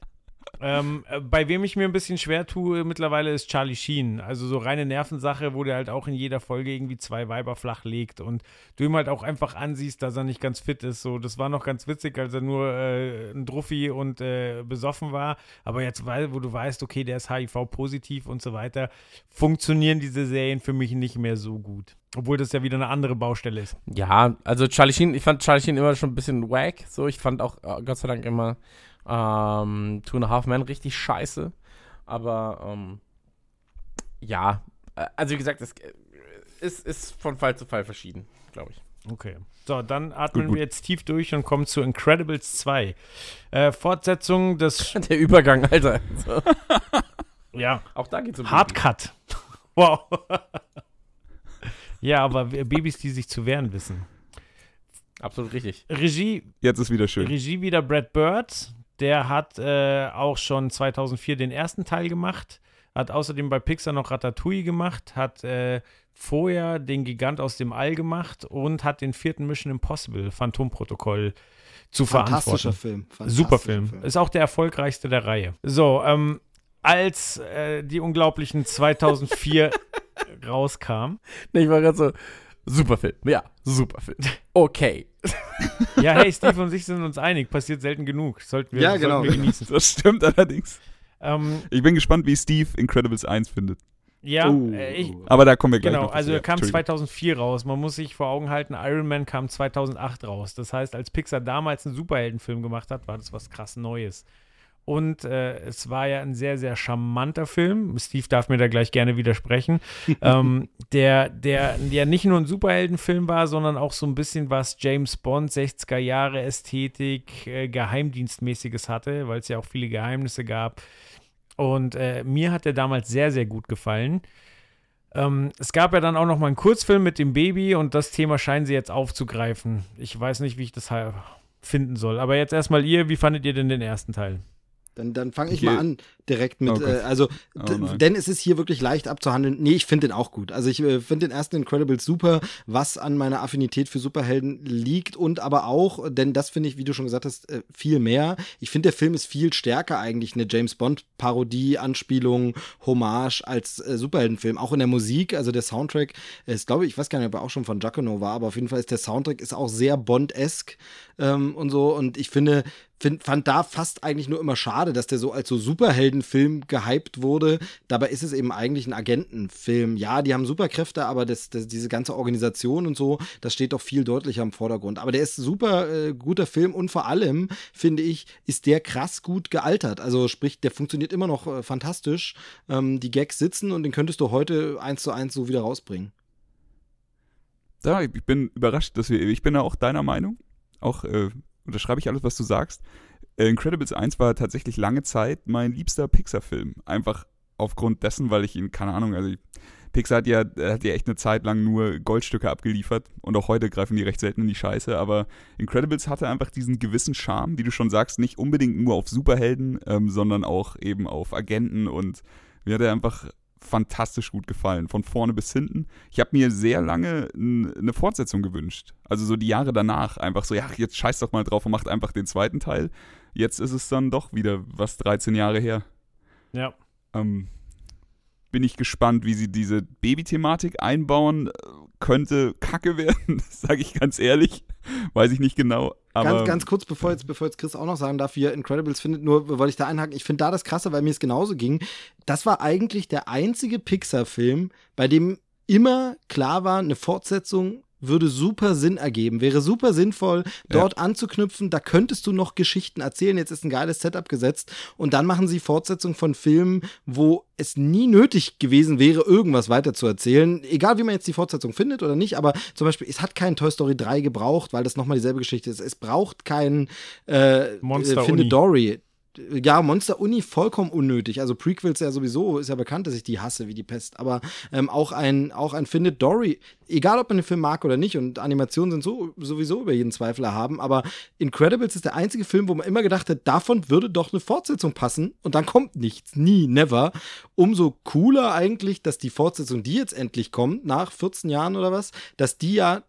Ähm, äh, bei wem ich mir ein bisschen schwer tue mittlerweile ist Charlie Sheen. Also so reine Nervensache, wo der halt auch in jeder Folge irgendwie zwei Weiber flach legt und du ihm halt auch einfach ansiehst, dass er nicht ganz fit ist. So, das war noch ganz witzig, als er nur äh, ein Druffi und äh, besoffen war. Aber jetzt, wo du weißt, okay, der ist HIV-positiv und so weiter, funktionieren diese Serien für mich nicht mehr so gut. Obwohl das ja wieder eine andere Baustelle ist. Ja, also Charlie Sheen, ich fand Charlie Sheen immer schon ein bisschen wack. So, ich fand auch äh, Gott sei Dank immer ähm, Two and a Half Men richtig scheiße. Aber ähm, ja, äh, also wie gesagt, es äh, ist, ist von Fall zu Fall verschieden, glaube ich. Okay. So, dann atmen Gut, gut. wir jetzt tief durch und kommen zu Incredibles 2. Äh, Fortsetzung des, Der Übergang, Alter. So. ja, Auch da geht's um Hardcut. Wow. ja, aber Babys, die sich zu wehren wissen. Absolut richtig. Regie, Jetzt ist wieder schön. Regie wieder Brad Bird. Der hat äh, auch schon 2004 den ersten Teil gemacht. Hat außerdem bei Pixar noch Ratatouille gemacht. Hat äh, vorher den Gigant aus dem All gemacht und hat den vierten Mission Impossible Phantomprotokoll zu Fantastischer verantworten. Film. Super Fantastischer Film. Ist auch der erfolgreichste der Reihe. So, ähm, als äh, die unglaublichen 2004 rauskam. Nee, ich war gerade so, super Film. Ja, super Film. Okay. Ja, hey, Steve und ich sind uns einig. Passiert selten genug. Sollten wir, Ja, genau. sollten wir genießen. Das stimmt allerdings. Ähm, Ich bin gespannt, wie Steve Incredibles 1 findet. ja, Oh. äh, ich, Aber da kommen wir gleich Genau, noch also er kam Entschuldigung. 2004 raus. Man muss sich vor Augen halten, Iron Man kam 2008 raus. Das heißt, als Pixar damals einen Superheldenfilm gemacht hat, war das was krass Neues. Und äh, es war ja ein sehr, sehr charmanter Film. Steve darf mir da gleich gerne widersprechen. ähm, der, der ja nicht nur ein Superheldenfilm war, sondern auch so ein bisschen was James Bond, 60er Jahre Ästhetik, äh, Geheimdienstmäßiges hatte, weil es ja auch viele Geheimnisse gab. Und äh, mir hat der damals sehr, sehr gut gefallen. Ähm, es gab ja dann auch noch mal einen Kurzfilm mit dem Baby und das Thema scheinen sie jetzt aufzugreifen. Ich weiß nicht, wie ich das finden soll. Aber jetzt erstmal ihr, wie fandet ihr denn den ersten Teil? Dann, dann fange ich mal an direkt mit, Oh äh, also, Oh denn es ist hier wirklich leicht abzuhandeln. Nee, ich finde den auch gut. Also ich äh, finde den ersten Incredibles super, was an meiner Affinität für Superhelden liegt und aber auch, denn das finde ich, wie du schon gesagt hast, äh, viel mehr. Ich finde, der Film ist viel stärker eigentlich eine James Bond Parodie, Anspielung, Hommage als äh, Superheldenfilm. Auch in der Musik, also der Soundtrack ist, glaube ich, ich weiß gar nicht, ob er auch schon von Giacomo war, aber auf jeden Fall ist der Soundtrack ist auch sehr Bond-esk ähm, und so. Und ich finde, find, fand da fast eigentlich nur immer schade, dass der so als so Superheldenfilm gehypt wurde. Dabei ist es eben eigentlich ein Agentenfilm. Ja, die haben Superkräfte, aber das, das, diese ganze Organisation und so, das steht doch viel deutlicher im Vordergrund. Aber der ist super äh, guter Film und vor allem, finde ich, ist der krass gut gealtert. Also sprich, der funktioniert immer noch äh, fantastisch. Ähm, die Gags sitzen und den könntest du heute eins zu eins so wieder rausbringen. Da, ich bin überrascht, dass wir, ich bin da auch deiner Meinung. Auch äh, unterschreibe ich alles, was du sagst. Äh, Incredibles 1 war tatsächlich lange Zeit mein liebster Pixar-Film. Einfach aufgrund dessen, weil ich ihn, keine Ahnung, also Pixar hat ja, äh, hat ja echt eine Zeit lang nur Goldstücke abgeliefert und auch heute greifen die recht selten in die Scheiße, aber Incredibles hatte einfach diesen gewissen Charme, wie du schon sagst, nicht unbedingt nur auf Superhelden, ähm, sondern auch eben auf Agenten und mir hat er einfach fantastisch gut gefallen, von vorne bis hinten. Ich habe mir sehr lange eine Fortsetzung gewünscht. Also so die Jahre danach einfach so, ja, jetzt scheiß doch mal drauf und macht einfach den zweiten Teil. Jetzt ist es dann doch wieder was 13 Jahre her. Ja. Ähm, bin ich gespannt, wie sie diese Baby-Thematik einbauen. Äh, Könnte kacke werden, sage ich ganz ehrlich. Weiß ich nicht genau. Ganz, ganz kurz, bevor jetzt, bevor jetzt Chris auch noch sagen darf, wie er Incredibles findet, nur wollte ich da einhaken. Ich finde da das Krasse, weil mir es genauso ging. Das war eigentlich der einzige Pixar-Film, bei dem immer klar war, eine Fortsetzung würde super Sinn ergeben, wäre super sinnvoll, dort anzuknüpfen. Da könntest du noch Geschichten erzählen. Jetzt ist ein geiles Setup gesetzt und dann machen sie Fortsetzung von Filmen, wo es nie nötig gewesen wäre, irgendwas weiter zu erzählen. Egal, wie man jetzt die Fortsetzung findet oder nicht, aber zum Beispiel, es hat kein Toy Story 3 gebraucht, weil das nochmal dieselbe Geschichte ist. Es braucht kein äh, Monster äh, Finde. Dory. Ja, Monster Uni vollkommen unnötig. Also Prequels ja sowieso, ist ja bekannt, dass ich die hasse wie die Pest. Aber ähm, auch ein, auch ein Findet Dory, egal ob man den Film mag oder nicht, und Animationen sind so, sowieso über jeden Zweifel erhaben, aber Incredibles ist der einzige Film, wo man immer gedacht hat, davon würde doch eine Fortsetzung passen und dann kommt nichts. Nie, never. Umso cooler eigentlich, dass die Fortsetzung, die jetzt endlich kommt, nach 14 Jahren oder was, dass die ja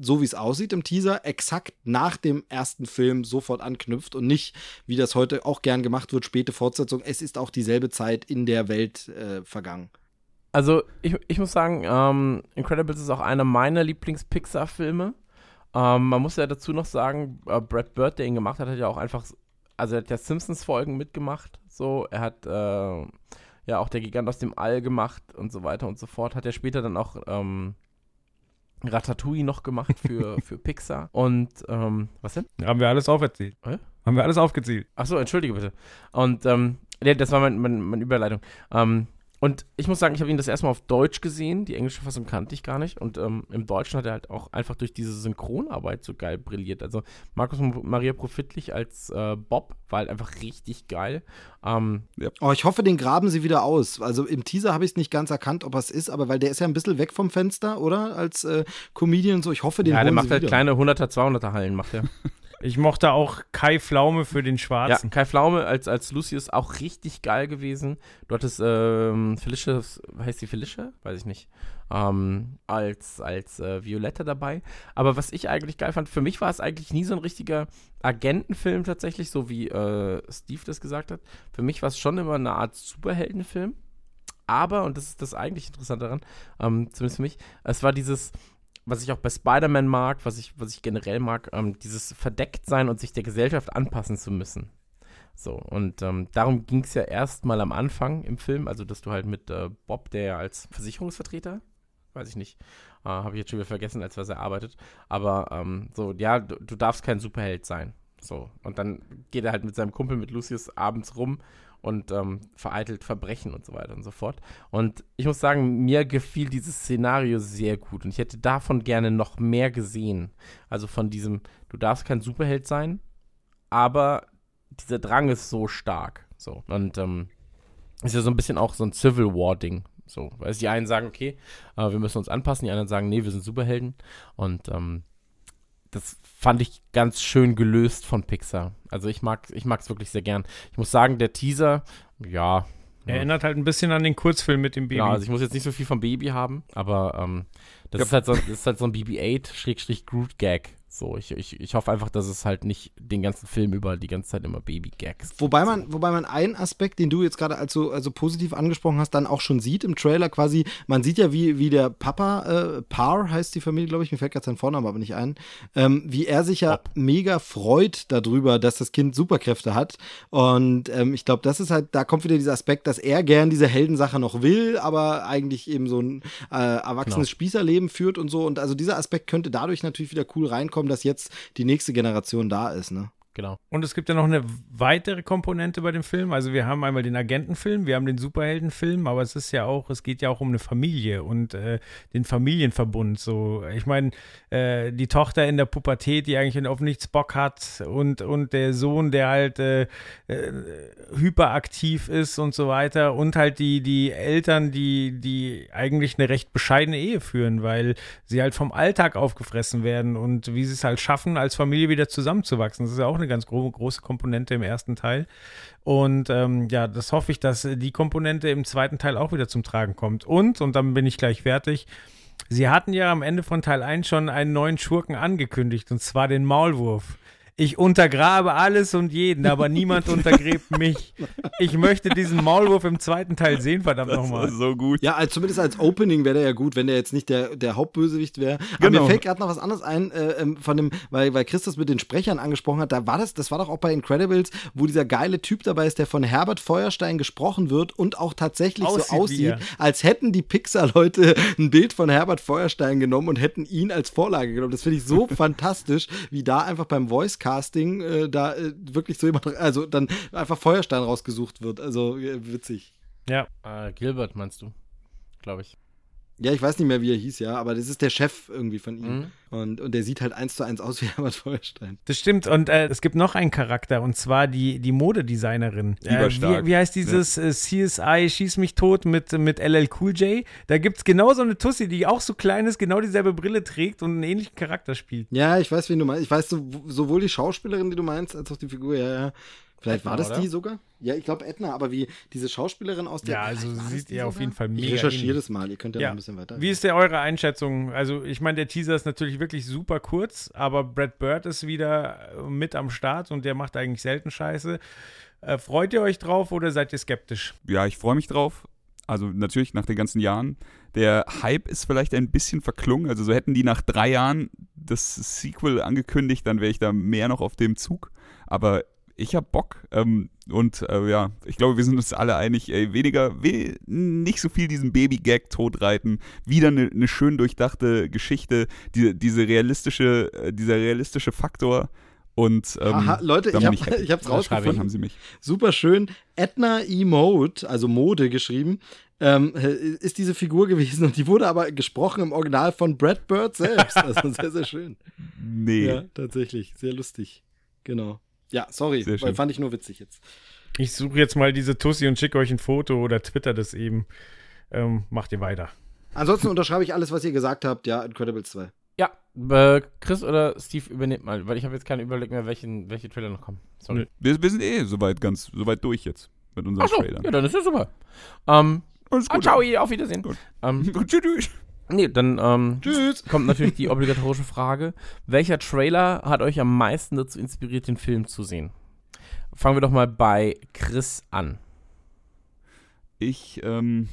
so wie es aussieht im Teaser, exakt nach dem ersten Film sofort anknüpft und nicht, wie das heute auch gern gemacht wird, späte Fortsetzung. Es ist auch dieselbe Zeit in der Welt äh, vergangen. Also, ich, ich muss sagen, ähm, Incredibles ist auch einer meiner Lieblings-Pixar-Filme. Ähm, man muss ja dazu noch sagen, äh, Brad Bird, der ihn gemacht hat, hat ja auch einfach, also er hat ja Simpsons-Folgen mitgemacht. So, er hat äh, ja auch der Gigant aus dem All gemacht und so weiter und so fort. Hat er später dann auch ähm, Ratatouille noch gemacht für, für Pixar. Und, ähm, was denn? Haben wir alles aufgezählt. Hä? Haben wir alles aufgezählt. Achso, entschuldige bitte. Und ähm, nee, das war mein, mein, meine Überleitung. Ähm, und ich muss sagen, ich habe ihn das erstmal auf Deutsch gesehen. Die englische Fassung kannte ich gar nicht. Und ähm, im Deutschen hat er halt auch einfach durch diese Synchronarbeit so geil brilliert. Also Markus Maria Profitlich als äh, Bob war halt einfach richtig geil. Ähm, Oh, ich hoffe, den graben sie wieder aus. Also im Teaser habe ich es nicht ganz erkannt, ob er es ist, aber weil der ist ja ein bisschen weg vom Fenster, oder? Als äh, Comedian und so. Ich hoffe, den ja, der macht sie halt wieder. kleine 100er, 200er Hallen, macht er. Ich mochte auch Kai Pflaume für den ja, Schwarzen. Kai Pflaume als, als Lucius auch richtig geil gewesen. Du hattest ähm, Felicia, heißt die Felicia? Weiß ich nicht. Ähm, als als äh, Violetta dabei. Aber was ich eigentlich geil fand, für mich war es eigentlich nie so ein richtiger Agentenfilm tatsächlich, so wie äh, Steve das gesagt hat. Für mich war es schon immer eine Art Superheldenfilm. Aber, und das ist das eigentlich Interessante daran, ähm, zumindest für mich, es war dieses, was ich auch bei Spider-Man mag, was ich, was ich generell mag, ähm, dieses Verdecktsein und sich der Gesellschaft anpassen zu müssen. So, und ähm, darum ging es ja erstmal am Anfang im Film, also dass du halt mit äh, Bob, der ja als Versicherungsvertreter, weiß ich nicht, äh, habe ich jetzt schon wieder vergessen, als was er arbeitet, aber ähm, so, ja, du, du darfst kein Superheld sein. So. Und dann geht er halt mit seinem Kumpel, mit Lucius, abends rum und ähm, vereitelt Verbrechen und so weiter und so fort. Und ich muss sagen, mir gefiel dieses Szenario sehr gut und ich hätte davon gerne noch mehr gesehen. Also von diesem, du darfst kein Superheld sein, aber dieser Drang ist so stark. So. Und ähm, ist ja so ein bisschen auch so ein Civil War-Ding. So, weil die einen sagen, okay, äh, wir müssen uns anpassen, die anderen sagen, nee, wir sind Superhelden. Und ähm, das fand ich ganz schön gelöst von Pixar. Also ich mag ich es wirklich sehr gern. Ich muss sagen, der Teaser, ja. Erinnert halt ein bisschen an den Kurzfilm mit dem Baby. Ja, also ich muss jetzt nicht so viel vom Baby haben, aber ähm, das, ist halt so, das ist halt so ein BB-8-Groot-Gag. So, ich, ich, ich hoffe einfach, dass es halt nicht den ganzen Film über die ganze Zeit immer Baby-Gags. Wobei man, wobei man einen Aspekt, den du jetzt gerade als so also positiv angesprochen hast, dann auch schon sieht im Trailer quasi. Man sieht ja, wie, wie der Papa, äh, Par heißt die Familie, glaube ich, mir fällt gerade sein Vorname aber nicht ein, ähm, wie er sich ja Ob. mega freut darüber, dass das Kind Superkräfte hat. Und ähm, ich glaube, das ist halt, da kommt wieder dieser Aspekt, dass er gern diese Heldensache noch will, aber eigentlich eben so ein äh, erwachsenes genau. Spießerleben führt und so. Und also dieser Aspekt könnte dadurch natürlich wieder cool reinkommen kommen, dass jetzt die nächste Generation da ist, ne? Genau. Und es gibt ja noch eine weitere Komponente bei dem Film. Also wir haben einmal den Agentenfilm, wir haben den Superheldenfilm, aber es ist ja auch, es geht ja auch um eine Familie und äh, den Familienverbund. So, ich meine, äh, die Tochter in der Pubertät, die eigentlich auf nichts Bock hat und, und der Sohn, der halt äh, äh, hyperaktiv ist und so weiter und halt die, die Eltern, die, die eigentlich eine recht bescheidene Ehe führen, weil sie halt vom Alltag aufgefressen werden und wie sie es halt schaffen, als Familie wieder zusammenzuwachsen. Das ist ja auch eine ganz gro große Komponente im ersten Teil. Und ähm, ja, das hoffe ich, dass die Komponente im zweiten Teil auch wieder zum Tragen kommt. Und, und dann bin ich gleich fertig, Sie hatten ja am Ende von Teil 1 schon einen neuen Schurken angekündigt, und zwar den Maulwurf. Ich untergrabe alles und jeden, aber niemand untergräbt mich. Ich möchte diesen Maulwurf im zweiten Teil sehen, verdammt nochmal. So gut. Ja, also zumindest als Opening wäre der ja gut, wenn der jetzt nicht der, der Hauptbösewicht wäre. Aber genau. mir fällt gerade noch was anderes ein, äh, ähm, von dem, weil, weil Christus mit den Sprechern angesprochen hat, da war das, das war doch auch bei Incredibles, wo dieser geile Typ dabei ist, der von Herbert Feuerstein gesprochen wird und auch tatsächlich aussieht so aussieht, als hätten die Pixar-Leute ein Bild von Herbert Feuerstein genommen und hätten ihn als Vorlage genommen. Das finde ich so fantastisch, wie da einfach beim Voice Casting äh, da äh, wirklich so jemand, also dann einfach Feuerstein rausgesucht wird. Also äh, witzig. Ja. Äh, Gilbert meinst du, glaube ich. Ja, ich weiß nicht mehr, wie er hieß, ja, aber das ist der Chef irgendwie von ihm. Mhm. Und, und der sieht halt eins zu eins aus wie Herbert Feuerstein. Das stimmt. Und äh, es gibt noch einen Charakter, und zwar die, die Modedesignerin. Äh, wie, wie, heißt dieses ja. äh, CSI Schieß mich tot mit, mit LL Cool J? Da gibt es genau so eine Tussi, die auch so klein ist, genau dieselbe Brille trägt und einen ähnlichen Charakter spielt. Ja, ich weiß, wen du meinst. Ich weiß so, sowohl die Schauspielerin, die du meinst, als auch die Figur, ja, ja. Vielleicht Edna, war das oder? die sogar? Ja, ich glaube Edna, aber wie diese Schauspielerin aus der. Ja, also sieht ihr auf jeden Fall mega. Ich recherchiere das mal, ihr könnt ja, ja, noch ein bisschen weiter. Wie ist der eure Einschätzung? Also, ich meine, der Teaser ist natürlich wirklich super kurz, aber Brad Bird ist wieder äh, mit am Start und der macht eigentlich selten Scheiße. Äh, freut ihr euch drauf oder seid ihr skeptisch? Ja, ich freue mich drauf. Also, natürlich nach den ganzen Jahren. Der Hype ist vielleicht ein bisschen verklungen. Also, so hätten die nach drei Jahren das Sequel angekündigt, dann wäre ich da mehr noch auf dem Zug. Aber ich habe Bock. Ähm, und äh, ja, ich glaube, wir sind uns alle einig, ey, weniger, we nicht so viel diesen Baby-Gag totreiten. Wieder eine ne schön durchdachte Geschichte, die, diese realistische, äh, dieser realistische Faktor. Und ähm, Aha, Leute, ich, hab, ich, ich hab's rausgefunden. Haben Sie mich. Super schön. Edna Emote, also Mode geschrieben, ähm, ist diese Figur gewesen und die wurde aber gesprochen im Original von Brad Bird selbst. Also sehr, sehr schön. Nee. Ja, tatsächlich. Sehr lustig. Genau. Ja, sorry, weil fand ich nur witzig jetzt. Ich suche jetzt mal diese Tussi und schicke euch ein Foto oder twitter das eben. Ähm, macht ihr weiter. Ansonsten unterschreibe ich alles, was ihr gesagt habt. Ja, Incredibles 2. Ja, äh, Chris oder Steve übernimmt mal, weil ich habe jetzt keinen Überblick mehr, welchen, welche Trailer noch kommen. Sorry. Wir, wir, sind eh soweit ganz soweit durch jetzt mit unseren Ach so, Trailern. Ja, dann ist ja super. Ähm, Alles gut. Ah, ciao, auf Wiedersehen. Gut. Ähm, tschüss. Nee, dann ähm, Tschüss. kommt natürlich die obligatorische Frage. Welcher Trailer hat euch am meisten dazu inspiriert, den Film zu sehen? Fangen wir doch mal bei Chris an. Ich, ähm,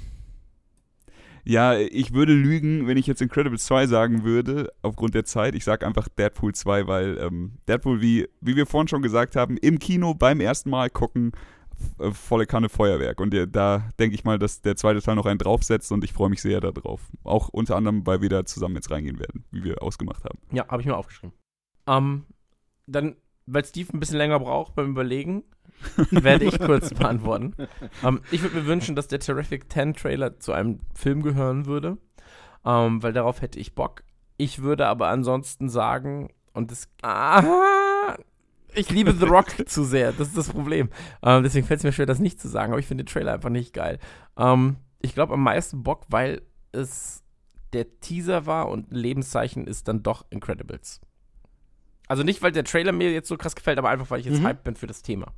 ja, ich würde lügen, wenn ich jetzt Incredibles 2 sagen würde, aufgrund der Zeit. Ich sage einfach Deadpool 2, weil ähm, Deadpool, wie, wie wir vorhin schon gesagt haben, im Kino beim ersten Mal gucken, äh, volle Kanne Feuerwerk. Und da denke ich mal, dass der zweite Teil noch einen draufsetzt und ich freue mich sehr darauf. Auch unter anderem, weil wir da zusammen jetzt reingehen werden, wie wir ausgemacht haben. Ja, habe ich mir aufgeschrieben. Ähm, dann weil Steve ein bisschen länger braucht beim Überlegen, werde ich kurz beantworten. Ähm, ich würde mir wünschen, dass der Terrific 10 Trailer zu einem Film gehören würde, ähm, weil darauf hätte ich Bock. Ich würde aber ansonsten sagen, und das. Ah, ich liebe The Rock zu sehr, das ist das Problem. Ähm, deswegen fällt es mir schwer, das nicht zu sagen, aber ich finde den Trailer einfach nicht geil. Ähm, ich glaube am meisten Bock, weil es der Teaser war und ein Lebenszeichen ist dann doch Incredibles. Also nicht, weil der Trailer mir jetzt so krass gefällt, aber einfach, weil ich jetzt Mhm. hyped bin für das Thema.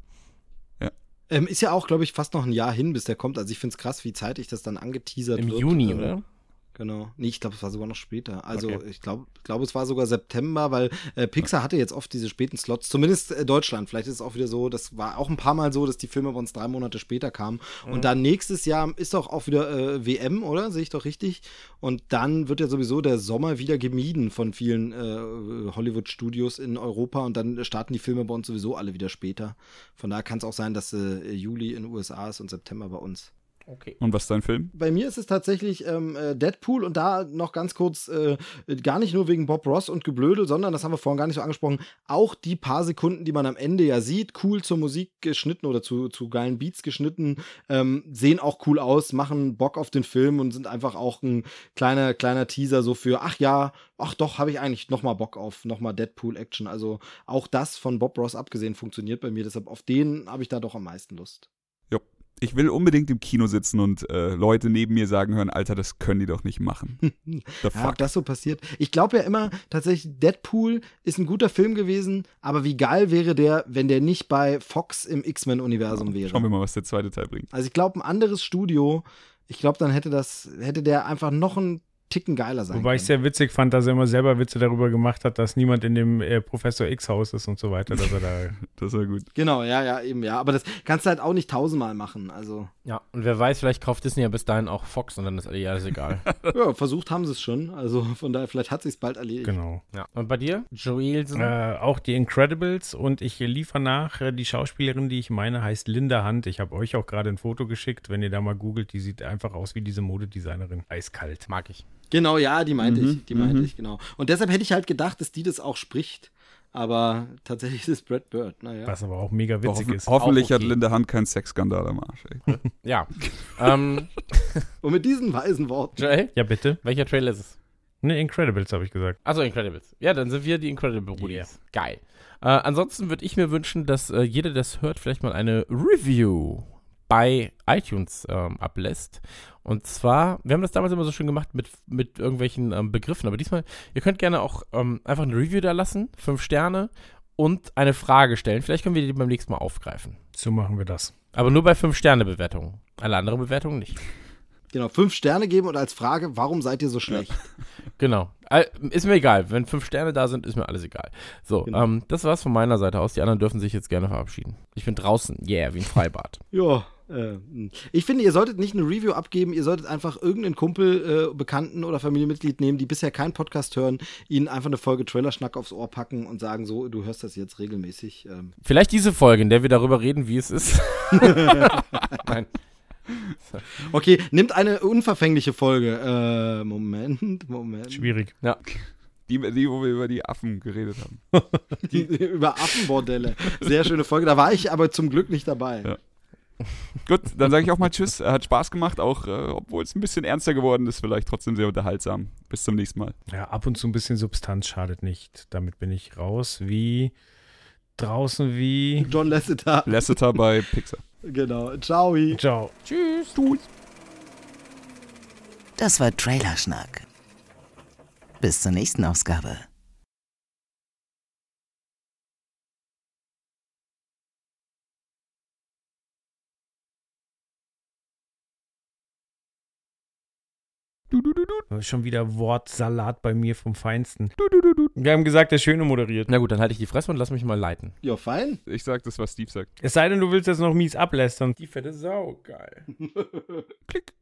Ähm, ist ja auch, glaube ich, fast noch ein Jahr hin, bis der kommt. Also ich finde es krass, wie zeitig das dann angeteasert Im wird. Juni, Ähm, oder? Genau. Nee, ich glaube, es war sogar noch später. Also Okay. ich glaube, glaube, es war sogar September, weil äh, Pixar hatte jetzt oft diese späten Slots, zumindest äh, Deutschland. Vielleicht ist es auch wieder so, das war auch ein paar Mal so, dass die Filme bei uns drei Monate später kamen. Mhm. Und dann nächstes Jahr ist doch auch wieder äh, WM, oder? Sehe ich doch richtig. Und dann wird ja sowieso der Sommer wieder gemieden von vielen äh, Hollywood-Studios in Europa und dann starten die Filme bei uns sowieso alle wieder später. Von daher kann es auch sein, dass äh, Juli in den USA ist und September bei uns. Okay. Und was ist dein Film? Bei mir ist es tatsächlich ähm, äh, Deadpool und da noch ganz kurz, äh, gar nicht nur wegen Bob Ross und Geblödel, sondern, das haben wir vorhin gar nicht so angesprochen, auch die paar Sekunden, die man am Ende ja sieht, cool zur Musik geschnitten oder zu, zu geilen Beats geschnitten, ähm, sehen auch cool aus, machen Bock auf den Film und sind einfach auch ein kleiner, kleiner Teaser so für, ach ja, ach doch, habe ich eigentlich nochmal Bock auf, nochmal Deadpool-Action. Also auch das von Bob Ross abgesehen funktioniert bei mir, deshalb auf den habe ich da doch am meisten Lust. Ich will unbedingt im Kino sitzen und äh, Leute neben mir sagen hören, Alter, das können die doch nicht machen. The Ja, ob fuck? das so passiert. Ich glaube ja immer, tatsächlich, Deadpool ist ein guter Film gewesen, aber wie geil wäre der, wenn der nicht bei Fox im X-Men-Universum wäre. Schauen wir mal, was der zweite Teil bringt. Also ich glaube, ein anderes Studio, ich glaube, dann hätte das, hätte der einfach noch ein Ticken geiler sein Wobei ich können. sehr witzig fand, dass er immer selber Witze darüber gemacht hat, dass niemand in dem äh, Professor X-Haus ist und so weiter, dass er da. Das war gut. Genau, ja, ja, eben, ja. Aber das kannst du halt auch nicht tausendmal machen. Also, Ja, und wer weiß, vielleicht kauft Disney ja bis dahin auch Fox und dann ist ja alles egal. ja, versucht haben sie es schon. Also von daher, vielleicht hat sich's bald erledigt. genau. ja. Und bei dir? Joelsen? Äh, auch die Incredibles und ich liefere nach. Äh, die Schauspielerin, die ich meine, heißt Linda Hunt. Ich habe euch auch gerade ein Foto geschickt. Wenn ihr da mal googelt, die sieht einfach aus wie diese Modedesignerin. Eiskalt. Mag ich. Genau, ja, die meinte Mhm, ich, die meinte mhm. ich, genau. Und deshalb hätte ich halt gedacht, dass die das auch spricht. Aber tatsächlich ist es Brad Bird, naja. Was aber auch mega witzig Hoffen, ist. hoffentlich okay. hat Linda Hand keinen Sexskandal am Arsch. Ey. Ja. ähm, Und mit diesen weisen Worten. Joel, Ja, bitte. welcher Trailer ist es? Ne, Incredibles habe ich gesagt. Also Incredibles. Ja, dann sind wir die Incredible Brudis. Geil. Äh, ansonsten würde ich mir wünschen, dass äh, jeder, der das hört, vielleicht mal eine Review bei iTunes ähm, ablässt. Und zwar, wir haben das damals immer so schön gemacht mit, mit irgendwelchen ähm, Begriffen, aber diesmal, ihr könnt gerne auch ähm, einfach eine Review da lassen, fünf Sterne und eine Frage stellen. Vielleicht können wir die beim nächsten Mal aufgreifen. So machen wir das. Aber nur bei fünf Sterne Bewertungen. Alle anderen Bewertungen nicht. Genau, fünf Sterne geben und als Frage, warum seid ihr so schlecht? Genau. Ist mir egal. Wenn fünf Sterne da sind, ist mir alles egal. So, Genau. ähm, das war's von meiner Seite aus. Die anderen dürfen sich jetzt gerne verabschieden. Ich bin draußen. Yeah, wie ein Freibad. Ja. Äh, ich finde, ihr solltet nicht eine Review abgeben, ihr solltet einfach irgendeinen Kumpel, äh, Bekannten oder Familienmitglied nehmen, die bisher keinen Podcast hören, ihnen einfach eine Folge Trailerschnack aufs Ohr packen und sagen so, du hörst das jetzt regelmäßig. Ähm, Vielleicht diese Folge, in der wir darüber reden, wie es ist. Nein. Okay, nimmt eine unverfängliche Folge. Äh, Moment, Moment. Schwierig. Die, die, wo wir über die Affen geredet haben. Über Affenbordelle. Sehr schöne Folge. Da war ich aber zum Glück nicht dabei. Ja. Gut, dann sage ich auch mal Tschüss. Hat Spaß gemacht, auch äh, obwohl es ein bisschen ernster geworden ist, vielleicht trotzdem sehr unterhaltsam. Bis zum nächsten Mal. Ja, ab und zu ein bisschen Substanz schadet nicht. Damit bin ich raus. Wie draußen wie. John Lasseter. Lasseter bei Pixar. Genau. Ciao. Ciao. Tschüss. Das war Trailerschnack. Bis zur nächsten Ausgabe. Schon wieder Wortsalat bei mir vom Feinsten. Wir haben gesagt, der Schöne moderiert. Na gut, dann halte ich die Fresse und lass mich mal leiten. Ja, fein. Ich sag das, was Steve sagt. Es sei denn, du willst jetzt noch mies ablästern. Die fette Sau, geil. Klick.